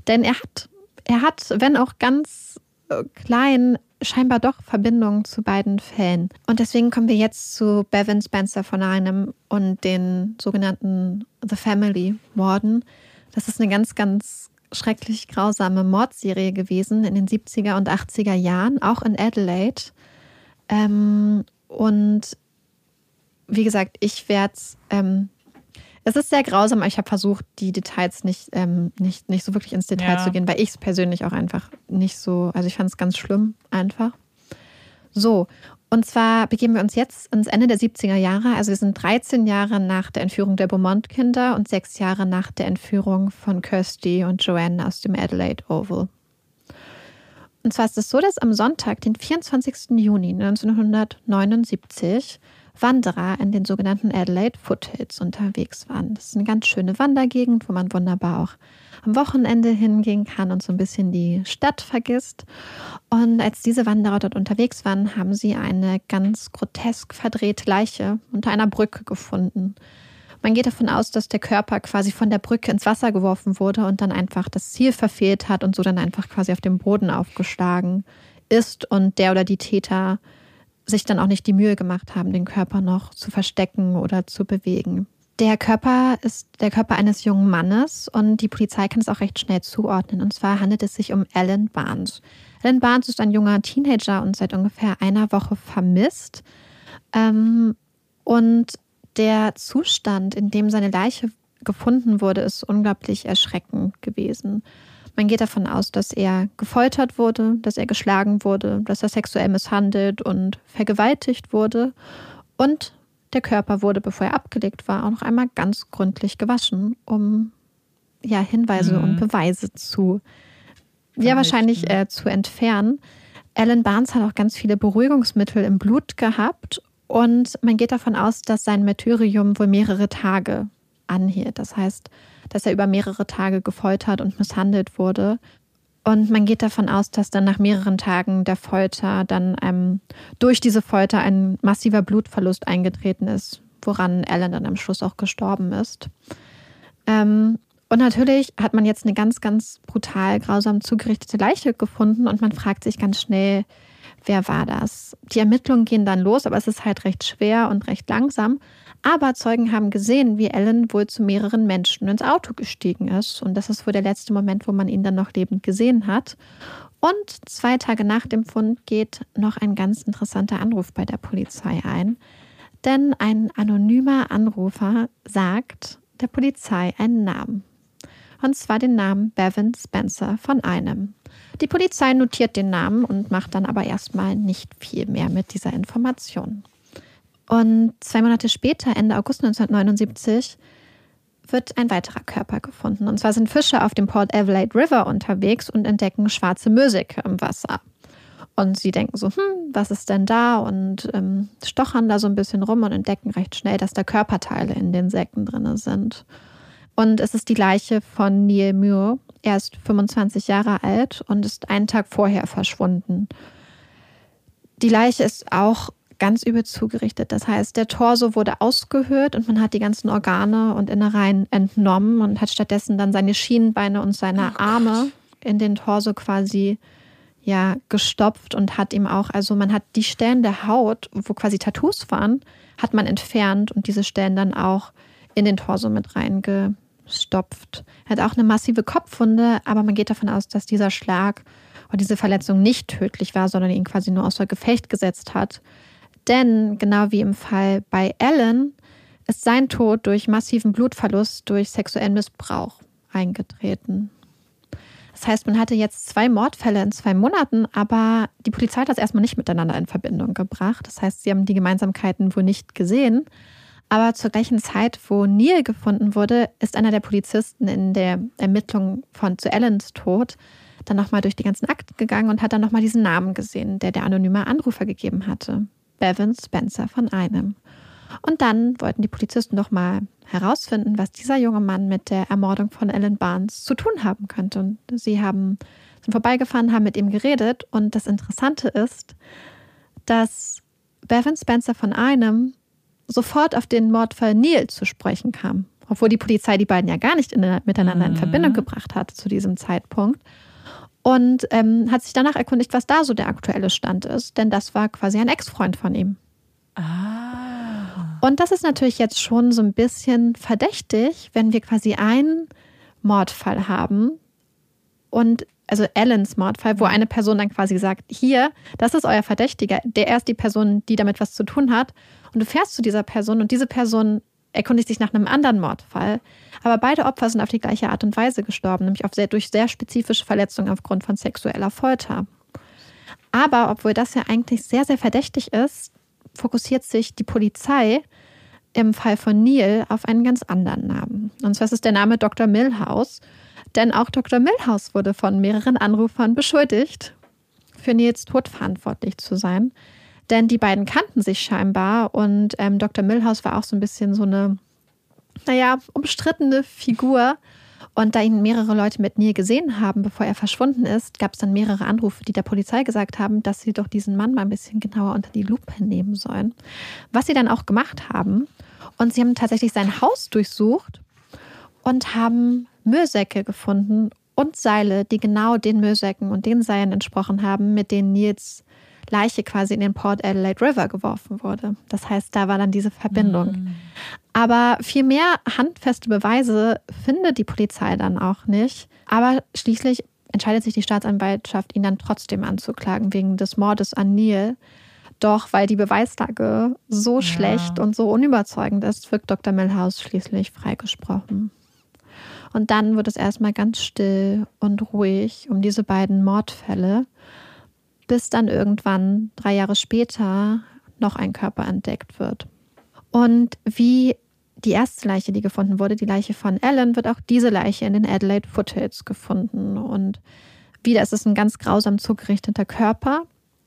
Denn er hat, er hat, wenn auch ganz äh, klein, scheinbar doch Verbindungen zu beiden Fällen. Und deswegen kommen wir jetzt zu Bevan Spencer von einem und den sogenannten The Family Morden. Das ist eine ganz, ganz schrecklich grausame Mordserie gewesen in den 70er und 80er Jahren, auch in Adelaide. Ähm, und wie gesagt, ich werde es. Ähm, es ist sehr grausam, aber ich habe versucht, die Details nicht, ähm, nicht, nicht so wirklich ins Detail Ja. zu gehen, weil ich es persönlich auch einfach nicht so, also ich fand es ganz schlimm einfach. So, und zwar begeben wir uns jetzt ins Ende der 70er Jahre. Also wir sind 13 Jahre nach der Entführung der Beaumont-Kinder und sechs Jahre nach der Entführung von Kirsty und Joanne aus dem Adelaide Oval. Und zwar ist es so, dass am Sonntag, den 24. Juni 1979, Wanderer in den sogenannten Adelaide Foothills unterwegs waren. Das ist eine ganz schöne Wandergegend, wo man wunderbar auch am Wochenende hingehen kann und so ein bisschen die Stadt vergisst. Und als diese Wanderer dort unterwegs waren, haben sie eine ganz grotesk verdrehte Leiche unter einer Brücke gefunden. Man geht davon aus, dass der Körper quasi von der Brücke ins Wasser geworfen wurde und dann einfach das Ziel verfehlt hat und so dann einfach quasi auf dem Boden aufgeschlagen ist und der oder die Täter sich dann auch nicht die Mühe gemacht haben, den Körper noch zu verstecken oder zu bewegen. Der Körper ist der Körper eines jungen Mannes und die Polizei kann es auch recht schnell zuordnen. Und zwar handelt es sich um Alan Barnes. Alan Barnes ist ein junger Teenager und seit ungefähr einer Woche vermisst. Ähm, und der Zustand, in dem seine Leiche gefunden wurde, ist unglaublich erschreckend gewesen. Man geht davon aus, dass er gefoltert wurde, dass er geschlagen wurde, dass er sexuell misshandelt und vergewaltigt wurde. Und der Körper wurde, bevor er abgelegt war, auch noch einmal ganz gründlich gewaschen, um ja, Hinweise Mhm. und Beweise zu, ja, wahrscheinlich äh, zu entfernen. Alan Barnes hat auch ganz viele Beruhigungsmittel im Blut gehabt und man geht davon aus, dass sein Martyrium wohl mehrere Tage anhielt. Das heißt, dass er über mehrere Tage gefoltert und misshandelt wurde. Und man geht davon aus, dass dann nach mehreren Tagen der Folter dann ähm, durch diese Folter ein massiver Blutverlust eingetreten ist, woran Alan dann am Schluss auch gestorben ist. Ähm, und natürlich hat man jetzt eine ganz, ganz brutal, grausam zugerichtete Leiche gefunden und man fragt sich ganz schnell, wer war das? Die Ermittlungen gehen dann los, aber es ist halt recht schwer und recht langsam. Aber Zeugen haben gesehen, wie Alan wohl zu mehreren Menschen ins Auto gestiegen ist. Und das ist wohl der letzte Moment, wo man ihn dann noch lebend gesehen hat. Und zwei Tage nach dem Fund geht noch ein ganz interessanter Anruf bei der Polizei ein. Denn ein anonymer Anrufer sagt der Polizei einen Namen. Und zwar den Namen Bevan Spencer von einem. Die Polizei notiert den Namen und macht dann aber erstmal nicht viel mehr mit dieser Information. Und zwei Monate später, Ende August 1979, wird ein weiterer Körper gefunden. Und zwar sind Fischer auf dem Port Adelaide River unterwegs und entdecken schwarze Mürseke im Wasser. Und sie denken so, hm, was ist denn da? Und ähm, stochern da so ein bisschen rum und entdecken recht schnell, dass da Körperteile in den Säcken drin sind. Und es ist die Leiche von Neil Muir. Er ist 25 Jahre alt und ist einen Tag vorher verschwunden. Die Leiche ist auch ganz übel zugerichtet. Das heißt, der Torso wurde ausgehöhlt und man hat die ganzen Organe und Innereien entnommen und hat stattdessen dann seine Schienenbeine und seine Arme in den Torso quasi ja gestopft und hat ihm auch, also man hat die Stellen der Haut, wo quasi Tattoos waren, hat man entfernt und diese Stellen dann auch in den Torso mit stopft. Er hat auch eine massive Kopfwunde, aber man geht davon aus, dass dieser Schlag oder diese Verletzung nicht tödlich war, sondern ihn quasi nur außer Gefecht gesetzt hat. Denn genau wie im Fall bei Ellen ist sein Tod durch massiven Blutverlust durch sexuellen Missbrauch eingetreten. Das heißt, man hatte jetzt zwei Mordfälle in zwei Monaten, aber die Polizei hat das erstmal nicht miteinander in Verbindung gebracht. Das heißt, sie haben die Gemeinsamkeiten wohl nicht gesehen. Aber zur gleichen Zeit, wo Neil gefunden wurde, ist einer der Polizisten in der Ermittlung von zu Ellens Tod dann nochmal durch die ganzen Akten gegangen und hat dann nochmal diesen Namen gesehen, der der anonyme Anrufer gegeben hatte. Bevan Spencer von einem. Und dann wollten die Polizisten doch mal herausfinden, was dieser junge Mann mit der Ermordung von Ellen Barnes zu tun haben könnte. Und sie haben sind vorbeigefahren, haben mit ihm geredet. Und das Interessante ist, dass Bevan Spencer von einem sofort auf den Mordfall Neil zu sprechen kam. Obwohl die Polizei die beiden ja gar nicht in, miteinander in mhm. Verbindung gebracht hat zu diesem Zeitpunkt. Und ähm, hat sich danach erkundigt, was da so der aktuelle Stand ist. Denn das war quasi ein Ex-Freund von ihm. Ah. Und das ist natürlich jetzt schon so ein bisschen verdächtig, wenn wir quasi einen Mordfall haben und also Allens Mordfall, wo eine Person dann quasi sagt, hier, das ist euer Verdächtiger, der ist die Person, die damit was zu tun hat. Und du fährst zu dieser Person und diese Person erkundigt sich nach einem anderen Mordfall. Aber beide Opfer sind auf die gleiche Art und Weise gestorben, nämlich sehr, durch sehr spezifische Verletzungen aufgrund von sexueller Folter. Aber obwohl das ja eigentlich sehr, sehr verdächtig ist, fokussiert sich die Polizei im Fall von Neil auf einen ganz anderen Namen. Und zwar ist es der Name Dr. Milhouse. Denn auch Dr. Milhouse wurde von mehreren Anrufern beschuldigt, für Nils Tod verantwortlich zu sein. Denn die beiden kannten sich scheinbar und ähm, Dr. Milhouse war auch so ein bisschen so eine, naja, umstrittene Figur. Und da ihn mehrere Leute mit Neil gesehen haben, bevor er verschwunden ist, gab es dann mehrere Anrufe, die der Polizei gesagt haben, dass sie doch diesen Mann mal ein bisschen genauer unter die Lupe nehmen sollen. Was sie dann auch gemacht haben. Und sie haben tatsächlich sein Haus durchsucht und haben Müllsäcke gefunden und Seile, die genau den Müllsäcken und den Seilen entsprochen haben, mit denen Nils Leiche quasi in den Port Adelaide River geworfen wurde. Das heißt, da war dann diese Verbindung. Mhm. Aber viel mehr handfeste Beweise findet die Polizei dann auch nicht. Aber schließlich entscheidet sich die Staatsanwaltschaft, ihn dann trotzdem anzuklagen wegen des Mordes an Neil. Doch weil die Beweislage so ja. schlecht und so unüberzeugend ist, wird Dr. Milhouse schließlich freigesprochen. Und dann wird es erstmal ganz still und ruhig um diese beiden Mordfälle bis dann irgendwann drei Jahre später noch ein Körper entdeckt wird. Und wie die erste Leiche, die gefunden wurde, die Leiche von Ellen, wird auch diese Leiche in den Adelaide Foothills gefunden. Und wieder ist es ein ganz grausam zugerichteter Körper.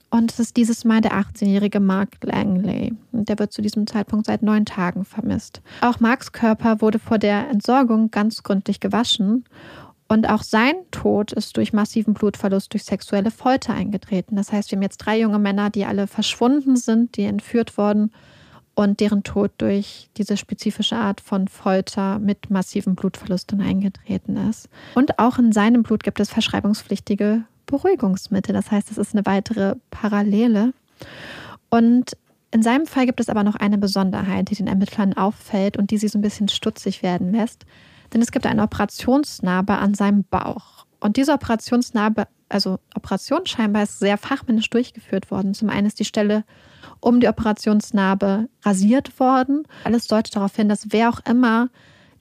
Und es ist dieses Mal der 18-jährige Mark Langley. Und der wird zu diesem Zeitpunkt seit neun Tagen vermisst. Auch Marks Körper wurde vor der Entsorgung ganz gründlich gewaschen. Und auch sein Tod ist durch massiven Blutverlust durch sexuelle Folter eingetreten. Das heißt, wir haben jetzt drei junge Männer, die alle verschwunden sind, die entführt wurden und deren Tod durch diese spezifische Art von Folter mit massiven Blutverlusten eingetreten ist. Und auch in seinem Blut gibt es verschreibungspflichtige Beruhigungsmittel. Das heißt, es ist eine weitere Parallele. Und in seinem Fall gibt es aber noch eine Besonderheit, die den Ermittlern auffällt und die sie so ein bisschen stutzig werden lässt. Denn es gibt eine Operationsnarbe an seinem Bauch. Und diese Operationsnarbe, also Operation scheinbar ist sehr fachmännisch durchgeführt worden. Zum einen ist die Stelle um die Operationsnarbe rasiert worden. Alles deutet darauf hin, dass wer auch immer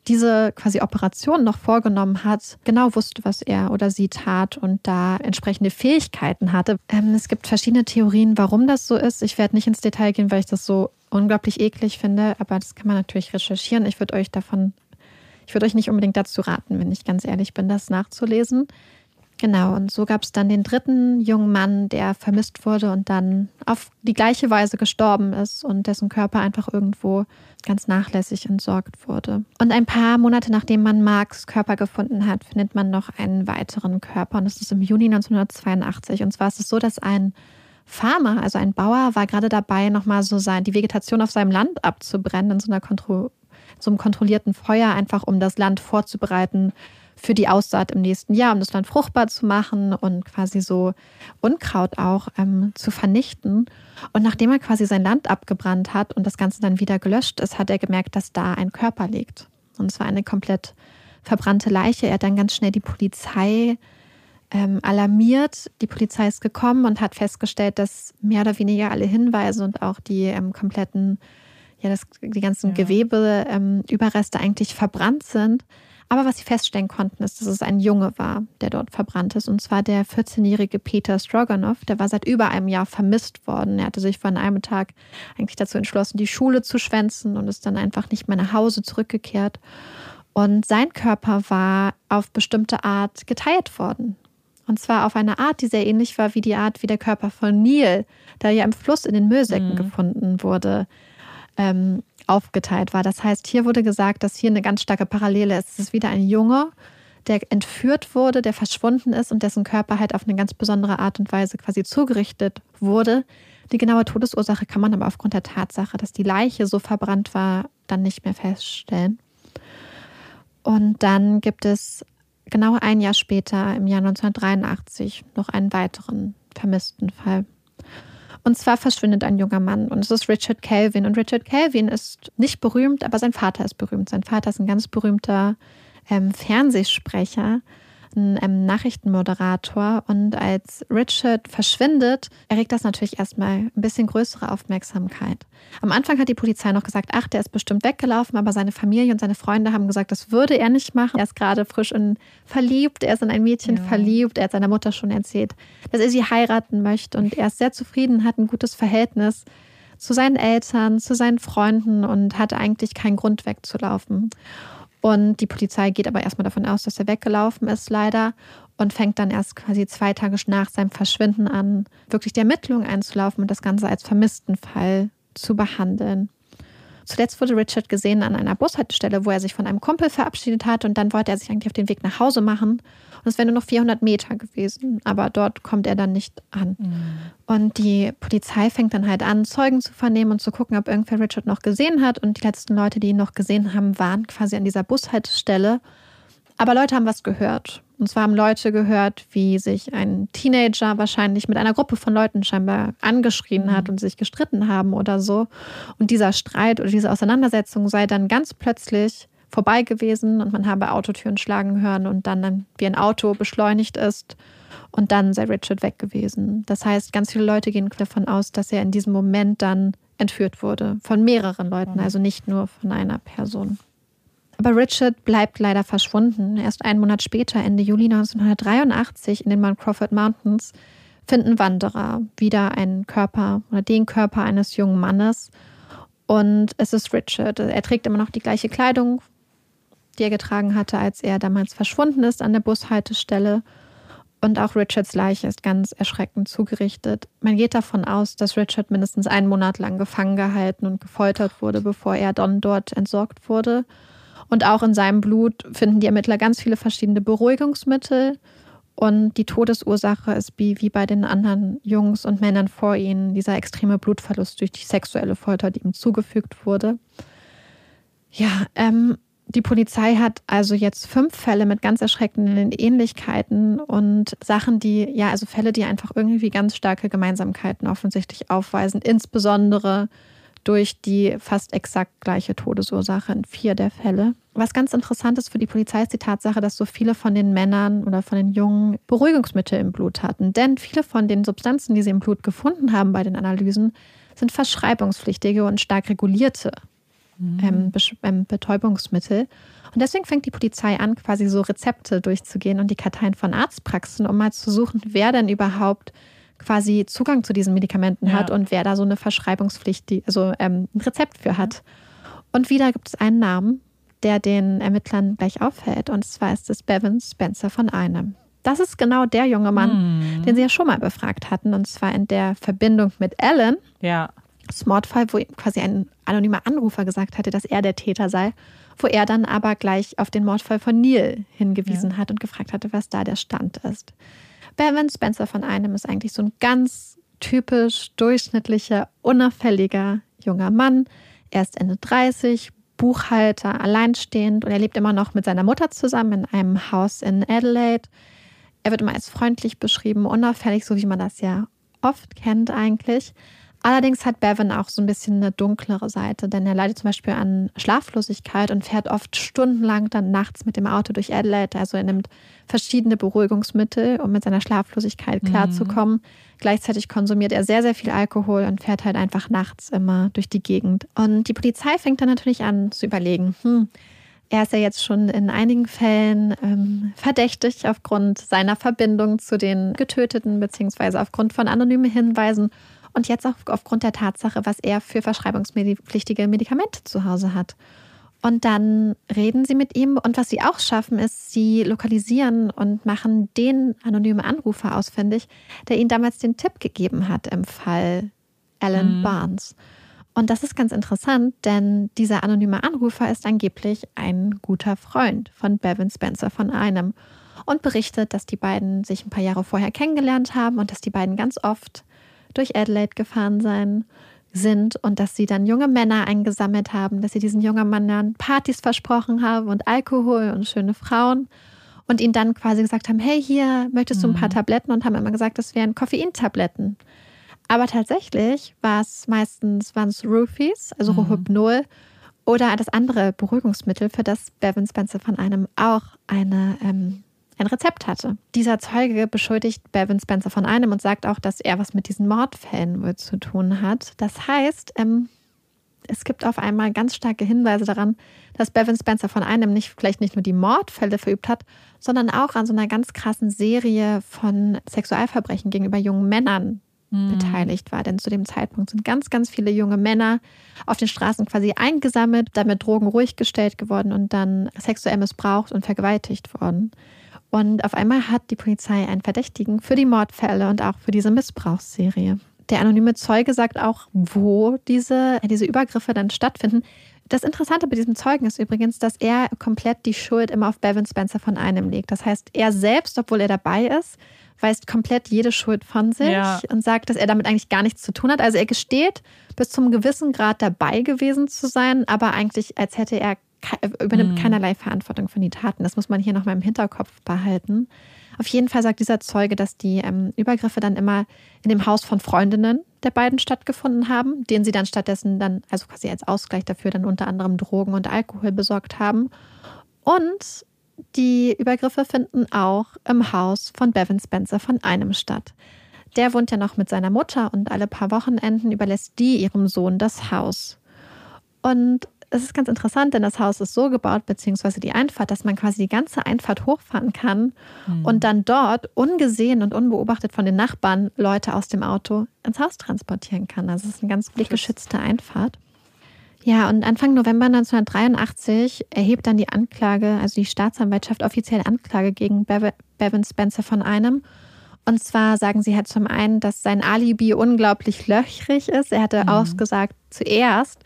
diese quasi Operation noch vorgenommen hat, genau wusste, was er oder sie tat und da entsprechende Fähigkeiten hatte. Ähm, es gibt verschiedene Theorien, warum das so ist. Ich werde nicht ins Detail gehen, weil ich das so unglaublich eklig finde, aber das kann man natürlich recherchieren. Ich würde euch davon ich würde euch nicht unbedingt dazu raten, wenn ich ganz ehrlich bin, das nachzulesen. Genau, und so gab es dann den dritten jungen Mann, der vermisst wurde und dann auf die gleiche Weise gestorben ist und dessen Körper einfach irgendwo ganz nachlässig entsorgt wurde. Und ein paar Monate nachdem man Marks Körper gefunden hat, findet man noch einen weiteren Körper und das ist im Juni 1982. Und zwar ist es so, dass ein Farmer, also ein Bauer, war gerade dabei, nochmal so sein, die Vegetation auf seinem Land abzubrennen in so einer Kontro einem kontrollierten Feuer, einfach um das Land vorzubereiten für die Aussaat im nächsten Jahr, um das Land fruchtbar zu machen und quasi so Unkraut auch ähm, zu vernichten. Und nachdem er quasi sein Land abgebrannt hat und das Ganze dann wieder gelöscht ist, hat er gemerkt, dass da ein Körper liegt. Und es war eine komplett verbrannte Leiche. Er hat dann ganz schnell die Polizei ähm, alarmiert. Die Polizei ist gekommen und hat festgestellt, dass mehr oder weniger alle Hinweise und auch die ähm, kompletten, ja, das, die ganzen ja. Gewebeüberreste ähm, eigentlich verbrannt sind. Aber was sie feststellen konnten, ist, dass es ein Junge war, der dort verbrannt ist. Und zwar der 14-jährige Peter Stroganoff. Der war seit über einem Jahr vermisst worden. Er hatte sich vor einem Tag eigentlich dazu entschlossen, die Schule zu schwänzen und ist dann einfach nicht mehr nach Hause zurückgekehrt. Und sein Körper war auf bestimmte Art geteilt worden. Und zwar auf eine Art, die sehr ähnlich war wie die Art, wie der Körper von Neil, der ja im Fluss in den Müllsäcken mhm. gefunden wurde, ähm, aufgeteilt war. Das heißt, hier wurde gesagt, dass hier eine ganz starke Parallele ist. Es ist wieder ein Junge, der entführt wurde, der verschwunden ist und dessen Körper halt auf eine ganz besondere Art und Weise quasi zugerichtet wurde. Die genaue Todesursache kann man aber aufgrund der Tatsache, dass die Leiche so verbrannt war, dann nicht mehr feststellen. Und dann gibt es genau ein Jahr später, im Jahr 1983, noch einen weiteren vermissten Fall. Und zwar verschwindet ein junger Mann und es ist Richard Calvin. Und Richard Calvin ist nicht berühmt, aber sein Vater ist berühmt. Sein Vater ist ein ganz berühmter ähm, Fernsehsprecher ein ähm, Nachrichtenmoderator. Und als Richard verschwindet, erregt das natürlich erstmal ein bisschen größere Aufmerksamkeit. Am Anfang hat die Polizei noch gesagt, ach, der ist bestimmt weggelaufen, aber seine Familie und seine Freunde haben gesagt, das würde er nicht machen. Er ist gerade frisch und verliebt, er ist in ein Mädchen ja. verliebt, er hat seiner Mutter schon erzählt, dass er sie heiraten möchte und er ist sehr zufrieden, hat ein gutes Verhältnis zu seinen Eltern, zu seinen Freunden und hat eigentlich keinen Grund wegzulaufen. Und die Polizei geht aber erstmal davon aus, dass er weggelaufen ist, leider, und fängt dann erst quasi zwei Tage nach seinem Verschwinden an, wirklich die Ermittlungen einzulaufen und das Ganze als vermissten Fall zu behandeln. Zuletzt wurde Richard gesehen an einer Bushaltestelle, wo er sich von einem Kumpel verabschiedet hat und dann wollte er sich eigentlich auf den Weg nach Hause machen. Und es wären nur noch 400 Meter gewesen, aber dort kommt er dann nicht an. Mhm. Und die Polizei fängt dann halt an, Zeugen zu vernehmen und zu gucken, ob irgendwer Richard noch gesehen hat. Und die letzten Leute, die ihn noch gesehen haben, waren quasi an dieser Bushaltestelle. Aber Leute haben was gehört. Und zwar haben Leute gehört, wie sich ein Teenager wahrscheinlich mit einer Gruppe von Leuten scheinbar angeschrien hat mhm. und sich gestritten haben oder so. Und dieser Streit oder diese Auseinandersetzung sei dann ganz plötzlich vorbei gewesen und man habe Autotüren schlagen hören und dann, wie ein Auto beschleunigt ist und dann sei Richard weg gewesen. Das heißt, ganz viele Leute gehen davon aus, dass er in diesem Moment dann entführt wurde von mehreren Leuten, mhm. also nicht nur von einer Person. Aber Richard bleibt leider verschwunden. Erst einen Monat später, Ende Juli 1983, in den Mount Crawford Mountains, finden Wanderer wieder einen Körper oder den Körper eines jungen Mannes. Und es ist Richard. Er trägt immer noch die gleiche Kleidung, die er getragen hatte, als er damals verschwunden ist an der Bushaltestelle. Und auch Richards Leiche ist ganz erschreckend zugerichtet. Man geht davon aus, dass Richard mindestens einen Monat lang gefangen gehalten und gefoltert wurde, bevor er dann dort entsorgt wurde. Und auch in seinem Blut finden die Ermittler ganz viele verschiedene Beruhigungsmittel. Und die Todesursache ist wie, bei den anderen Jungs und Männern vor ihnen dieser extreme Blutverlust durch die sexuelle Folter, die ihm zugefügt wurde. Ja, ähm, die Polizei hat also jetzt fünf Fälle mit ganz erschreckenden Ähnlichkeiten und Sachen, die, ja, also Fälle, die einfach irgendwie ganz starke Gemeinsamkeiten offensichtlich aufweisen, insbesondere durch die fast exakt gleiche Todesursache in vier der Fälle. Was ganz interessant ist für die Polizei ist die Tatsache, dass so viele von den Männern oder von den Jungen Beruhigungsmittel im Blut hatten. Denn viele von den Substanzen, die sie im Blut gefunden haben bei den Analysen, sind verschreibungspflichtige und stark regulierte mhm. ähm, ähm Betäubungsmittel. Und deswegen fängt die Polizei an, quasi so Rezepte durchzugehen und die Karteien von Arztpraxen, um mal zu suchen, wer denn überhaupt quasi Zugang zu diesen Medikamenten ja. hat und wer da so eine Verschreibungspflicht, die, also ähm, ein Rezept für hat. Und wieder gibt es einen Namen, der den Ermittlern gleich auffällt. Und zwar ist es Bevan Spencer von einem. Das ist genau der junge Mann, mhm. den sie ja schon mal befragt hatten. Und zwar in der Verbindung mit Alan. Ja. Das Mordfall, wo quasi ein anonymer Anrufer gesagt hatte, dass er der Täter sei. Wo er dann aber gleich auf den Mordfall von Neil hingewiesen ja. hat und gefragt hatte, was da der Stand ist. Bevan Spencer von einem ist eigentlich so ein ganz typisch durchschnittlicher, unauffälliger junger Mann. Er ist Ende 30, Buchhalter, alleinstehend und er lebt immer noch mit seiner Mutter zusammen in einem Haus in Adelaide. Er wird immer als freundlich beschrieben, unauffällig, so wie man das ja oft kennt eigentlich. Allerdings hat Bevan auch so ein bisschen eine dunklere Seite, denn er leidet zum Beispiel an Schlaflosigkeit und fährt oft stundenlang dann nachts mit dem Auto durch Adelaide. Also er nimmt verschiedene Beruhigungsmittel, um mit seiner Schlaflosigkeit klarzukommen. Mhm. Gleichzeitig konsumiert er sehr, sehr viel Alkohol und fährt halt einfach nachts immer durch die Gegend. Und die Polizei fängt dann natürlich an zu überlegen, hm, er ist ja jetzt schon in einigen Fällen ähm, verdächtig aufgrund seiner Verbindung zu den Getöteten, beziehungsweise aufgrund von anonymen Hinweisen und jetzt auch aufgrund der Tatsache, was er für verschreibungspflichtige Medikamente zu Hause hat. Und dann reden sie mit ihm und was sie auch schaffen, ist, sie lokalisieren und machen den anonymen Anrufer ausfindig, der ihnen damals den Tipp gegeben hat im Fall Alan mhm. Barnes. Und das ist ganz interessant, denn dieser anonyme Anrufer ist angeblich ein guter Freund von Bevan Spencer von einem und berichtet, dass die beiden sich ein paar Jahre vorher kennengelernt haben und dass die beiden ganz oft durch Adelaide gefahren sein sind und dass sie dann junge Männer eingesammelt haben, dass sie diesen jungen Männern Partys versprochen haben und Alkohol und schöne Frauen und ihnen dann quasi gesagt haben, hey, hier möchtest du ein paar mhm. Tabletten und haben immer gesagt, das wären Koffeintabletten. Aber tatsächlich war es meistens waren es Roofies, also mhm. Rohypnol oder das andere Beruhigungsmittel, für das Bevan Spencer von einem auch eine ähm, ein Rezept hatte. Dieser Zeuge beschuldigt Bevan Spencer von einem und sagt auch, dass er was mit diesen Mordfällen wohl zu tun hat. Das heißt, ähm, es gibt auf einmal ganz starke Hinweise daran, dass Bevan Spencer von einem nicht vielleicht nicht nur die Mordfälle verübt hat, sondern auch an so einer ganz krassen Serie von Sexualverbrechen gegenüber jungen Männern mhm. beteiligt war. Denn zu dem Zeitpunkt sind ganz, ganz viele junge Männer auf den Straßen quasi eingesammelt, damit Drogen ruhig gestellt geworden und dann sexuell missbraucht und vergewaltigt worden. Und auf einmal hat die Polizei einen Verdächtigen für die Mordfälle und auch für diese Missbrauchsserie. Der anonyme Zeuge sagt auch, wo diese, diese Übergriffe dann stattfinden. Das Interessante bei diesem Zeugen ist übrigens, dass er komplett die Schuld immer auf Bevan Spencer von einem legt. Das heißt, er selbst, obwohl er dabei ist, weist komplett jede Schuld von sich ja. und sagt, dass er damit eigentlich gar nichts zu tun hat. Also er gesteht, bis zum gewissen Grad dabei gewesen zu sein, aber eigentlich, als hätte er übernimmt mhm. keinerlei Verantwortung für die Taten. Das muss man hier nochmal im Hinterkopf behalten. Auf jeden Fall sagt dieser Zeuge, dass die ähm, Übergriffe dann immer in dem Haus von Freundinnen der beiden stattgefunden haben, denen sie dann stattdessen dann, also quasi als Ausgleich dafür, dann unter anderem Drogen und Alkohol besorgt haben. Und die Übergriffe finden auch im Haus von Bevan Spencer von einem statt. Der wohnt ja noch mit seiner Mutter und alle paar Wochenenden überlässt die ihrem Sohn das Haus. Und es ist ganz interessant, denn das Haus ist so gebaut, beziehungsweise die Einfahrt, dass man quasi die ganze Einfahrt hochfahren kann mhm. und dann dort ungesehen und unbeobachtet von den Nachbarn Leute aus dem Auto ins Haus transportieren kann. Also es ist eine ganz blickgeschützte Einfahrt. Ja, und Anfang November 1983 erhebt dann die Anklage, also die Staatsanwaltschaft offiziell Anklage gegen Bevan Spencer von einem. Und zwar sagen sie halt zum einen, dass sein Alibi unglaublich löchrig ist. Er hatte mhm. ausgesagt zuerst,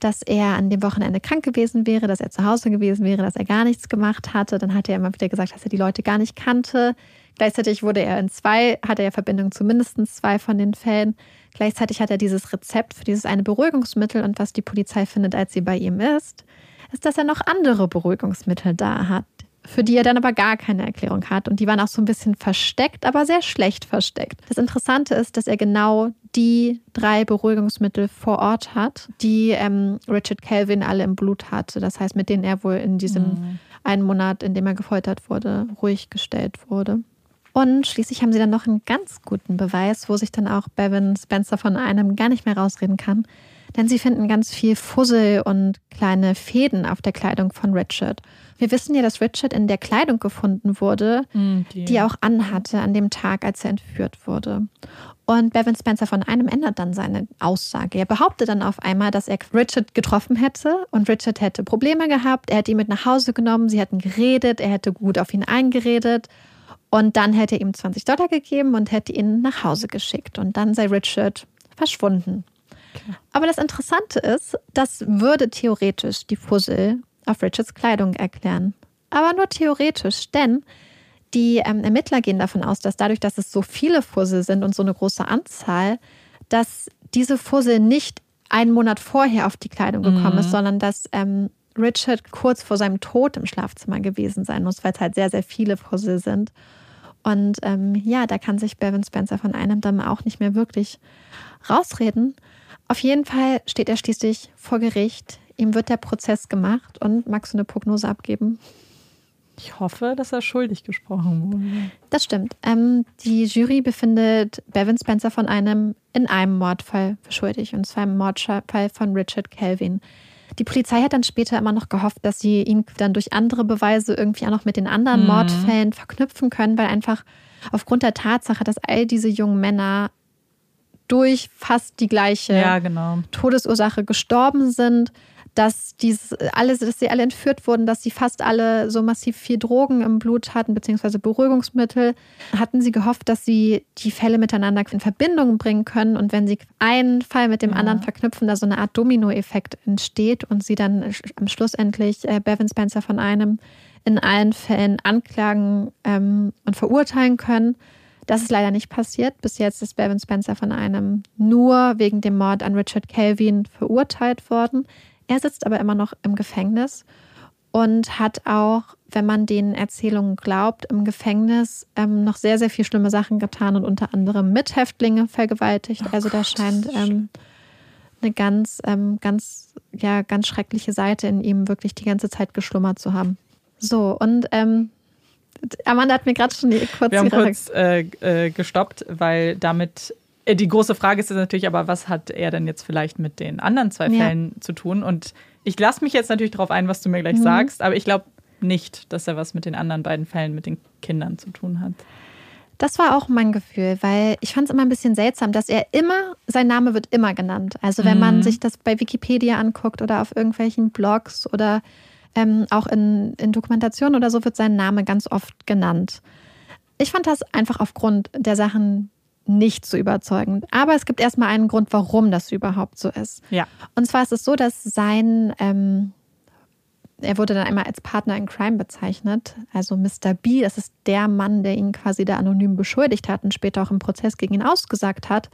dass er an dem Wochenende krank gewesen wäre, dass er zu Hause gewesen wäre, dass er gar nichts gemacht hatte. Dann hat er immer wieder gesagt, dass er die Leute gar nicht kannte. Gleichzeitig wurde er in zwei, hatte er Verbindung zu mindestens zwei von den Fällen. Gleichzeitig hat er dieses Rezept für dieses eine Beruhigungsmittel und was die Polizei findet, als sie bei ihm ist, ist, dass er noch andere Beruhigungsmittel da hat, für die er dann aber gar keine Erklärung hat. Und die waren auch so ein bisschen versteckt, aber sehr schlecht versteckt. Das Interessante ist, dass er genau die drei Beruhigungsmittel vor Ort hat, die ähm, Richard Kelvin alle im Blut hatte. Das heißt, mit denen er wohl in diesem mhm. einen Monat, in dem er gefoltert wurde, ruhig gestellt wurde. Und schließlich haben sie dann noch einen ganz guten Beweis, wo sich dann auch Bevan Spencer von einem gar nicht mehr rausreden kann. Denn sie finden ganz viel Fussel und kleine Fäden auf der Kleidung von Richard. Wir wissen ja, dass Richard in der Kleidung gefunden wurde, mm, die. die er auch anhatte an dem Tag, als er entführt wurde. Und Bevan Spencer von einem ändert dann seine Aussage. Er behauptet dann auf einmal, dass er Richard getroffen hätte und Richard hätte Probleme gehabt. Er hätte ihn mit nach Hause genommen, sie hätten geredet, er hätte gut auf ihn eingeredet. Und dann hätte er ihm 20 Dollar gegeben und hätte ihn nach Hause geschickt. Und dann sei Richard verschwunden. Okay. Aber das Interessante ist, das würde theoretisch die Fussel auf Richards Kleidung erklären. Aber nur theoretisch, denn die ähm, Ermittler gehen davon aus, dass dadurch, dass es so viele Fussel sind und so eine große Anzahl, dass diese Fussel nicht einen Monat vorher auf die Kleidung gekommen mhm. ist, sondern dass ähm, Richard kurz vor seinem Tod im Schlafzimmer gewesen sein muss, weil es halt sehr, sehr viele Fussel sind. Und ähm, ja, da kann sich Bevan Spencer von einem dann auch nicht mehr wirklich rausreden. Auf jeden Fall steht er schließlich vor Gericht. Ihm wird der Prozess gemacht und magst du eine Prognose abgeben? Ich hoffe, dass er schuldig gesprochen wurde. Das stimmt. Ähm, die Jury befindet Bevan Spencer von einem in einem Mordfall für schuldig, und zwar im Mordfall von Richard Kelvin. Die Polizei hat dann später immer noch gehofft, dass sie ihn dann durch andere Beweise irgendwie auch noch mit den anderen mhm. Mordfällen verknüpfen können, weil einfach aufgrund der Tatsache, dass all diese jungen Männer durch fast die gleiche ja, genau. Todesursache gestorben sind, dass dieses alle, dass sie alle entführt wurden, dass sie fast alle so massiv viel Drogen im Blut hatten, beziehungsweise Beruhigungsmittel, hatten sie gehofft, dass sie die Fälle miteinander in Verbindung bringen können. Und wenn sie einen Fall mit dem ja. anderen verknüpfen, da so eine Art Dominoeffekt entsteht und sie dann am Schluss endlich äh, Bevan Spencer von einem in allen Fällen anklagen ähm, und verurteilen können. Das ist leider nicht passiert. Bis jetzt ist Bevan Spencer von einem nur wegen dem Mord an Richard Kelvin verurteilt worden. Er sitzt aber immer noch im Gefängnis und hat auch, wenn man den Erzählungen glaubt, im Gefängnis ähm, noch sehr, sehr viel schlimme Sachen getan und unter anderem Mithäftlinge vergewaltigt. Oh also da scheint ähm, eine ganz, ähm, ganz, ja, ganz schreckliche Seite in ihm wirklich die ganze Zeit geschlummert zu haben. So, und ähm, Amanda hat mir gerade schon die kurz, Wir haben kurz äh, äh, gestoppt, weil damit äh, die große Frage ist natürlich aber, was hat er denn jetzt vielleicht mit den anderen zwei Fällen ja. zu tun? Und ich lasse mich jetzt natürlich darauf ein, was du mir gleich mhm. sagst, aber ich glaube nicht, dass er was mit den anderen beiden Fällen mit den Kindern zu tun hat. Das war auch mein Gefühl, weil ich fand es immer ein bisschen seltsam, dass er immer, sein Name wird immer genannt. Also wenn mhm. man sich das bei Wikipedia anguckt oder auf irgendwelchen Blogs oder ähm, auch in, in Dokumentationen oder so wird sein Name ganz oft genannt. Ich fand das einfach aufgrund der Sachen, nicht so überzeugend. Aber es gibt erstmal einen Grund, warum das überhaupt so ist. Ja. Und zwar ist es so, dass sein, ähm, er wurde dann einmal als Partner in Crime bezeichnet. Also Mr. B, das ist der Mann, der ihn quasi da anonym beschuldigt hat und später auch im Prozess gegen ihn ausgesagt hat,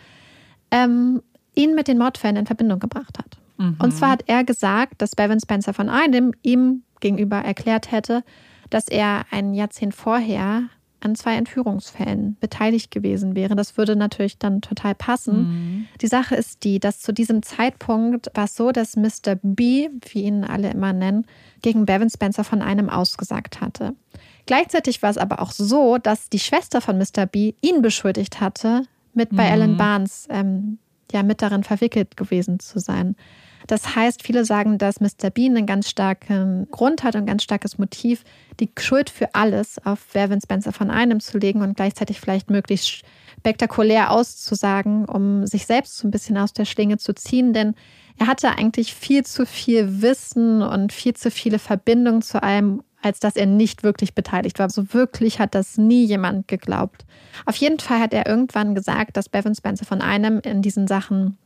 ähm, ihn mit den Mordfällen in Verbindung gebracht hat. Mhm. Und zwar hat er gesagt, dass Bevan Spencer von einem ihm gegenüber erklärt hätte, dass er ein Jahrzehnt vorher an zwei Entführungsfällen beteiligt gewesen wäre. Das würde natürlich dann total passen. Mhm. Die Sache ist die, dass zu diesem Zeitpunkt war es so, dass Mr. B, wie ihn alle immer nennen, gegen Bevan Spencer von einem ausgesagt hatte. Gleichzeitig war es aber auch so, dass die Schwester von Mr. B ihn beschuldigt hatte, mit bei mhm. Alan Barnes ähm, ja mit darin verwickelt gewesen zu sein. Das heißt, viele sagen, dass Mr. Bean einen ganz starken Grund hat und ein ganz starkes Motiv, die Schuld für alles auf Vervin Spencer von einem zu legen und gleichzeitig vielleicht möglichst spektakulär auszusagen, um sich selbst so ein bisschen aus der Schlinge zu ziehen. Denn er hatte eigentlich viel zu viel Wissen und viel zu viele Verbindungen zu allem, als dass er nicht wirklich beteiligt war. So also wirklich hat das nie jemand geglaubt. Auf jeden Fall hat er irgendwann gesagt, dass Bevan Spencer von einem in diesen Sachen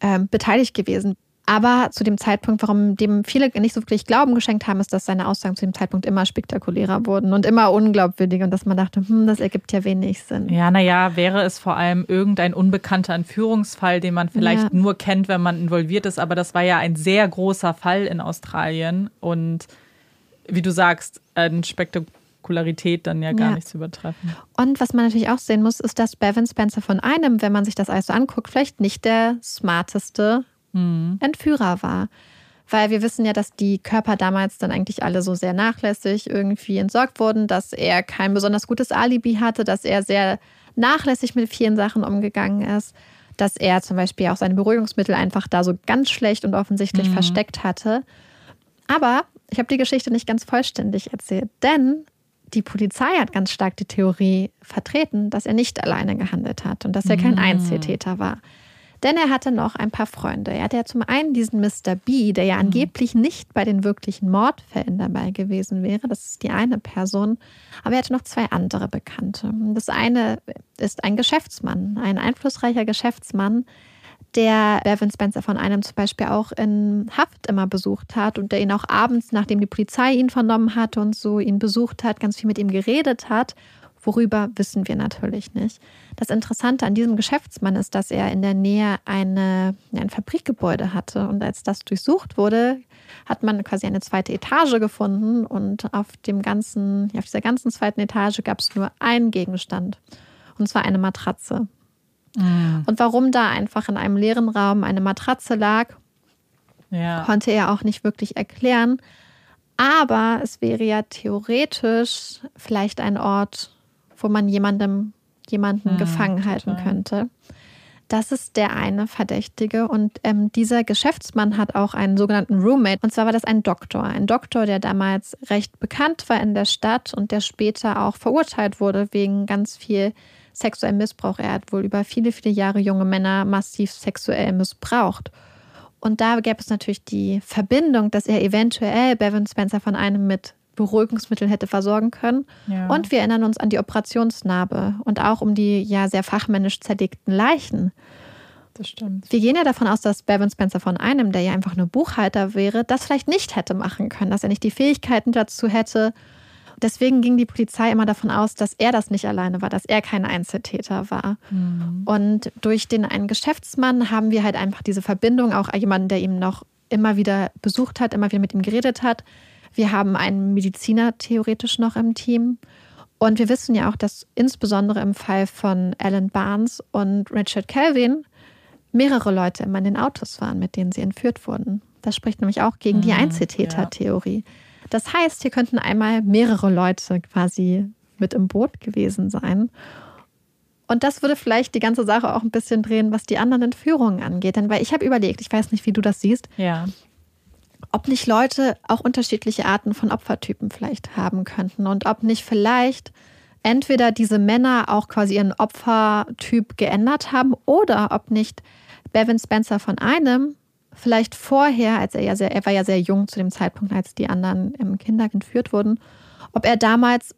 äh, beteiligt gewesen aber zu dem Zeitpunkt, warum dem viele nicht so wirklich Glauben geschenkt haben, ist, dass seine Aussagen zu dem Zeitpunkt immer spektakulärer wurden und immer unglaubwürdiger und dass man dachte, hm, das ergibt ja wenig Sinn. Ja, naja, wäre es vor allem irgendein unbekannter Entführungsfall, den man vielleicht ja. nur kennt, wenn man involviert ist. Aber das war ja ein sehr großer Fall in Australien und wie du sagst, eine Spektakularität dann ja gar ja. nicht zu übertreffen. Und was man natürlich auch sehen muss, ist, dass Bevan Spencer von einem, wenn man sich das alles so anguckt, vielleicht nicht der smarteste mhm. Entführer war. Weil wir wissen ja, dass die Körper damals dann eigentlich alle so sehr nachlässig irgendwie entsorgt wurden, dass er kein besonders gutes Alibi hatte, dass er sehr nachlässig mit vielen Sachen umgegangen ist, dass er zum Beispiel auch seine Beruhigungsmittel einfach da so ganz schlecht und offensichtlich mhm. versteckt hatte. Aber ich habe die Geschichte nicht ganz vollständig erzählt, denn die Polizei hat ganz stark die Theorie vertreten, dass er nicht alleine gehandelt hat und dass er kein mhm. Einzeltäter war. Denn er hatte noch ein paar Freunde. Er hatte ja zum einen diesen Mr. B, der ja mhm. angeblich nicht bei den wirklichen Mordfällen dabei gewesen wäre. Das ist die eine Person. Aber er hatte noch zwei andere Bekannte. Das eine ist ein Geschäftsmann, ein einflussreicher Geschäftsmann, der Bevan Spencer von einem zum Beispiel auch in Haft immer besucht hat und der ihn auch abends, nachdem die Polizei ihn vernommen hatte und so ihn besucht hat, ganz viel mit ihm geredet hat Worüber wissen wir natürlich nicht. Das Interessante an diesem Geschäftsmann ist, dass er in der Nähe eine, ein Fabrikgebäude hatte. Und als das durchsucht wurde, hat man quasi eine zweite Etage gefunden. Und auf, dem ganzen, auf dieser ganzen zweiten Etage gab es nur einen Gegenstand. Und zwar eine Matratze. Mhm. Und warum da einfach in einem leeren Raum eine Matratze lag, ja. konnte er auch nicht wirklich erklären. Aber es wäre ja theoretisch vielleicht ein Ort, wo man jemandem, jemanden hm, gefangen halten total. könnte. Das ist der eine Verdächtige. Und ähm, dieser Geschäftsmann hat auch einen sogenannten Roommate. Und zwar war das ein Doktor. Ein Doktor, der damals recht bekannt war in der Stadt und der später auch verurteilt wurde wegen ganz viel sexuellem Missbrauch. Er hat wohl über viele, viele Jahre junge Männer massiv sexuell missbraucht. Und da gäbe es natürlich die Verbindung, dass er eventuell Bevan Spencer von einem mit Beruhigungsmitteln hätte versorgen können. Ja. Und wir erinnern uns an die Operationsnarbe und auch um die ja sehr fachmännisch zerlegten Leichen. Das stimmt. Wir gehen ja davon aus, dass Bevan Spencer von einem, der ja einfach nur Buchhalter wäre, das vielleicht nicht hätte machen können, dass er nicht die Fähigkeiten dazu hätte. Deswegen ging die Polizei immer davon aus, dass er das nicht alleine war, dass er kein Einzeltäter war. Mhm. Und durch den einen Geschäftsmann haben wir halt einfach diese Verbindung, auch jemanden, der ihm noch immer wieder besucht hat, immer wieder mit ihm geredet hat, wir haben einen Mediziner theoretisch noch im Team. Und wir wissen ja auch, dass insbesondere im Fall von Alan Barnes und Richard Kelvin mehrere Leute immer in den Autos waren, mit denen sie entführt wurden. Das spricht nämlich auch gegen die mhm, Einzeltäter-Theorie. Das heißt, hier könnten einmal mehrere Leute quasi mit im Boot gewesen sein. Und das würde vielleicht die ganze Sache auch ein bisschen drehen, was die anderen Entführungen angeht. Denn weil ich habe überlegt, ich weiß nicht, wie du das siehst. Ja ob nicht Leute auch unterschiedliche Arten von Opfertypen vielleicht haben könnten und ob nicht vielleicht entweder diese Männer auch quasi ihren Opfertyp geändert haben oder ob nicht Bevan Spencer von einem vielleicht vorher, als er ja sehr, er war ja sehr jung zu dem Zeitpunkt, als die anderen im Kinder entführt wurden, ob er damals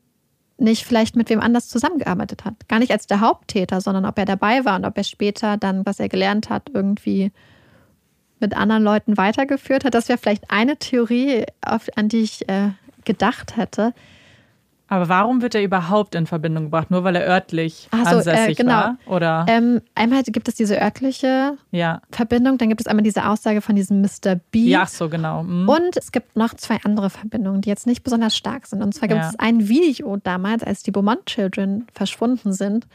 nicht vielleicht mit wem anders zusammengearbeitet hat. Gar nicht als der Haupttäter, sondern ob er dabei war und ob er später dann, was er gelernt hat, irgendwie mit anderen Leuten weitergeführt hat. Das wäre vielleicht eine Theorie, auf, an die ich äh, gedacht hätte. Aber warum wird er überhaupt in Verbindung gebracht? Nur weil er örtlich so, äh, ansässig äh, genau. war? Oder? Ähm, einmal gibt es diese örtliche ja. Verbindung, dann gibt es einmal diese Aussage von diesem Mr. B. Ja, so genau. Mhm. Und es gibt noch zwei andere Verbindungen, die jetzt nicht besonders stark sind. Und zwar gibt ja. es ein Video damals, als die Beaumont Children verschwunden sind,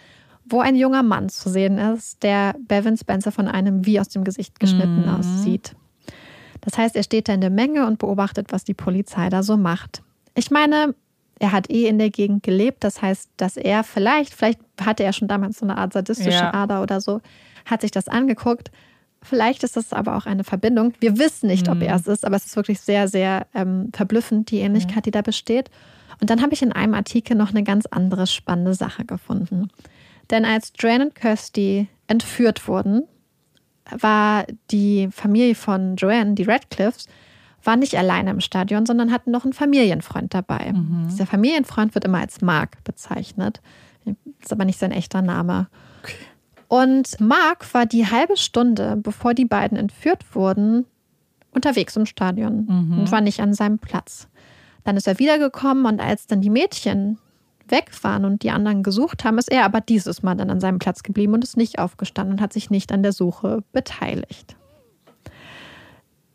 wo ein junger Mann zu sehen ist, der Bevan Spencer von einem wie aus dem Gesicht geschnitten mhm. aussieht. Das heißt, er steht da in der Menge und beobachtet, was die Polizei da so macht. Ich meine, er hat eh in der Gegend gelebt, das heißt, dass er vielleicht, vielleicht hatte er schon damals so eine Art sadistische ja. Ader oder so, hat sich das angeguckt. Vielleicht ist das aber auch eine Verbindung. Wir wissen nicht, ob mhm. er es ist, aber es ist wirklich sehr, sehr ähm, verblüffend, die Ähnlichkeit, die da besteht. Und dann habe ich in einem Artikel noch eine ganz andere spannende Sache gefunden. Denn als Joanne und Kirsty entführt wurden, war die Familie von Joanne, die Radcliffes, war nicht alleine im Stadion, sondern hatten noch einen Familienfreund dabei. Mhm. Dieser Familienfreund wird immer als Mark bezeichnet. Ist aber nicht sein echter Name. Okay. Und Mark war die halbe Stunde, bevor die beiden entführt wurden, unterwegs im Stadion mhm. und war nicht an seinem Platz. Dann ist er wiedergekommen und als dann die Mädchen weg waren und die anderen gesucht haben, ist er aber dieses Mal dann an seinem Platz geblieben und ist nicht aufgestanden und hat sich nicht an der Suche beteiligt.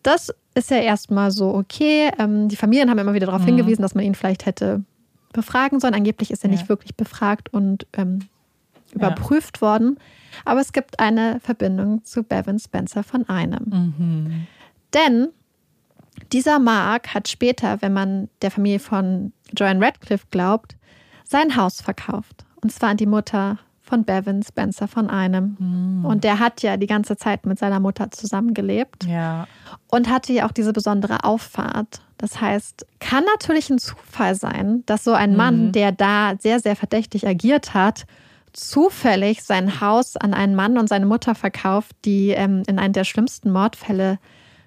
Das ist ja erstmal so okay. Ähm, die Familien haben immer wieder darauf mhm. hingewiesen, dass man ihn vielleicht hätte befragen sollen. Angeblich ist er ja. nicht wirklich befragt und ähm, überprüft ja. worden. Aber es gibt eine Verbindung zu Bevan Spencer von einem. Mhm. Denn dieser Mark hat später, wenn man der Familie von Joanne Radcliffe glaubt, sein Haus verkauft. Und zwar an die Mutter von Bevan Spencer von einem. Mhm. Und der hat ja die ganze Zeit mit seiner Mutter zusammengelebt. Ja. Und hatte ja auch diese besondere Auffahrt. Das heißt, kann natürlich ein Zufall sein, dass so ein Mann, mhm. der da sehr, sehr verdächtig agiert hat, zufällig sein Haus an einen Mann und seine Mutter verkauft, die ähm, in einen der schlimmsten Mordfälle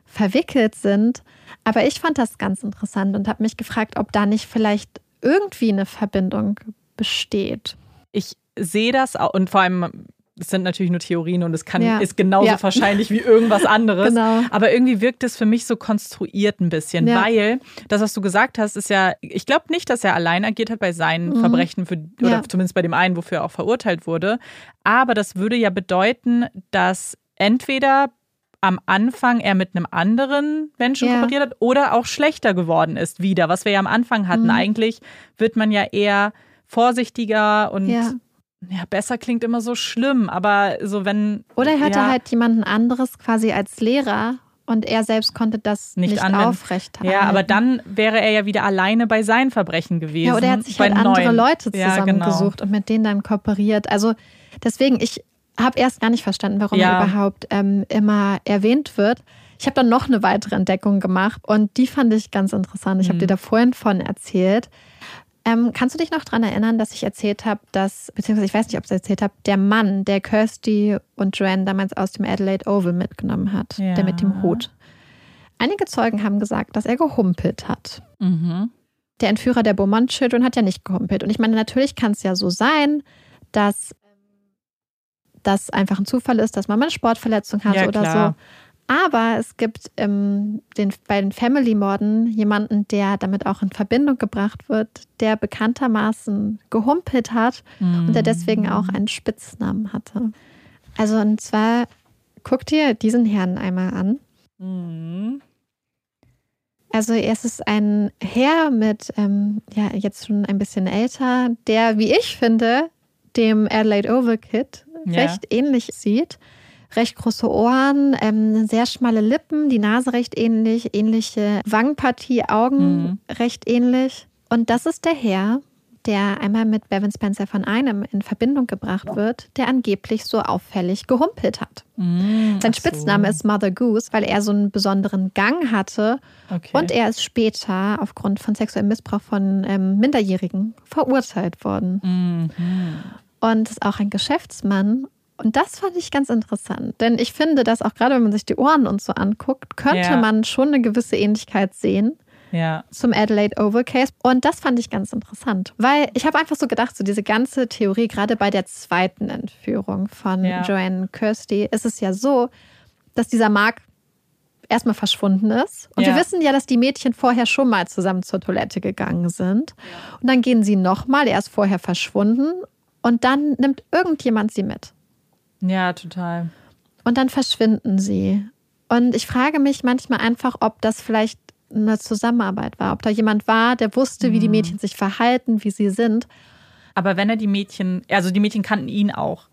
verwickelt sind. Aber ich fand das ganz interessant und habe mich gefragt, ob da nicht vielleicht irgendwie eine Verbindung besteht. Ich sehe das auch und vor allem es sind natürlich nur Theorien und es kann, Ja. ist genauso Ja. wahrscheinlich wie irgendwas anderes. Genau. Aber irgendwie wirkt es für mich so konstruiert ein bisschen, Ja. weil das, was du gesagt hast, ist ja, ich glaube nicht, dass er allein agiert hat bei seinen Verbrechen, für, oder Mhm. Zumindest bei dem einen, wofür er auch verurteilt wurde. Aber das würde ja bedeuten, dass entweder am Anfang er mit einem anderen Menschen Ja. kooperiert hat oder auch schlechter geworden ist wieder, was wir ja am Anfang hatten. Mhm. Eigentlich wird man ja eher vorsichtiger und Ja. ja, besser klingt immer so schlimm, aber so wenn. Oder er hatte ja, halt jemanden anderes quasi als Lehrer und er selbst konnte das Nicht nicht, anwenden. aufrechthalten. Ja, aber dann wäre er ja wieder alleine bei seinen Verbrechen gewesen. Ja, oder er hat sich halt andere neuen. Leute Ja, zusammengesucht genau. und mit denen dann kooperiert. Also deswegen, ich habe erst gar nicht verstanden, warum Ja. er überhaupt ähm, immer erwähnt wird. Ich habe dann noch eine weitere Entdeckung gemacht und die fand ich ganz interessant. Ich habe Mhm. dir da vorhin von erzählt. Ähm, kannst du dich noch daran erinnern, dass ich erzählt habe, dass, beziehungsweise ich weiß nicht, ob ich es erzählt habe, der Mann, der Kirsty und Joanne damals aus dem Adelaide Oval mitgenommen hat, Ja. der mit dem Hut. Einige Zeugen haben gesagt, dass er gehumpelt hat Mhm. der Entführer der Beaumont Children hat ja nicht gehumpelt. Und ich meine, natürlich kann es ja so sein, dass das einfach ein Zufall ist, dass man mal eine Sportverletzung hat Ja, oder klar. so. Aber es gibt ähm, den, bei den Family-Morden jemanden, der damit auch in Verbindung gebracht wird, der bekanntermaßen gehumpelt hat und der deswegen auch einen Spitznamen hatte. Also und zwar, guck dir diesen Herrn einmal an. Mhm. Also es ist ein Herr mit, ähm, ja, jetzt schon ein bisschen älter, der, wie ich finde, dem Adelaide Oval Kid Ja. recht ähnlich sieht. Recht große Ohren, ähm, sehr schmale Lippen, die Nase recht ähnlich, ähnliche Wangenpartie, Augen Mhm. recht ähnlich. Und das ist der Herr, der einmal mit Bevan Spencer von einem in Verbindung gebracht wird, der angeblich so auffällig gehumpelt hat. Mhm. Sein so. Spitzname ist Mother Goose, weil er so einen besonderen Gang hatte Okay. und er ist später aufgrund von sexuellem Missbrauch von ähm, Minderjährigen verurteilt worden. Mhm. Und ist auch ein Geschäftsmann. Und das fand ich ganz interessant. Denn ich finde, dass auch gerade wenn man sich die Ohren und so anguckt, könnte Ja. man schon eine gewisse Ähnlichkeit sehen Ja. zum Adelaide Oval Case. Und das fand ich ganz interessant. Weil ich habe einfach so gedacht, so diese ganze Theorie, gerade bei der zweiten Entführung von Ja. Joanne Kirsty, ist es ja so, dass dieser Mark erstmal verschwunden ist. Und Ja. wir wissen ja, dass die Mädchen vorher schon mal zusammen zur Toilette gegangen sind. Und dann gehen sie nochmal, er ist vorher verschwunden. Und dann nimmt irgendjemand sie mit. ja, total. Und dann verschwinden sie. Und ich frage mich manchmal einfach, ob das vielleicht eine Zusammenarbeit war, ob da jemand war, der wusste, wie die Mädchen sich verhalten, wie sie sind. Aber wenn er die Mädchen, also die Mädchen kannten ihn auch.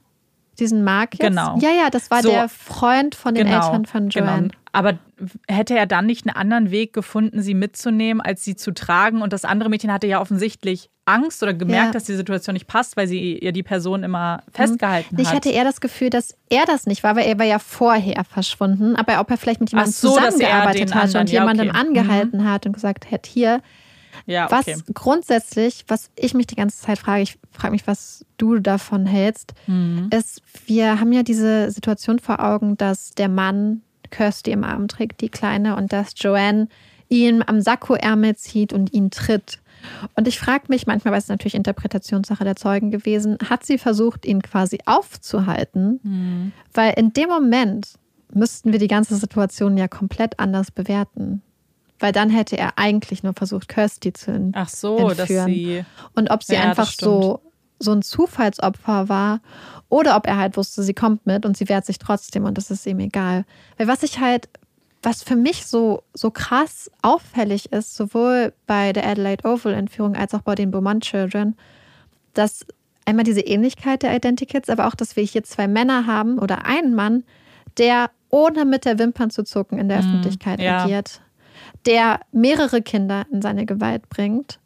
Diesen Mark jetzt? Genau. Ja, ja, das war So. der Freund von den genau. Eltern von Joanne. Genau. Aber hätte er dann nicht einen anderen Weg gefunden, sie mitzunehmen, als sie zu tragen? Und das andere Mädchen hatte ja offensichtlich Angst oder gemerkt, Ja. dass die Situation nicht passt, weil sie ja die Person immer festgehalten Ich hat. hatte eher das Gefühl, dass er das nicht war, weil er war ja vorher verschwunden, aber ob er vielleicht mit jemandem so, zusammengearbeitet hat und ja, jemandem okay. Mhm. angehalten hat und gesagt hat, hier, ja, Was okay. grundsätzlich, was ich mich die ganze Zeit frage, ich frage mich, was du davon hältst, Mhm. ist, wir haben ja diese Situation vor Augen, dass der Mann Kirsty im Arm trägt, die Kleine, und dass Joanne ihn am Sakkoärmel zieht und ihn tritt. Und ich frage mich manchmal, weil es natürlich Interpretationssache der Zeugen gewesen, hat sie versucht, ihn quasi aufzuhalten? Mhm. Weil in dem Moment müssten wir die ganze Situation ja komplett anders bewerten. Weil dann hätte er eigentlich nur versucht, Kirsty zu ent- Ach so, dass entführen. sie. und ob sie Ja, einfach so, so ein Zufallsopfer war oder ob er halt wusste, sie kommt mit und sie wehrt sich trotzdem und das ist ihm egal. Weil was ich halt, was für mich so, so krass auffällig ist, sowohl bei der Adelaide Oval Entführung als auch bei den Beaumont Children, dass einmal diese Ähnlichkeit der Identikits, aber auch, dass wir hier zwei Männer haben oder einen Mann, der ohne mit der Wimpern zu zucken in der Öffentlichkeit Mhm. ja. agiert, der mehrere Kinder in seine Gewalt bringt,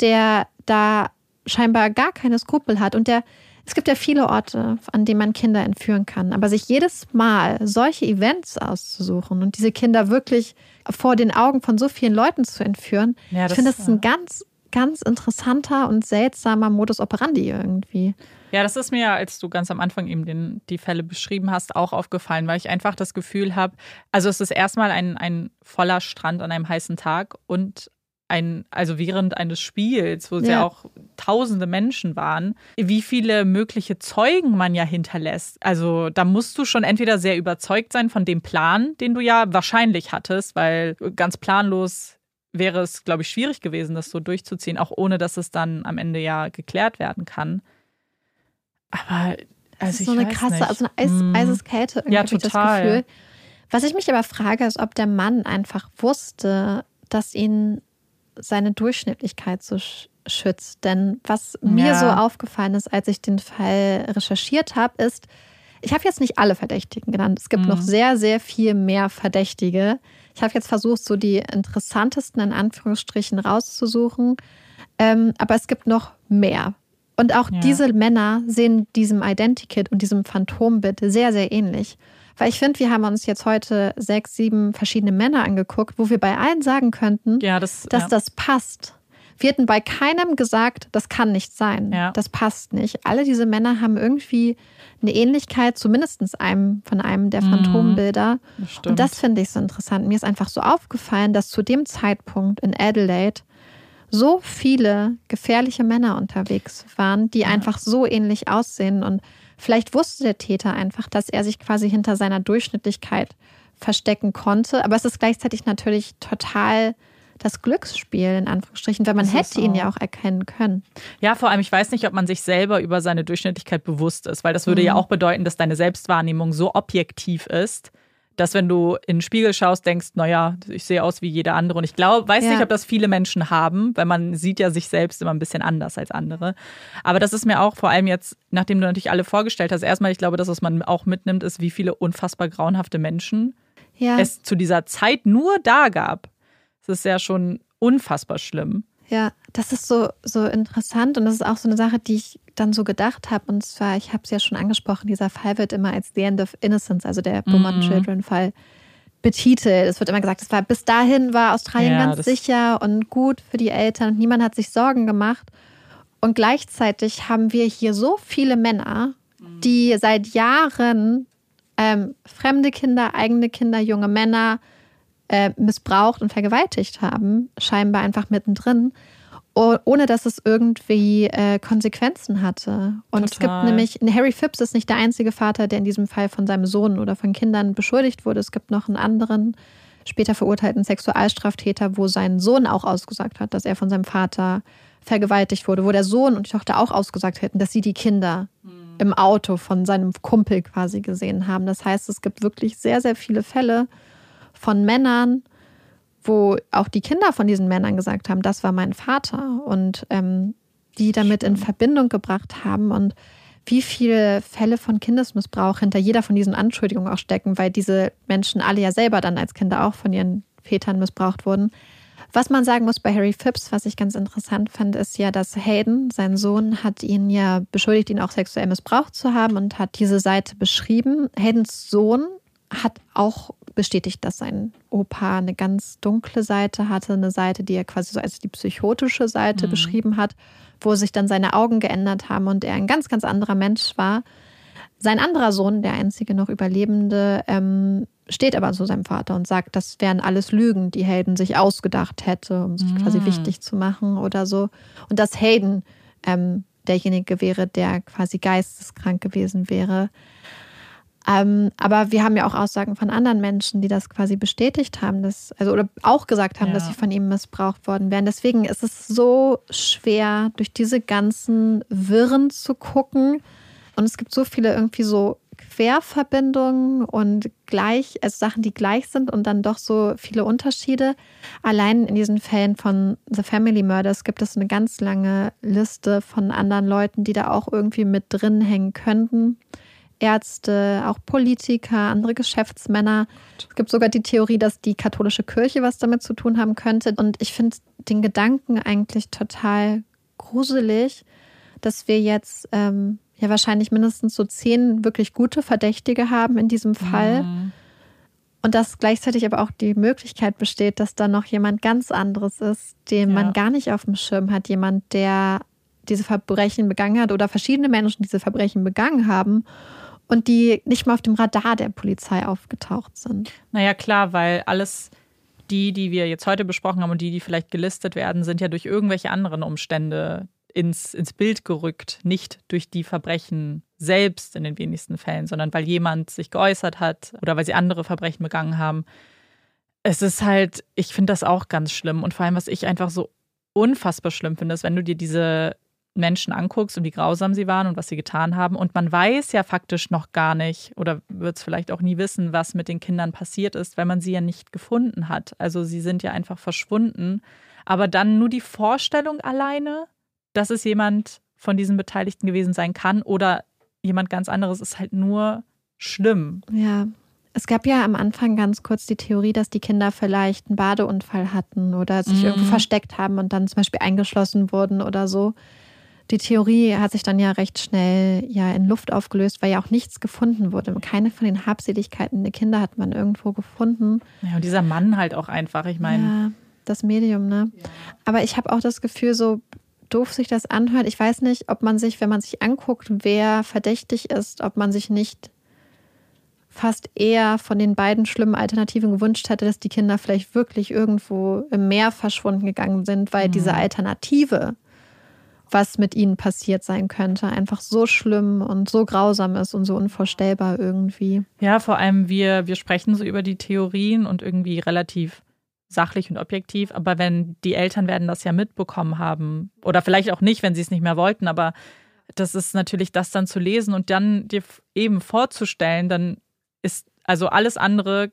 der da scheinbar gar keine Skrupel hat. Und der es gibt ja viele Orte, an denen man Kinder entführen kann, aber sich jedes Mal solche Events auszusuchen und diese Kinder wirklich vor den Augen von so vielen Leuten zu entführen, Ja, ich finde, das ist ein ganz, ganz interessanter und seltsamer Modus operandi irgendwie. Ja, das ist mir, als du ganz am Anfang eben den, die Fälle beschrieben hast, auch aufgefallen, weil ich einfach das Gefühl habe, also es ist erstmal ein, ein voller Strand an einem heißen Tag und ein, also während eines Spiels, wo es ja. ja auch tausende Menschen waren, wie viele mögliche Zeugen man ja hinterlässt. Also da musst du schon entweder sehr überzeugt sein von dem Plan, den du ja wahrscheinlich hattest, weil ganz planlos wäre es, glaube ich, schwierig gewesen, das so durchzuziehen, auch ohne dass es dann am Ende ja geklärt werden kann. Aber also das ist so eine krasse, nicht. also eine Eis, mm. Eiseskälte irgendwie ja, total. das Gefühl. Was ich mich aber frage, ist, ob der Mann einfach wusste, dass ihn seine Durchschnittlichkeit so schützt. Denn was ja. mir so aufgefallen ist, als ich den Fall recherchiert habe, ist, ich habe jetzt nicht alle Verdächtigen genannt. Es gibt mhm. noch sehr, sehr viel mehr Verdächtige. Ich habe jetzt versucht, so die interessantesten in Anführungsstrichen rauszusuchen. Ähm, aber es gibt noch mehr. Und auch ja. diese Männer sehen diesem Identikit und diesem Phantombild sehr, sehr ähnlich. Weil ich finde, wir haben uns jetzt heute sechs, sieben verschiedene Männer angeguckt, wo wir bei allen sagen könnten, ja, das, dass ja. das passt. Wir hätten bei keinem gesagt, das kann nicht sein. Ja. Das passt nicht. Alle diese Männer haben irgendwie eine Ähnlichkeit, zumindest einem von einem der mhm. Phantombilder. Das und das finde ich so interessant. Mir ist einfach so aufgefallen, dass zu dem Zeitpunkt in Adelaide so viele gefährliche Männer unterwegs waren, die ja. einfach so ähnlich aussehen. Und vielleicht wusste der Täter einfach, dass er sich quasi hinter seiner Durchschnittlichkeit verstecken konnte. Aber es ist gleichzeitig natürlich total das Glücksspiel, in Anführungsstrichen, weil man hätte ihn ja auch erkennen können. Ja, vor allem, ich weiß nicht, ob man sich selber über seine Durchschnittlichkeit bewusst ist, weil das würde mhm. ja auch bedeuten, dass deine Selbstwahrnehmung so objektiv ist, dass wenn du in den Spiegel schaust, denkst, naja, ich sehe aus wie jeder andere. Und ich glaube, weiß ja. nicht, ob das viele Menschen haben, weil man sieht ja sich selbst immer ein bisschen anders als andere. Aber das ist mir auch vor allem jetzt, nachdem du natürlich alle vorgestellt hast, erstmal, ich glaube, das, was man auch mitnimmt, ist, wie viele unfassbar grauenhafte Menschen ja. es zu dieser Zeit nur da gab. Das ist ja schon unfassbar schlimm. Ja, das ist so, so interessant und das ist auch so eine Sache, die ich dann so gedacht habe. Und zwar, ich habe es ja schon angesprochen, dieser Fall wird immer als The End of Innocence, also der Beaumont mhm. Children Fall, betitelt. Es wird immer gesagt, es war bis dahin war Australien ja, ganz sicher und gut für die Eltern und niemand hat sich Sorgen gemacht. Und gleichzeitig haben wir hier so viele Männer, mhm. die seit Jahren ähm, fremde Kinder, eigene Kinder, junge Männer äh, missbraucht und vergewaltigt haben, scheinbar einfach mittendrin ohne dass es irgendwie äh, Konsequenzen hatte. Und Total. es gibt nämlich, Harry Phipps ist nicht der einzige Vater, der in diesem Fall von seinem Sohn oder von Kindern beschuldigt wurde. Es gibt noch einen anderen, später verurteilten Sexualstraftäter, wo sein Sohn auch ausgesagt hat, dass er von seinem Vater vergewaltigt wurde, wo der Sohn und die Tochter auch ausgesagt hätten, dass sie die Kinder mhm. im Auto von seinem Kumpel quasi gesehen haben. Das heißt, es gibt wirklich sehr, sehr viele Fälle von Männern, wo auch die Kinder von diesen Männern gesagt haben, das war mein Vater und ähm, die damit in Verbindung gebracht haben und wie viele Fälle von Kindesmissbrauch hinter jeder von diesen Anschuldigungen auch stecken, weil diese Menschen alle ja selber dann als Kinder auch von ihren Vätern missbraucht wurden. Was man sagen muss bei Harry Phipps, was ich ganz interessant fand, ist ja, dass Hayden, sein Sohn, hat ihn ja beschuldigt, ihn auch sexuell missbraucht zu haben und hat diese Seite beschrieben. Haydens Sohn hat auch bestätigt, dass sein Opa eine ganz dunkle Seite hatte, eine Seite, die er quasi so als die psychotische Seite mhm. beschrieben hat, wo sich dann seine Augen geändert haben und er ein ganz, ganz anderer Mensch war. Sein anderer Sohn, der einzige noch Überlebende, ähm, steht aber zu seinem Vater und sagt, das wären alles Lügen, die Hayden sich ausgedacht hätte, um sich mhm. quasi wichtig zu machen oder so. Und dass Hayden ähm, derjenige wäre, der quasi geisteskrank gewesen wäre. Ähm, aber wir haben ja auch Aussagen von anderen Menschen, die das quasi bestätigt haben, dass, also oder auch gesagt haben, ja. dass sie von ihm missbraucht worden wären. Deswegen ist es so schwer, durch diese ganzen Wirren zu gucken. Und es gibt so viele irgendwie so Querverbindungen und gleich, also Sachen, die gleich sind und dann doch so viele Unterschiede. Allein in diesen Fällen von The Family Murders gibt es eine ganz lange Liste von anderen Leuten, die da auch irgendwie mit drin hängen könnten. Ärzte, auch Politiker, andere Geschäftsmänner. Es gibt sogar die Theorie, dass die katholische Kirche was damit zu tun haben könnte. Und ich finde den Gedanken eigentlich total gruselig, dass wir jetzt ähm, ja wahrscheinlich mindestens so zehn wirklich gute Verdächtige haben in diesem Fall. Mhm. Und dass gleichzeitig aber auch die Möglichkeit besteht, dass da noch jemand ganz anderes ist, den ja. man gar nicht auf dem Schirm hat. Jemand, der diese Verbrechen begangen hat oder verschiedene Menschen diese Verbrechen begangen haben und die nicht mal auf dem Radar der Polizei aufgetaucht sind. Naja, klar, weil alles die, die wir jetzt heute besprochen haben und die, die vielleicht gelistet werden, sind ja durch irgendwelche anderen Umstände ins, ins Bild gerückt. Nicht durch die Verbrechen selbst in den wenigsten Fällen, sondern weil jemand sich geäußert hat oder weil sie andere Verbrechen begangen haben. Es ist halt, ich finde das auch ganz schlimm. Und vor allem, was ich einfach so unfassbar schlimm finde, ist, wenn du dir diese Menschen anguckst und wie grausam sie waren und was sie getan haben. Und man weiß ja faktisch noch gar nicht oder wird es vielleicht auch nie wissen, was mit den Kindern passiert ist, weil man sie ja nicht gefunden hat. Also sie sind ja einfach verschwunden. Aber dann nur die Vorstellung alleine, dass es jemand von diesen Beteiligten gewesen sein kann oder jemand ganz anderes, ist halt nur schlimm. Ja. Es gab ja am Anfang ganz kurz die Theorie, dass die Kinder vielleicht einen Badeunfall hatten oder sich mhm. irgendwo versteckt haben und dann zum Beispiel eingeschlossen wurden oder so. Die Theorie hat sich dann ja recht schnell ja in Luft aufgelöst, weil ja auch nichts gefunden wurde. Keine von den Habseligkeiten der Kinder hat man irgendwo gefunden. Ja, und dieser Mann halt auch einfach, ich meine. Ja, das Medium, ne? Ja. Aber ich habe auch das Gefühl, so doof sich das anhört. Ich weiß nicht, ob man sich, wenn man sich anguckt, wer verdächtig ist, ob man sich nicht fast eher von den beiden schlimmen Alternativen gewünscht hätte, dass die Kinder vielleicht wirklich irgendwo im Meer verschwunden gegangen sind, weil mhm. diese Alternative was mit ihnen passiert sein könnte, einfach so schlimm und so grausam ist und so unvorstellbar irgendwie. Ja, vor allem wir, wir sprechen so über die Theorien und irgendwie relativ sachlich und objektiv, aber wenn die Eltern werden das ja mitbekommen haben oder vielleicht auch nicht, wenn sie es nicht mehr wollten, aber das ist natürlich das dann zu lesen und dann dir eben vorzustellen, dann ist also alles andere,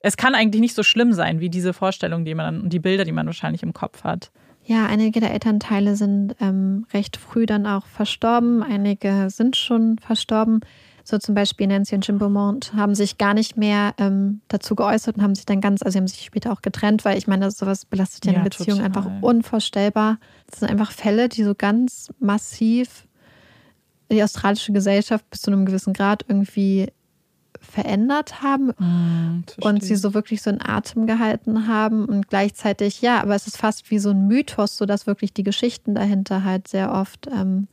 es kann eigentlich nicht so schlimm sein wie diese Vorstellung, die man und die Bilder, die man wahrscheinlich im Kopf hat. Ja, einige der Elternteile sind ähm, recht früh dann auch verstorben, einige sind schon verstorben. So zum Beispiel Nancy und Jim Beaumont haben sich gar nicht mehr ähm, dazu geäußert und haben sich dann ganz, also sie haben sich später auch getrennt, weil ich meine, sowas belastet ja, ja eine Beziehung total. einfach unvorstellbar. Das sind einfach Fälle, die so ganz massiv die australische Gesellschaft bis zu einem gewissen Grad irgendwie verändert haben mm, und sie so wirklich so einen Atem gehalten haben und gleichzeitig, ja, aber es ist fast wie so ein Mythos, so dass wirklich die Geschichten dahinter halt sehr oft ähm,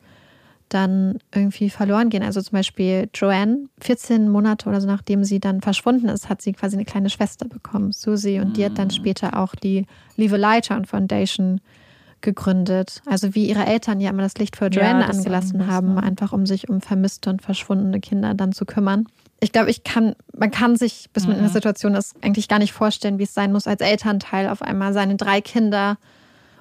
dann irgendwie verloren gehen. Also zum Beispiel Joanne, 14 Monate oder so nachdem sie dann verschwunden ist, hat sie quasi eine kleine Schwester bekommen, Susie, und die hat dann mm. später auch die Live Lighter Foundation gegründet. Also wie ihre Eltern ja immer das Licht für Joanne ja, angelassen haben, einfach um sich um vermisste und verschwundene Kinder dann zu kümmern ich glaube, ich kann, man kann sich, bis man in der mhm. Situation ist, eigentlich gar nicht vorstellen, wie es sein muss, als Elternteil auf einmal seine drei Kinder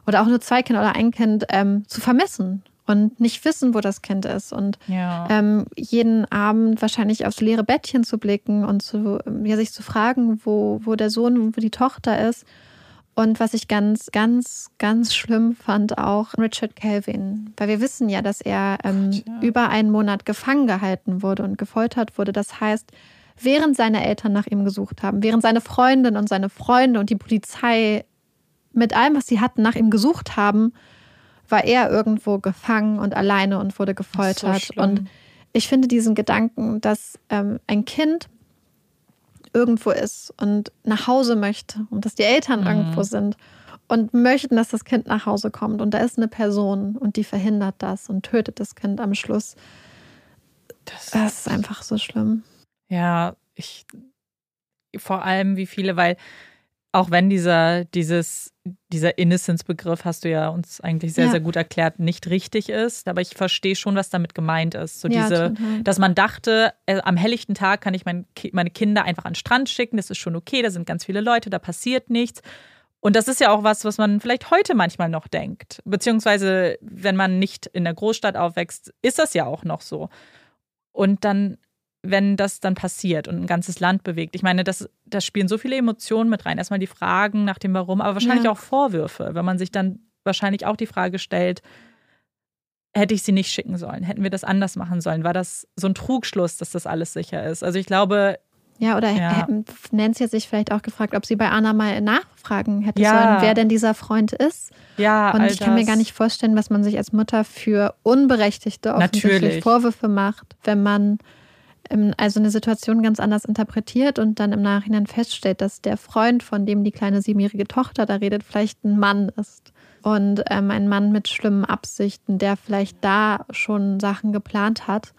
oder auch nur zwei Kinder oder ein Kind ähm, zu vermissen und nicht wissen, wo das Kind ist und ja. ähm, jeden Abend wahrscheinlich aufs leere Bettchen zu blicken und zu, ja, sich zu fragen, wo, wo der Sohn und wo die Tochter ist und was ich ganz, ganz, ganz schlimm fand, auch Richard Kelvin. Weil wir wissen ja, dass er ähm, Gott, ja. über einen Monat gefangen gehalten wurde und gefoltert wurde. Das heißt, während seine Eltern nach ihm gesucht haben, während seine Freundin und seine Freunde und die Polizei mit allem, was sie hatten, nach ihm gesucht haben, war er irgendwo gefangen und alleine und wurde gefoltert. So und ich finde diesen Gedanken, dass ähm, ein Kind irgendwo ist und nach Hause möchte und dass die Eltern mhm. irgendwo sind und möchten, dass das Kind nach Hause kommt und da ist eine Person und die verhindert das und tötet das Kind am Schluss. Das, das ist einfach so schlimm. Ja, ich vor allem wie viele, weil auch wenn dieser, dieses, dieser Innocence-Begriff, hast du ja uns eigentlich sehr, ja. sehr gut erklärt, nicht richtig ist. Aber ich verstehe schon, was damit gemeint ist. So ja, diese, dass man dachte, äh, am helllichten Tag kann ich mein, meine Kinder einfach an den Strand schicken, das ist schon okay, da sind ganz viele Leute, da passiert nichts. Und das ist ja auch was, was man vielleicht heute manchmal noch denkt. Beziehungsweise, wenn man nicht in der Großstadt aufwächst, ist das ja auch noch so. Und dann wenn das dann passiert und ein ganzes Land bewegt. Ich meine, das, das spielen so viele Emotionen mit rein. Erstmal die Fragen nach dem Warum, aber wahrscheinlich ja. auch Vorwürfe, wenn man sich dann wahrscheinlich auch die Frage stellt, hätte ich sie nicht schicken sollen? Hätten wir das anders machen sollen? War das so ein Trugschluss, dass das alles sicher ist? Also ich glaube. Ja, oder ja. Nancy hat sich vielleicht auch gefragt, ob sie bei Anna mal nachfragen hätte ja. sollen, wer denn dieser Freund ist. Ja, und ich kann mir gar nicht vorstellen, was man sich als Mutter für unberechtigte offensichtlich Vorwürfe macht, wenn man also eine Situation ganz anders interpretiert und dann im Nachhinein feststellt, dass der Freund, von dem die kleine siebenjährige Tochter da redet, vielleicht ein Mann ist. Und ähm, ein Mann mit schlimmen Absichten, der vielleicht da schon Sachen geplant hat.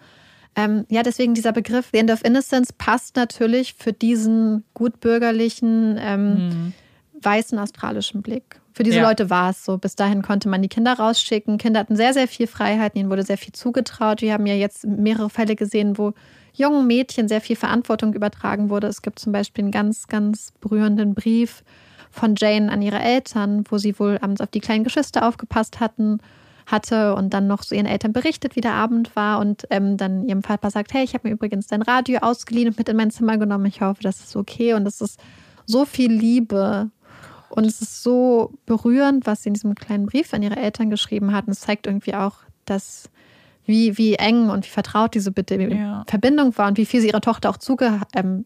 Ähm, ja, deswegen dieser Begriff The End of Innocence passt natürlich für diesen gutbürgerlichen, ähm, mhm. weißen australischen Blick. Für diese Ja. Leute war es so. Bis dahin konnte man die Kinder rausschicken. Kinder hatten sehr, sehr viel Freiheit, ihnen wurde sehr viel zugetraut. Wir haben ja jetzt mehrere Fälle gesehen, wo jungen Mädchen sehr viel Verantwortung übertragen wurde. Es gibt zum Beispiel einen ganz, ganz berührenden Brief von Jane an ihre Eltern, wo sie wohl abends auf die kleinen Geschwister aufgepasst hatten, hatte und dann noch so ihren Eltern berichtet, wie der Abend war und ähm, dann ihrem Vater sagt, hey, ich habe mir übrigens dein Radio ausgeliehen und mit in mein Zimmer genommen. Ich hoffe, das ist okay und es ist so viel Liebe und es ist so berührend, was sie in diesem kleinen Brief an ihre Eltern geschrieben hat. Und es zeigt irgendwie auch, dass wie, wie eng und wie vertraut diese bitte Ja. Verbindung war und wie viel sie ihrer Tochter auch zugetraut ähm,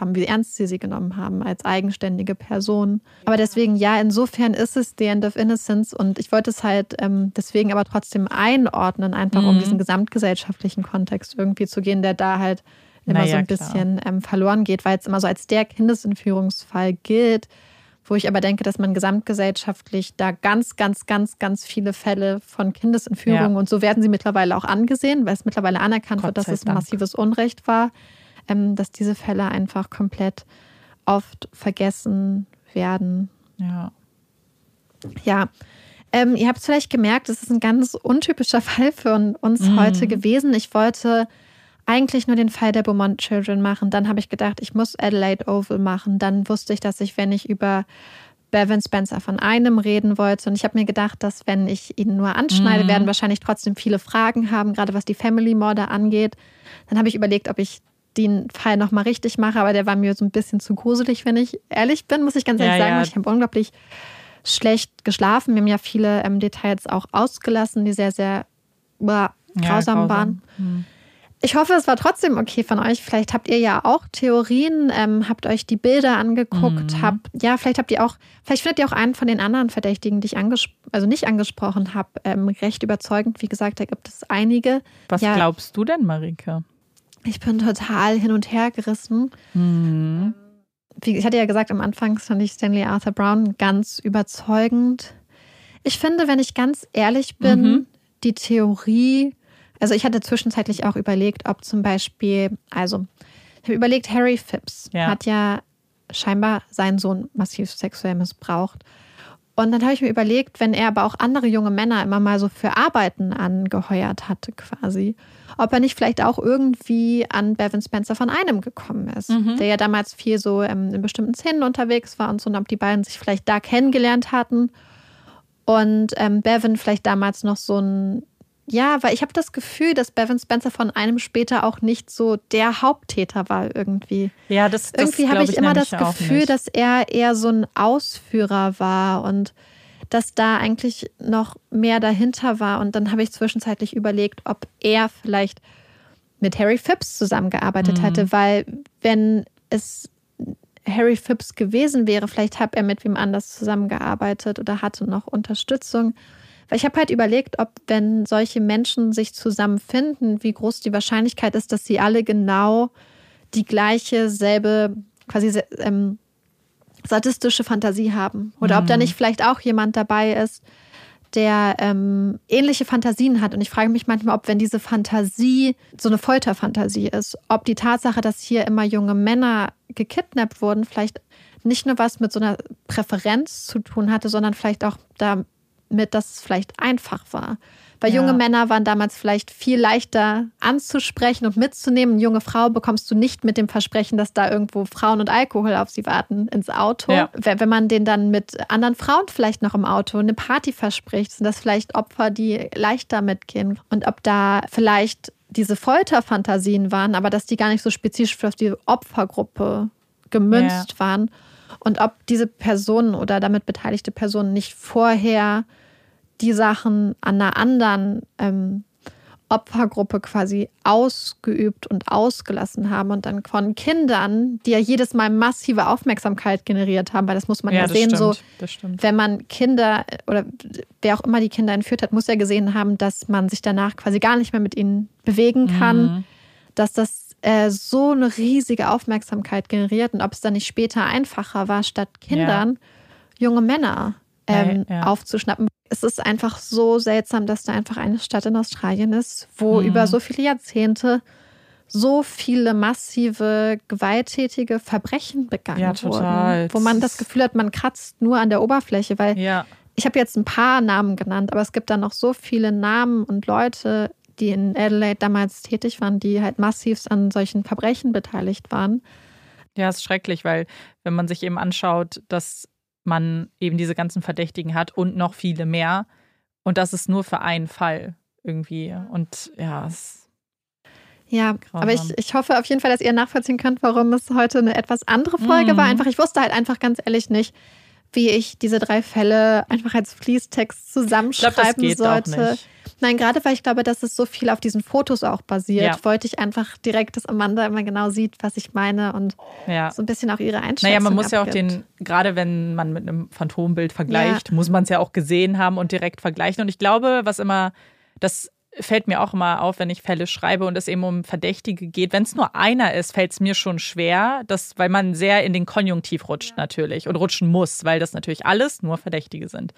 haben, wie ernst sie sie genommen haben als eigenständige Person. Aber deswegen, ja, insofern ist es The End of Innocence und ich wollte es halt ähm, deswegen aber trotzdem einordnen, einfach um Mhm. diesen gesamtgesellschaftlichen Kontext irgendwie zu gehen, der da halt immer Na so ein bisschen ähm, verloren geht, weil es immer so als der Kindesentführungsfall gilt, wo ich aber denke, dass man gesamtgesellschaftlich da ganz, ganz, ganz, ganz viele Fälle von Kindesentführung Ja. und so werden sie mittlerweile auch angesehen, weil es mittlerweile anerkannt Gott wird, dass es ein Dank. massives Unrecht war, ähm, dass diese Fälle einfach komplett oft vergessen werden. Ja. Ja, ähm, ihr habt es vielleicht gemerkt, es ist ein ganz untypischer Fall für uns Mhm. heute gewesen. Ich wollte eigentlich nur den Fall der Beaumont Children machen. Dann habe ich gedacht, ich muss Adelaide Oval machen. Dann wusste ich, dass ich, wenn ich über Bevan Spencer von einem reden wollte. Und ich habe mir gedacht, dass wenn ich ihn nur anschneide, Mhm. werden wahrscheinlich trotzdem viele Fragen haben, gerade was die Family-Morde angeht. Dann habe ich überlegt, ob ich den Fall nochmal richtig mache, aber der war mir so ein bisschen zu gruselig, wenn ich ehrlich bin, muss ich ganz Ja, ehrlich sagen. ja. Ich habe unglaublich schlecht geschlafen. Wir haben ja viele ähm, Details auch ausgelassen, die sehr, sehr uah, Ja, grausam grausam. waren. Hm. Ich hoffe, es war trotzdem okay von euch. Vielleicht habt ihr ja auch Theorien, ähm, habt euch die Bilder angeguckt, Mhm. habt, ja, vielleicht habt ihr auch, vielleicht findet ihr auch einen von den anderen Verdächtigen, die ich also nicht angesprochen habe, ähm, recht überzeugend. Wie gesagt, da gibt es einige. Was Ja. glaubst du denn, Marike? Ich bin total hin und her gerissen. Mhm. Wie, ich hatte ja gesagt, am Anfang fand ich Stanley Arthur Brown ganz überzeugend. Ich finde, wenn ich ganz ehrlich bin, Mhm. die Theorie, also ich hatte zwischenzeitlich auch überlegt, ob zum Beispiel, also ich habe überlegt, Harry Phipps Ja. hat ja scheinbar seinen Sohn massiv sexuell missbraucht. Und dann habe ich mir überlegt, wenn er aber auch andere junge Männer immer mal so für Arbeiten angeheuert hatte, quasi, ob er nicht vielleicht auch irgendwie an Bevan Spencer von einem gekommen ist, Mhm. der ja damals viel so ähm, in bestimmten Szenen unterwegs war und so, und ob die beiden sich vielleicht da kennengelernt hatten. Und ähm, Bevan vielleicht damals noch so ein, ja, weil ich habe das Gefühl, dass Bevan Spencer von einem später auch nicht so der Haupttäter war irgendwie. Ja, das, das Irgendwie habe glaub ich, immer das Gefühl, dass er eher so ein Ausführer war und dass da eigentlich noch mehr dahinter war. Und dann habe ich zwischenzeitlich überlegt, ob er vielleicht mit Harry Phipps zusammengearbeitet Mhm. hätte, weil wenn es Harry Phipps gewesen wäre, vielleicht hat er mit wem anders zusammengearbeitet oder hatte noch Unterstützung. Weil ich habe halt überlegt, ob wenn solche Menschen sich zusammenfinden, wie groß die Wahrscheinlichkeit ist, dass sie alle genau die gleiche, selbe, quasi ähm, sadistische Fantasie haben. Oder ob da nicht vielleicht auch jemand dabei ist, der ähm, ähnliche Fantasien hat. Und ich frage mich manchmal, ob wenn diese Fantasie so eine Folterfantasie ist, ob die Tatsache, dass hier immer junge Männer gekidnappt wurden, vielleicht nicht nur was mit so einer Präferenz zu tun hatte, sondern vielleicht auch damit, dass es vielleicht einfach war. Weil Ja. junge Männer waren damals vielleicht viel leichter anzusprechen und mitzunehmen. Eine junge Frau bekommst du nicht mit dem Versprechen, dass da irgendwo Frauen und Alkohol auf sie warten, ins Auto. Ja. Wenn man den dann mit anderen Frauen vielleicht noch im Auto eine Party verspricht, sind das vielleicht Opfer, die leichter mitgehen. Und ob da vielleicht diese Folterfantasien waren, aber dass die gar nicht so spezifisch auf die Opfergruppe gemünzt waren. Und ob diese Personen oder damit beteiligte Personen nicht vorher die Sachen an einer anderen ähm, Opfergruppe quasi ausgeübt und ausgelassen haben und dann von Kindern, die ja jedes Mal massive Aufmerksamkeit generiert haben, weil das muss man ja, ja, sehen, stimmt, so wenn man Kinder oder wer auch immer die Kinder entführt hat, muss ja gesehen haben, dass man sich danach quasi gar nicht mehr mit ihnen bewegen kann, Mhm. dass das äh, so eine riesige Aufmerksamkeit generiert und ob es dann nicht später einfacher war, statt Kindern junge Männer ähm, Ja, ja. aufzuschnappen. Es ist einfach so seltsam, dass da einfach eine Stadt in Australien ist, wo Mhm. über so viele Jahrzehnte so viele massive, gewalttätige Verbrechen begangen Ja, total. wurden. Wo man das Gefühl hat, man kratzt nur an der Oberfläche, weil Ja. ich habe jetzt ein paar Namen genannt, aber es gibt dann noch so viele Namen und Leute, die in Adelaide damals tätig waren, die halt massivst an solchen Verbrechen beteiligt waren. Ja, ist schrecklich, weil wenn man sich eben anschaut, dass man eben diese ganzen Verdächtigen hat und noch viele mehr und das ist nur für einen Fall irgendwie und ja, es Ja, Grausam. aber ich, ich hoffe auf jeden Fall, dass ihr nachvollziehen könnt, warum es heute eine etwas andere Folge Mhm. war. Einfach, ich wusste halt einfach ganz ehrlich nicht, wie ich diese drei Fälle einfach als Fließtext ich glaube, das zusammenschreiben auch sollte. nicht. Nein, gerade weil ich glaube, dass es so viel auf diesen Fotos auch basiert, Ja. wollte ich einfach direkt, dass Amanda immer genau sieht, was ich meine und Ja. so ein bisschen auch ihre Einschätzung Naja, man muss ja auch abgibt. den, gerade wenn man mit einem Phantombild vergleicht, muss man es ja auch gesehen haben und direkt vergleichen. Und ich glaube, was immer, das fällt mir auch immer auf, wenn ich Fälle schreibe und es eben um Verdächtige geht. Wenn es nur einer ist, fällt es mir schon schwer, das, weil man sehr in den Konjunktiv rutscht natürlich und rutschen muss, weil das natürlich alles nur Verdächtige sind.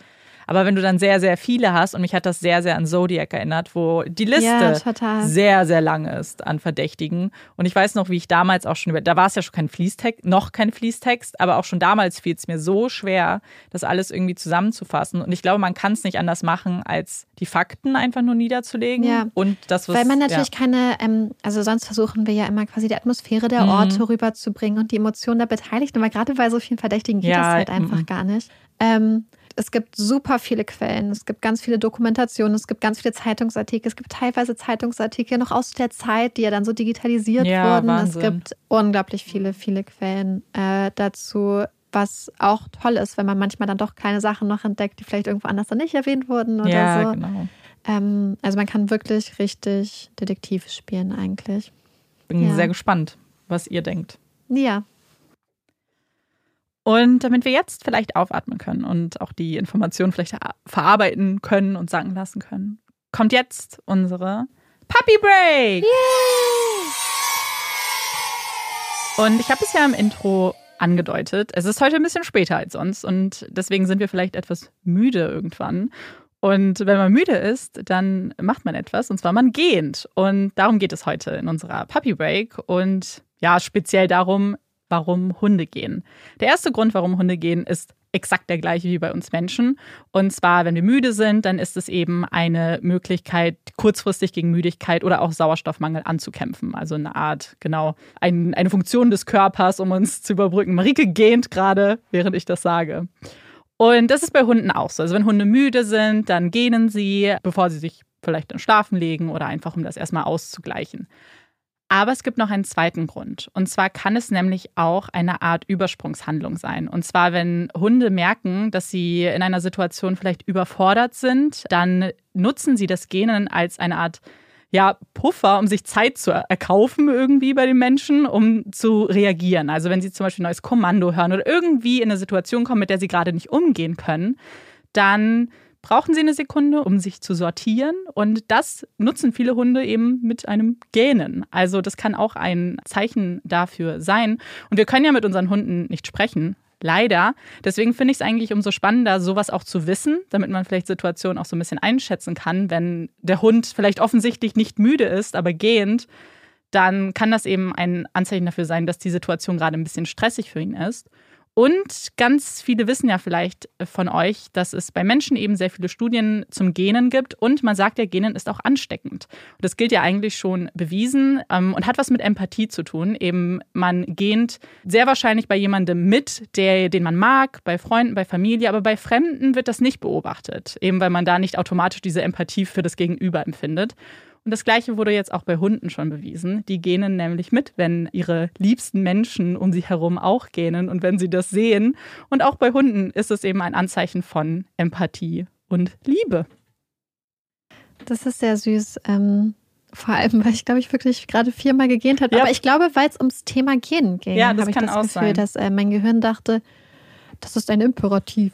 Aber wenn du dann sehr, sehr viele hast, und mich hat das sehr, sehr an Zodiac erinnert, wo die Liste Ja, sehr, sehr lang ist an Verdächtigen. Und ich weiß noch, wie ich damals auch schon über, da war es ja schon kein Fließtext, noch kein Fließtext, aber auch schon damals fiel es mir so schwer, das alles irgendwie zusammenzufassen. Und ich glaube, man kann es nicht anders machen, als die Fakten einfach nur niederzulegen. Ja. Und das, was. Weil man natürlich ja. keine, ähm, also sonst versuchen wir ja immer quasi die Atmosphäre der Mhm. Orte rüberzubringen und die Emotionen der Beteiligten. Aber gerade bei so vielen Verdächtigen geht das halt einfach mhm. gar nicht. Ähm, es gibt super viele Quellen, es gibt ganz viele Dokumentationen, es gibt ganz viele Zeitungsartikel, es gibt teilweise Zeitungsartikel noch aus der Zeit, die ja dann so digitalisiert Ja, wurden. Wahnsinn. Es gibt unglaublich viele, viele Quellen äh, dazu, was auch toll ist, wenn man manchmal dann doch kleine Sachen noch entdeckt, die vielleicht irgendwo anders dann nicht erwähnt wurden oder ja, so. genau. Ähm, also man kann wirklich richtig Detektiv spielen eigentlich. Bin Ja. sehr gespannt, was ihr denkt. Ja, Und damit wir jetzt vielleicht aufatmen können und auch die Informationen vielleicht verarbeiten können und sagen lassen können, kommt jetzt unsere Puppy Break. Und ich habe es ja im Intro angedeutet. Es ist heute ein bisschen später als sonst und deswegen sind wir vielleicht etwas müde irgendwann. Und wenn man müde ist, dann macht man etwas und zwar man gehend. Und darum geht es heute in unserer Puppy Break und ja, speziell darum, warum Hunde gehen. Der erste Grund, warum Hunde gehen, ist exakt der gleiche wie bei uns Menschen. Und zwar, wenn wir müde sind, dann ist es eben eine Möglichkeit, kurzfristig gegen Müdigkeit oder auch Sauerstoffmangel anzukämpfen. Also eine Art, genau, ein, eine Funktion des Körpers, um uns zu überbrücken. Marike gähnt gerade, während ich das sage. Und das ist bei Hunden auch so. Also wenn Hunde müde sind, dann gähnen sie, bevor sie sich vielleicht dann schlafen legen oder einfach, um das erstmal auszugleichen. Aber es gibt noch einen zweiten Grund. Und zwar kann es nämlich auch eine Art Übersprungshandlung sein. Und zwar, wenn Hunde merken, dass sie in einer Situation vielleicht überfordert sind, dann nutzen sie das Genen als eine Art ja, Puffer, um sich Zeit zu erkaufen irgendwie bei den Menschen, um zu reagieren. Also wenn sie zum Beispiel ein neues Kommando hören oder irgendwie in eine Situation kommen, mit der sie gerade nicht umgehen können, dann brauchen sie eine Sekunde, um sich zu sortieren. Und das nutzen viele Hunde eben mit einem Gähnen. Also das kann auch ein Zeichen dafür sein. Und wir können ja mit unseren Hunden nicht sprechen. Leider. Deswegen finde ich es eigentlich umso spannender, sowas auch zu wissen, damit man vielleicht Situationen auch so ein bisschen einschätzen kann. Wenn der Hund vielleicht offensichtlich nicht müde ist, aber gehend, dann kann das eben ein Anzeichen dafür sein, dass die Situation gerade ein bisschen stressig für ihn ist. Und ganz viele wissen ja vielleicht von euch, dass es bei Menschen eben sehr viele Studien zum Genen gibt. Und man sagt ja, Genen ist auch ansteckend. Und das gilt ja eigentlich schon bewiesen ähm, und hat was mit Empathie zu tun. Eben man gähnt sehr wahrscheinlich bei jemandem mit, der, den man mag, bei Freunden, bei Familie. Aber bei Fremden wird das nicht beobachtet. Eben weil man da nicht automatisch diese Empathie für das Gegenüber empfindet. Und das Gleiche wurde jetzt auch bei Hunden schon bewiesen. Die gähnen nämlich mit, wenn ihre liebsten Menschen um sie herum auch gähnen und wenn sie das sehen. Und auch bei Hunden ist es eben ein Anzeichen von Empathie und Liebe. das ist sehr süß. Ähm, vor allem, weil ich glaube, ich wirklich gerade viermal gegähnt habe. Ja. Aber ich glaube, weil es ums Thema Gehen ging, Ja, habe ich das Gefühl, sein. dass äh, mein Gehirn dachte, das ist ein Imperativ.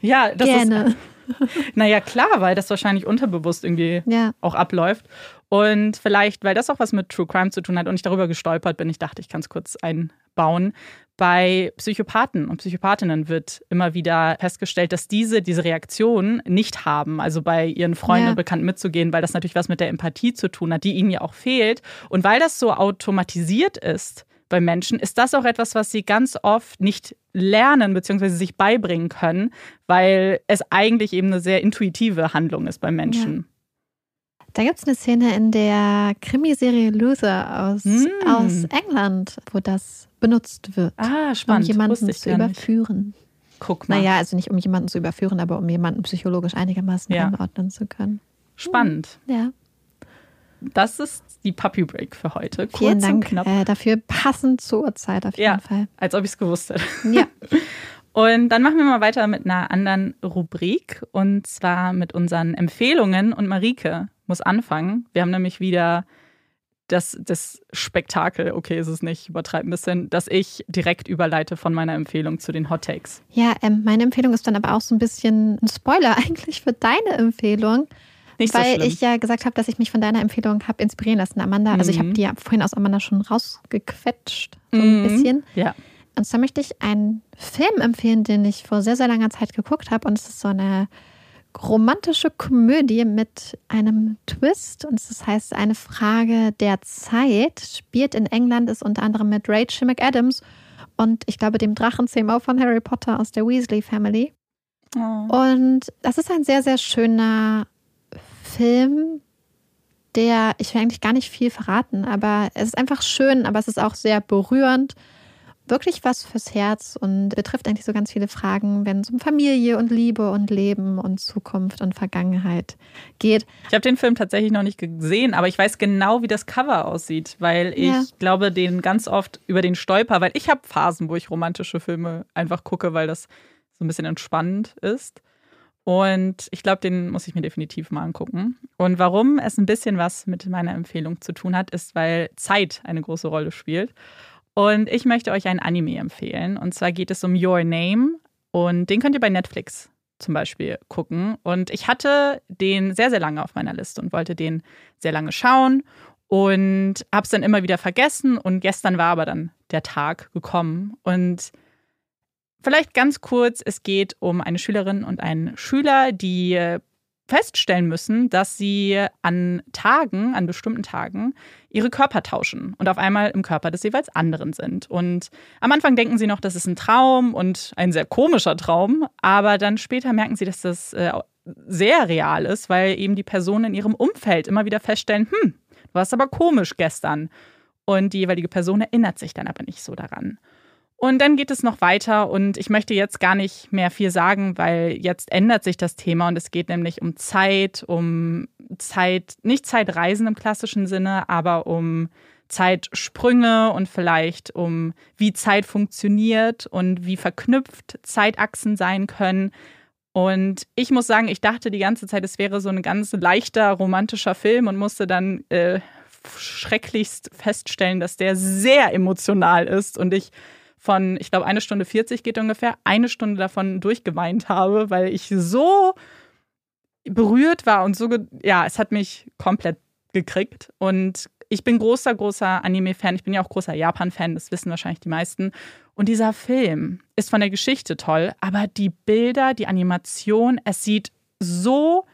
Ja, das Gerne. ist. Naja, klar, weil das wahrscheinlich unterbewusst irgendwie Ja. auch abläuft. Und vielleicht, weil das auch was mit True Crime zu tun hat und ich darüber gestolpert bin, ich dachte, ich kann es kurz einbauen. Bei Psychopathen und Psychopathinnen wird immer wieder festgestellt, dass diese diese Reaktion nicht haben, also bei ihren Freunden ja. und Bekannten mitzugehen, weil das natürlich was mit der Empathie zu tun hat, die ihnen ja auch fehlt. Und weil das so automatisiert ist, bei Menschen, ist das auch etwas, was sie ganz oft nicht lernen bzw. sich beibringen können, weil es eigentlich eben eine sehr intuitive Handlung ist bei Menschen. Ja. Da gibt es eine Szene in der Krimiserie Luther aus, mm. aus England, wo das benutzt wird. Ah, spannend. Um jemanden zu überführen. Nicht. Guck mal. Naja, also nicht um jemanden zu überführen, aber um jemanden psychologisch einigermaßen ja. einordnen zu können. Spannend. Ja. Das ist die Puppy Break für heute. Kurz Vielen Dank äh, dafür. Passend zur Uhrzeit auf jeden ja, Fall. Als ob ich es gewusst hätte. Ja. Und dann machen wir mal weiter mit einer anderen Rubrik und zwar mit unseren Empfehlungen. Und Marike muss anfangen. Wir haben nämlich wieder das, das Spektakel, okay, ist es nicht, übertreiben ein bisschen, dass ich direkt überleite von meiner Empfehlung zu den Hot Takes. Ja, ähm, meine Empfehlung ist dann aber auch so ein bisschen ein Spoiler eigentlich für deine Empfehlung. Nicht weil so ich ja gesagt habe, dass ich mich von deiner Empfehlung habe inspirieren lassen, Amanda. Also ich habe mhm. die ja vorhin aus Amanda schon rausgequetscht, so ein mhm. bisschen. Ja. Und zwar möchte ich einen Film empfehlen, den ich vor sehr, sehr langer Zeit geguckt habe. Und es ist so eine romantische Komödie mit einem Twist. Und das heißt, eine Frage der Zeit. Spielt in England, ist unter anderem mit Rachel McAdams und ich glaube dem Drachenzähmer von Harry Potter aus der Weasley Family. Oh. Und das ist ein sehr, sehr schöner Film, der, ich will eigentlich gar nicht viel verraten, aber es ist einfach schön, aber es ist auch sehr berührend wirklich was fürs Herz und betrifft eigentlich so ganz viele Fragen, wenn es um Familie und Liebe und Leben und Zukunft und Vergangenheit geht. Ich habe den Film tatsächlich noch nicht gesehen, aber ich weiß genau, wie das Cover aussieht, weil ich ja. glaube, den ganz oft über den stolper, weil ich habe Phasen, wo ich romantische Filme einfach gucke, weil das so ein bisschen entspannend ist. Und ich glaube, den muss ich mir definitiv mal angucken. Und warum es ein bisschen was mit meiner Empfehlung zu tun hat, ist, weil Zeit eine große Rolle spielt. Und ich möchte euch ein Anime empfehlen. Und zwar geht es um Your Name. Und den könnt ihr bei Netflix zum Beispiel gucken. Und ich hatte den sehr, sehr lange auf meiner Liste und wollte den sehr lange schauen und habe es dann immer wieder vergessen. Und gestern war aber dann der Tag gekommen. Und vielleicht ganz kurz, es geht um eine Schülerin und einen Schüler, die feststellen müssen, dass sie an Tagen, an bestimmten Tagen, ihre Körper tauschen und auf einmal im Körper des jeweils anderen sind. Und am Anfang denken sie noch, das ist ein Traum und ein sehr komischer Traum, aber dann später merken sie, dass das äh, sehr real ist, weil eben die Personen in ihrem Umfeld immer wieder feststellen, hm, du warst aber komisch gestern. Und die jeweilige Person erinnert sich dann aber nicht so daran. Und dann geht es noch weiter und ich möchte jetzt gar nicht mehr viel sagen, weil jetzt ändert sich das Thema und es geht nämlich um Zeit, um Zeit, nicht Zeitreisen im klassischen Sinne, aber um Zeitsprünge und vielleicht um wie Zeit funktioniert und wie verknüpft Zeitachsen sein können. Und ich muss sagen, ich dachte die ganze Zeit, es wäre so ein ganz leichter romantischer Film und musste dann äh, schrecklichst feststellen, dass der sehr emotional ist und ich von, ich glaube, eine Stunde 40 geht ungefähr, eine Stunde davon durchgeweint habe, weil ich so berührt war und so, ja, es hat mich komplett gekriegt. Und ich bin großer, großer Anime-Fan. Ich bin ja auch großer Japan-Fan, das wissen wahrscheinlich die meisten. Und dieser Film ist von der Geschichte toll, aber die Bilder, die Animation, es sieht so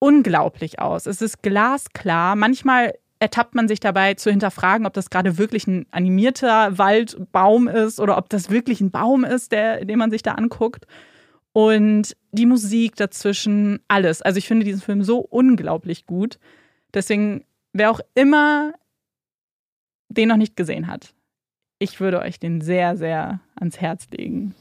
unglaublich aus. Es ist glasklar. Manchmal ertappt man sich dabei zu hinterfragen, ob das gerade wirklich ein animierter Waldbaum ist oder ob das wirklich ein Baum ist, der, den man sich da anguckt. Und die Musik dazwischen, alles. Also ich finde diesen Film so unglaublich gut. Deswegen, wer auch immer den noch nicht gesehen hat, ich würde euch den sehr, sehr ans Herz legen.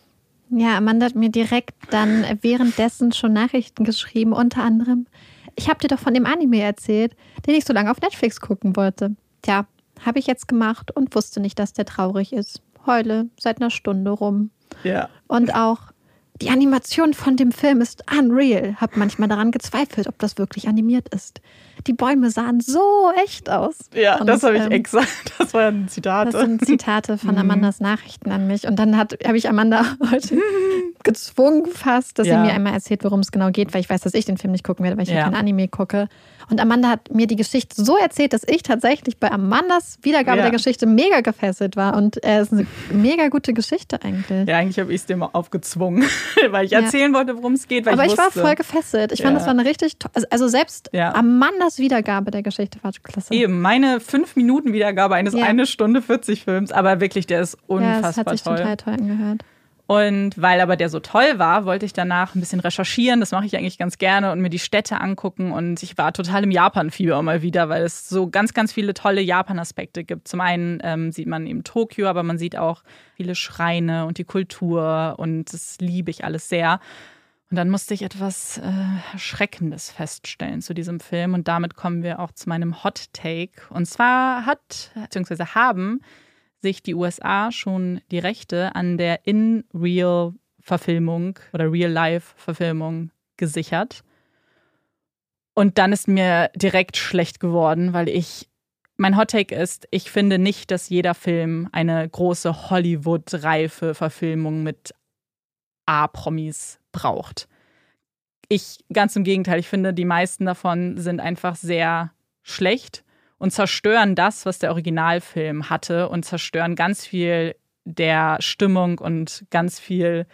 Ja, Amanda hat mir direkt dann währenddessen schon Nachrichten geschrieben, unter anderem, ich habe dir doch von dem Anime erzählt, den ich so lange auf Netflix gucken wollte. Tja, habe ich jetzt gemacht und wusste nicht, dass der traurig ist. Heule seit einer Stunde rum. Ja. Und auch die Animation von dem Film ist unreal. Hab manchmal daran gezweifelt, ob das wirklich animiert ist. Die Bäume sahen so echt aus. Ja, Und, das habe ich ähm, extra. Das waren Zitate. Das sind Zitate von Mhm. Amandas Nachrichten an mich. Und dann habe ich Amanda heute gezwungen fast, dass Ja. sie mir einmal erzählt, worum es genau geht, weil ich weiß, dass ich den Film nicht gucken werde, weil ich ja kein Anime gucke. Und Amanda hat mir die Geschichte so erzählt, dass ich tatsächlich bei Amandas Wiedergabe Ja. der Geschichte mega gefesselt war. Und äh, es ist eine mega gute Geschichte eigentlich. ja, eigentlich habe ich es dir mal aufgezwungen, weil ich erzählen wollte, worum es geht. Aber ich, ich, war voll gefesselt. Ich fand, das war eine richtig, to- also- also selbst Ja. Amandas Wiedergabe der Geschichte war klasse. Eben, meine 5 Minuten Wiedergabe eines Ja. eine Stunde 40 Films, aber wirklich, der ist ja, unfassbar das hat sich toll. total toll angehört. Und weil aber der so toll war, wollte ich danach ein bisschen recherchieren. Das mache ich eigentlich ganz gerne und mir die Städte angucken. Und ich war total im Japan-Fieber mal wieder, weil es so ganz, ganz viele tolle Japan-Aspekte gibt. Zum einen ähm, sieht man eben Tokio, aber man sieht auch viele Schreine und die Kultur. Und das liebe ich alles sehr. Und dann musste ich etwas äh, Erschreckendes feststellen zu diesem Film. Und damit kommen wir auch zu meinem Hot Take. Und zwar hat, beziehungsweise haben sich die USA schon die Rechte an der In-Real-Verfilmung oder Real-Life-Verfilmung gesichert. Und dann ist mir direkt schlecht geworden, weil ich, mein Hot Take ist, ich finde nicht, dass jeder Film eine große Hollywood-reife Verfilmung mit A-Promis braucht. Ich, ganz im Gegenteil, ich finde, die meisten davon sind einfach sehr schlecht und zerstören das, was der Originalfilm hatte und zerstören ganz viel der Stimmung und ganz viel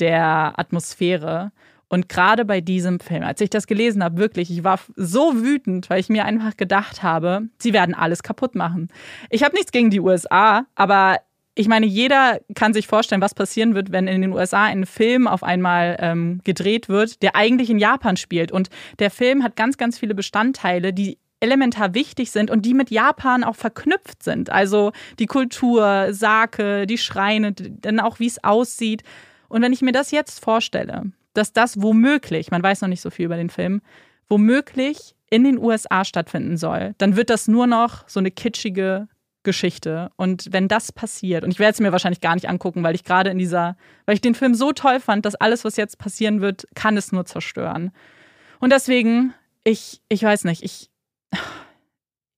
der Atmosphäre. Und gerade bei diesem Film, als ich das gelesen habe, wirklich, ich war so wütend, weil ich mir einfach gedacht habe, sie werden alles kaputt machen. Ich habe nichts gegen die USA, aber ich meine, jeder kann sich vorstellen, was passieren wird, wenn in den USA ein Film auf einmal ähm, gedreht wird, der eigentlich in Japan spielt. Und der Film hat ganz, ganz viele Bestandteile, die elementar wichtig sind und die mit Japan auch verknüpft sind. Also die Kultur, Sake, die Schreine, dann auch wie es aussieht. Und wenn ich mir das jetzt vorstelle, dass das womöglich, man weiß noch nicht so viel über den Film, womöglich in den USA stattfinden soll, dann wird das nur noch so eine kitschige Geschichte. Und wenn das passiert, und ich werde es mir wahrscheinlich gar nicht angucken, weil ich gerade in dieser, weil ich den Film so toll fand, dass alles, was jetzt passieren wird, kann es nur zerstören. Und deswegen, ich, ich weiß nicht, ich,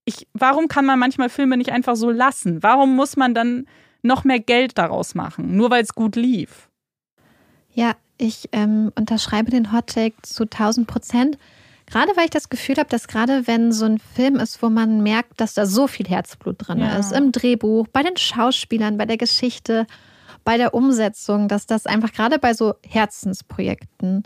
ich, warum kann man manchmal Filme nicht einfach so lassen? Warum muss man dann noch mehr Geld daraus machen, nur weil es gut lief? Ja, ich ähm, unterschreibe den Hot Take zu 1000 Prozent. Gerade weil ich das Gefühl habe, dass gerade wenn so ein Film ist, wo man merkt, dass da so viel Herzblut drin Ja. ist, im Drehbuch, bei den Schauspielern, bei der Geschichte, bei der Umsetzung, dass das einfach gerade bei so Herzensprojekten,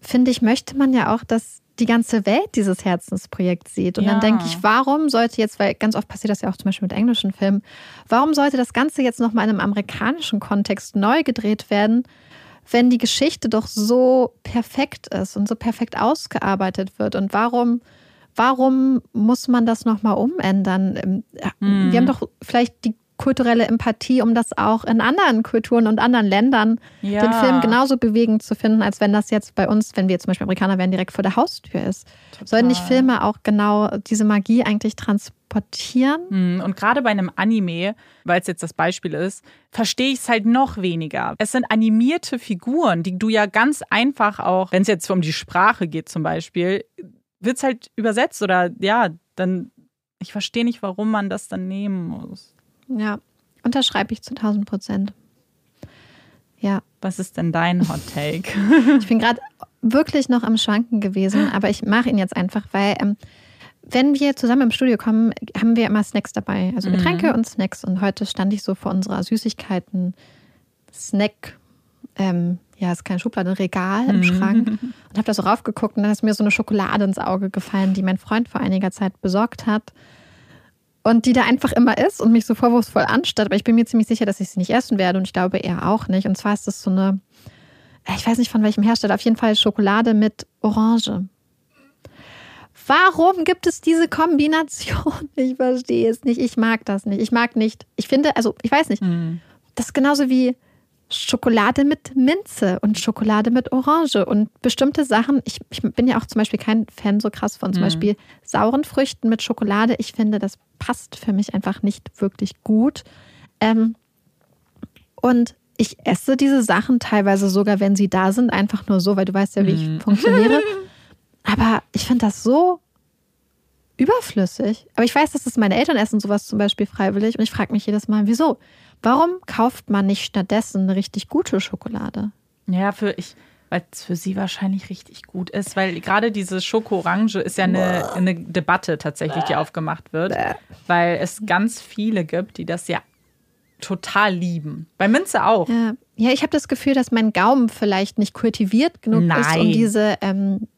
finde ich, möchte man ja auch, dass die ganze Welt dieses Herzensprojekt sieht. Und Ja. dann denke ich, warum sollte jetzt, weil ganz oft passiert das ja auch zum Beispiel mit englischen Filmen, warum sollte das Ganze jetzt nochmal in einem amerikanischen Kontext neu gedreht werden, wenn die Geschichte doch so perfekt ist und so perfekt ausgearbeitet wird? Und warum, warum muss man das nochmal umändern? Mhm. Wir haben doch vielleicht die kulturelle Empathie, um das auch in anderen Kulturen und anderen Ländern Ja. den Film genauso bewegend zu finden, als wenn das jetzt bei uns, wenn wir zum Beispiel Amerikaner wären, direkt vor der Haustür ist. Sollten nicht Filme auch genau diese Magie eigentlich transportieren? Hm, Und gerade bei einem Anime, weil es jetzt das Beispiel ist, verstehe ich es halt noch weniger. Es sind animierte Figuren, die du ja ganz einfach auch, wenn es jetzt um die Sprache geht zum Beispiel, wird es halt übersetzt oder ja, dann, ich verstehe nicht, warum man das dann nehmen muss. Ja, unterschreibe ich zu 1000 Prozent. Ja, Was ist denn dein Hot Take? ich bin gerade wirklich noch am Schwanken gewesen, aber ich mache ihn jetzt einfach, weil ähm, wenn wir zusammen im Studio kommen, haben wir immer Snacks dabei, also Getränke und Snacks. Und heute stand ich so vor unserer Süßigkeiten Snack, ähm, ja, ist keine Schublade, Regal im Schrank und habe da so raufgeguckt und dann ist mir so eine Schokolade ins Auge gefallen, die mein Freund vor einiger Zeit besorgt hat. Und die da einfach immer ist und mich so vorwurfsvoll anstatt. Aber ich bin mir ziemlich sicher, dass ich sie nicht essen werde und ich glaube er auch nicht. Und zwar ist das so eine, ich weiß nicht von welchem Hersteller, auf jeden Fall Schokolade mit Orange. Warum gibt es diese Kombination? Ich verstehe es nicht. Ich mag das nicht. Ich mag nicht. Ich finde, also ich weiß nicht. Das ist genauso wie Schokolade mit Minze und Schokolade mit Orange und bestimmte Sachen. Ich, ich bin ja auch zum Beispiel kein Fan so krass von zum Beispiel sauren Früchten mit Schokolade. Ich finde, das passt für mich einfach nicht wirklich gut. Ähm, und ich esse diese Sachen teilweise sogar, wenn sie da sind, einfach nur so, weil du weißt ja, wie ich funktioniere. Aber ich finde das so überflüssig. Aber ich weiß, dass das meine Eltern essen sowas zum Beispiel freiwillig und ich frage mich jedes Mal, wieso? Warum kauft man nicht stattdessen eine richtig gute Schokolade? Ja, für ich, weil es für sie wahrscheinlich richtig gut ist, weil gerade diese Schoko-Orange ist ja eine, eine Debatte tatsächlich, die aufgemacht wird, weil es ganz viele gibt, die das ja total lieben. Bei Minze auch. Ja, ja ich habe das Gefühl, dass mein Gaumen vielleicht nicht kultiviert genug ist, um Nein. diese ähm,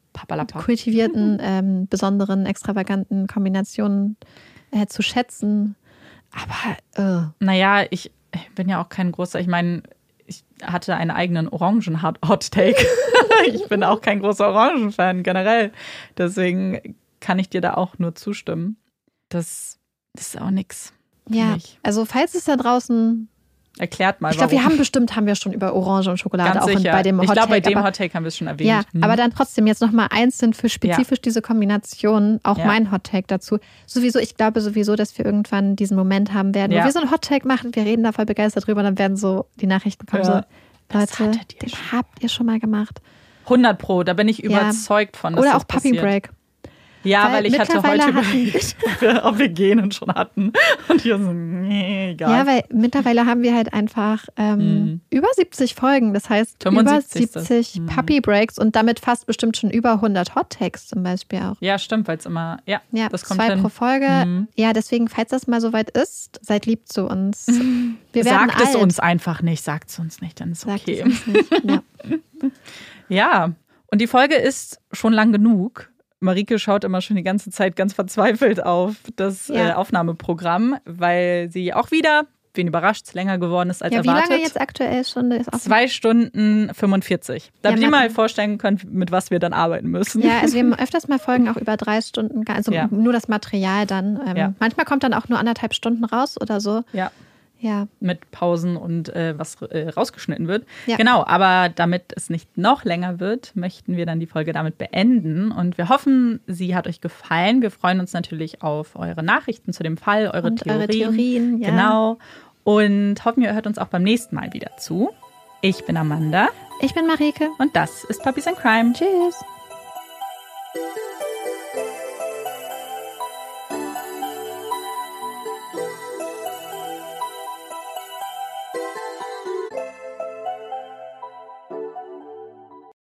kultivierten, ähm, besonderen, extravaganten Kombinationen äh, zu schätzen. Aber äh, Naja, ich bin ja auch kein großer, ich meine, ich hatte einen eigenen Orangen-Hot-Take. ich bin auch kein großer Orangen-Fan generell. Deswegen kann ich dir da auch nur zustimmen. Das, das ist auch nix. für ja, mich. also falls es da draußen, Erklärt mal, ich glaube, wir haben bestimmt, haben wir schon über Orange und Schokolade Ganz auch sicher. bei dem ich Hot glaube, bei dem Hot Take haben wir es schon erwähnt. Ja, Hm. aber dann trotzdem jetzt nochmal einzeln für spezifisch diese Kombinationen, auch Ja. mein Hot Take dazu. Sowieso, ich glaube sowieso, dass wir irgendwann diesen Moment haben werden, Ja. wo wir so einen Hot Take machen, wir reden da voll begeistert drüber, dann werden so die Nachrichten kommen, Ja. so, Das Leute, den schon. habt ihr schon mal gemacht. 100 Pro, da bin ich überzeugt von. Oder das auch Puppy passiert. Break. Ja, Weil weil, ich hatte heute überlegt, ob wir, Genen schon hatten. Und ich war so, nee, egal. Ja, weil mittlerweile haben wir halt einfach ähm, Mhm. über 70 Folgen, das heißt 75. über 70 Mhm. Puppy Breaks und damit fast bestimmt schon über 100 Hot Takes zum Beispiel auch. ja, stimmt, weil es immer, ja, Ja, das kommt zwei hin. pro Folge. Mhm. Ja, deswegen, falls das mal soweit ist, seid lieb zu uns. Wir werden Sagt es alt. uns einfach nicht, sagt es uns nicht, dann ist Sagt okay. es uns nicht. Ja. Ja, und die Folge ist schon lang genug. Marike schaut immer schon die ganze Zeit ganz verzweifelt auf das Ja. äh, Aufnahmeprogramm, weil sie auch wieder, wen überrascht, länger geworden ist als ja, wie erwartet. lange jetzt aktuell schon? Ist Zwei Stunden 45. Damit Ja, ihr mal vorstellen könnt, mit was wir dann arbeiten müssen. Ja, also wir haben öfters mal Folgen auch über drei Stunden, also Ja. nur das Material dann. Ähm. Manchmal kommt dann auch nur anderthalb Stunden raus oder so. Ja, Ja, mit Pausen und äh, was äh, rausgeschnitten wird. Ja. Genau, aber damit es nicht noch länger wird, möchten wir dann die Folge damit beenden. Und wir hoffen, sie hat euch gefallen. Wir freuen uns natürlich auf eure Nachrichten zu dem Fall, eure Und Theorien. eure Theorien, ja. Genau. Und hoffen, ihr hört uns auch beim nächsten Mal wieder zu. Ich bin Amanda ich bin Marike. und das ist Puppies and Crime. Tschüss.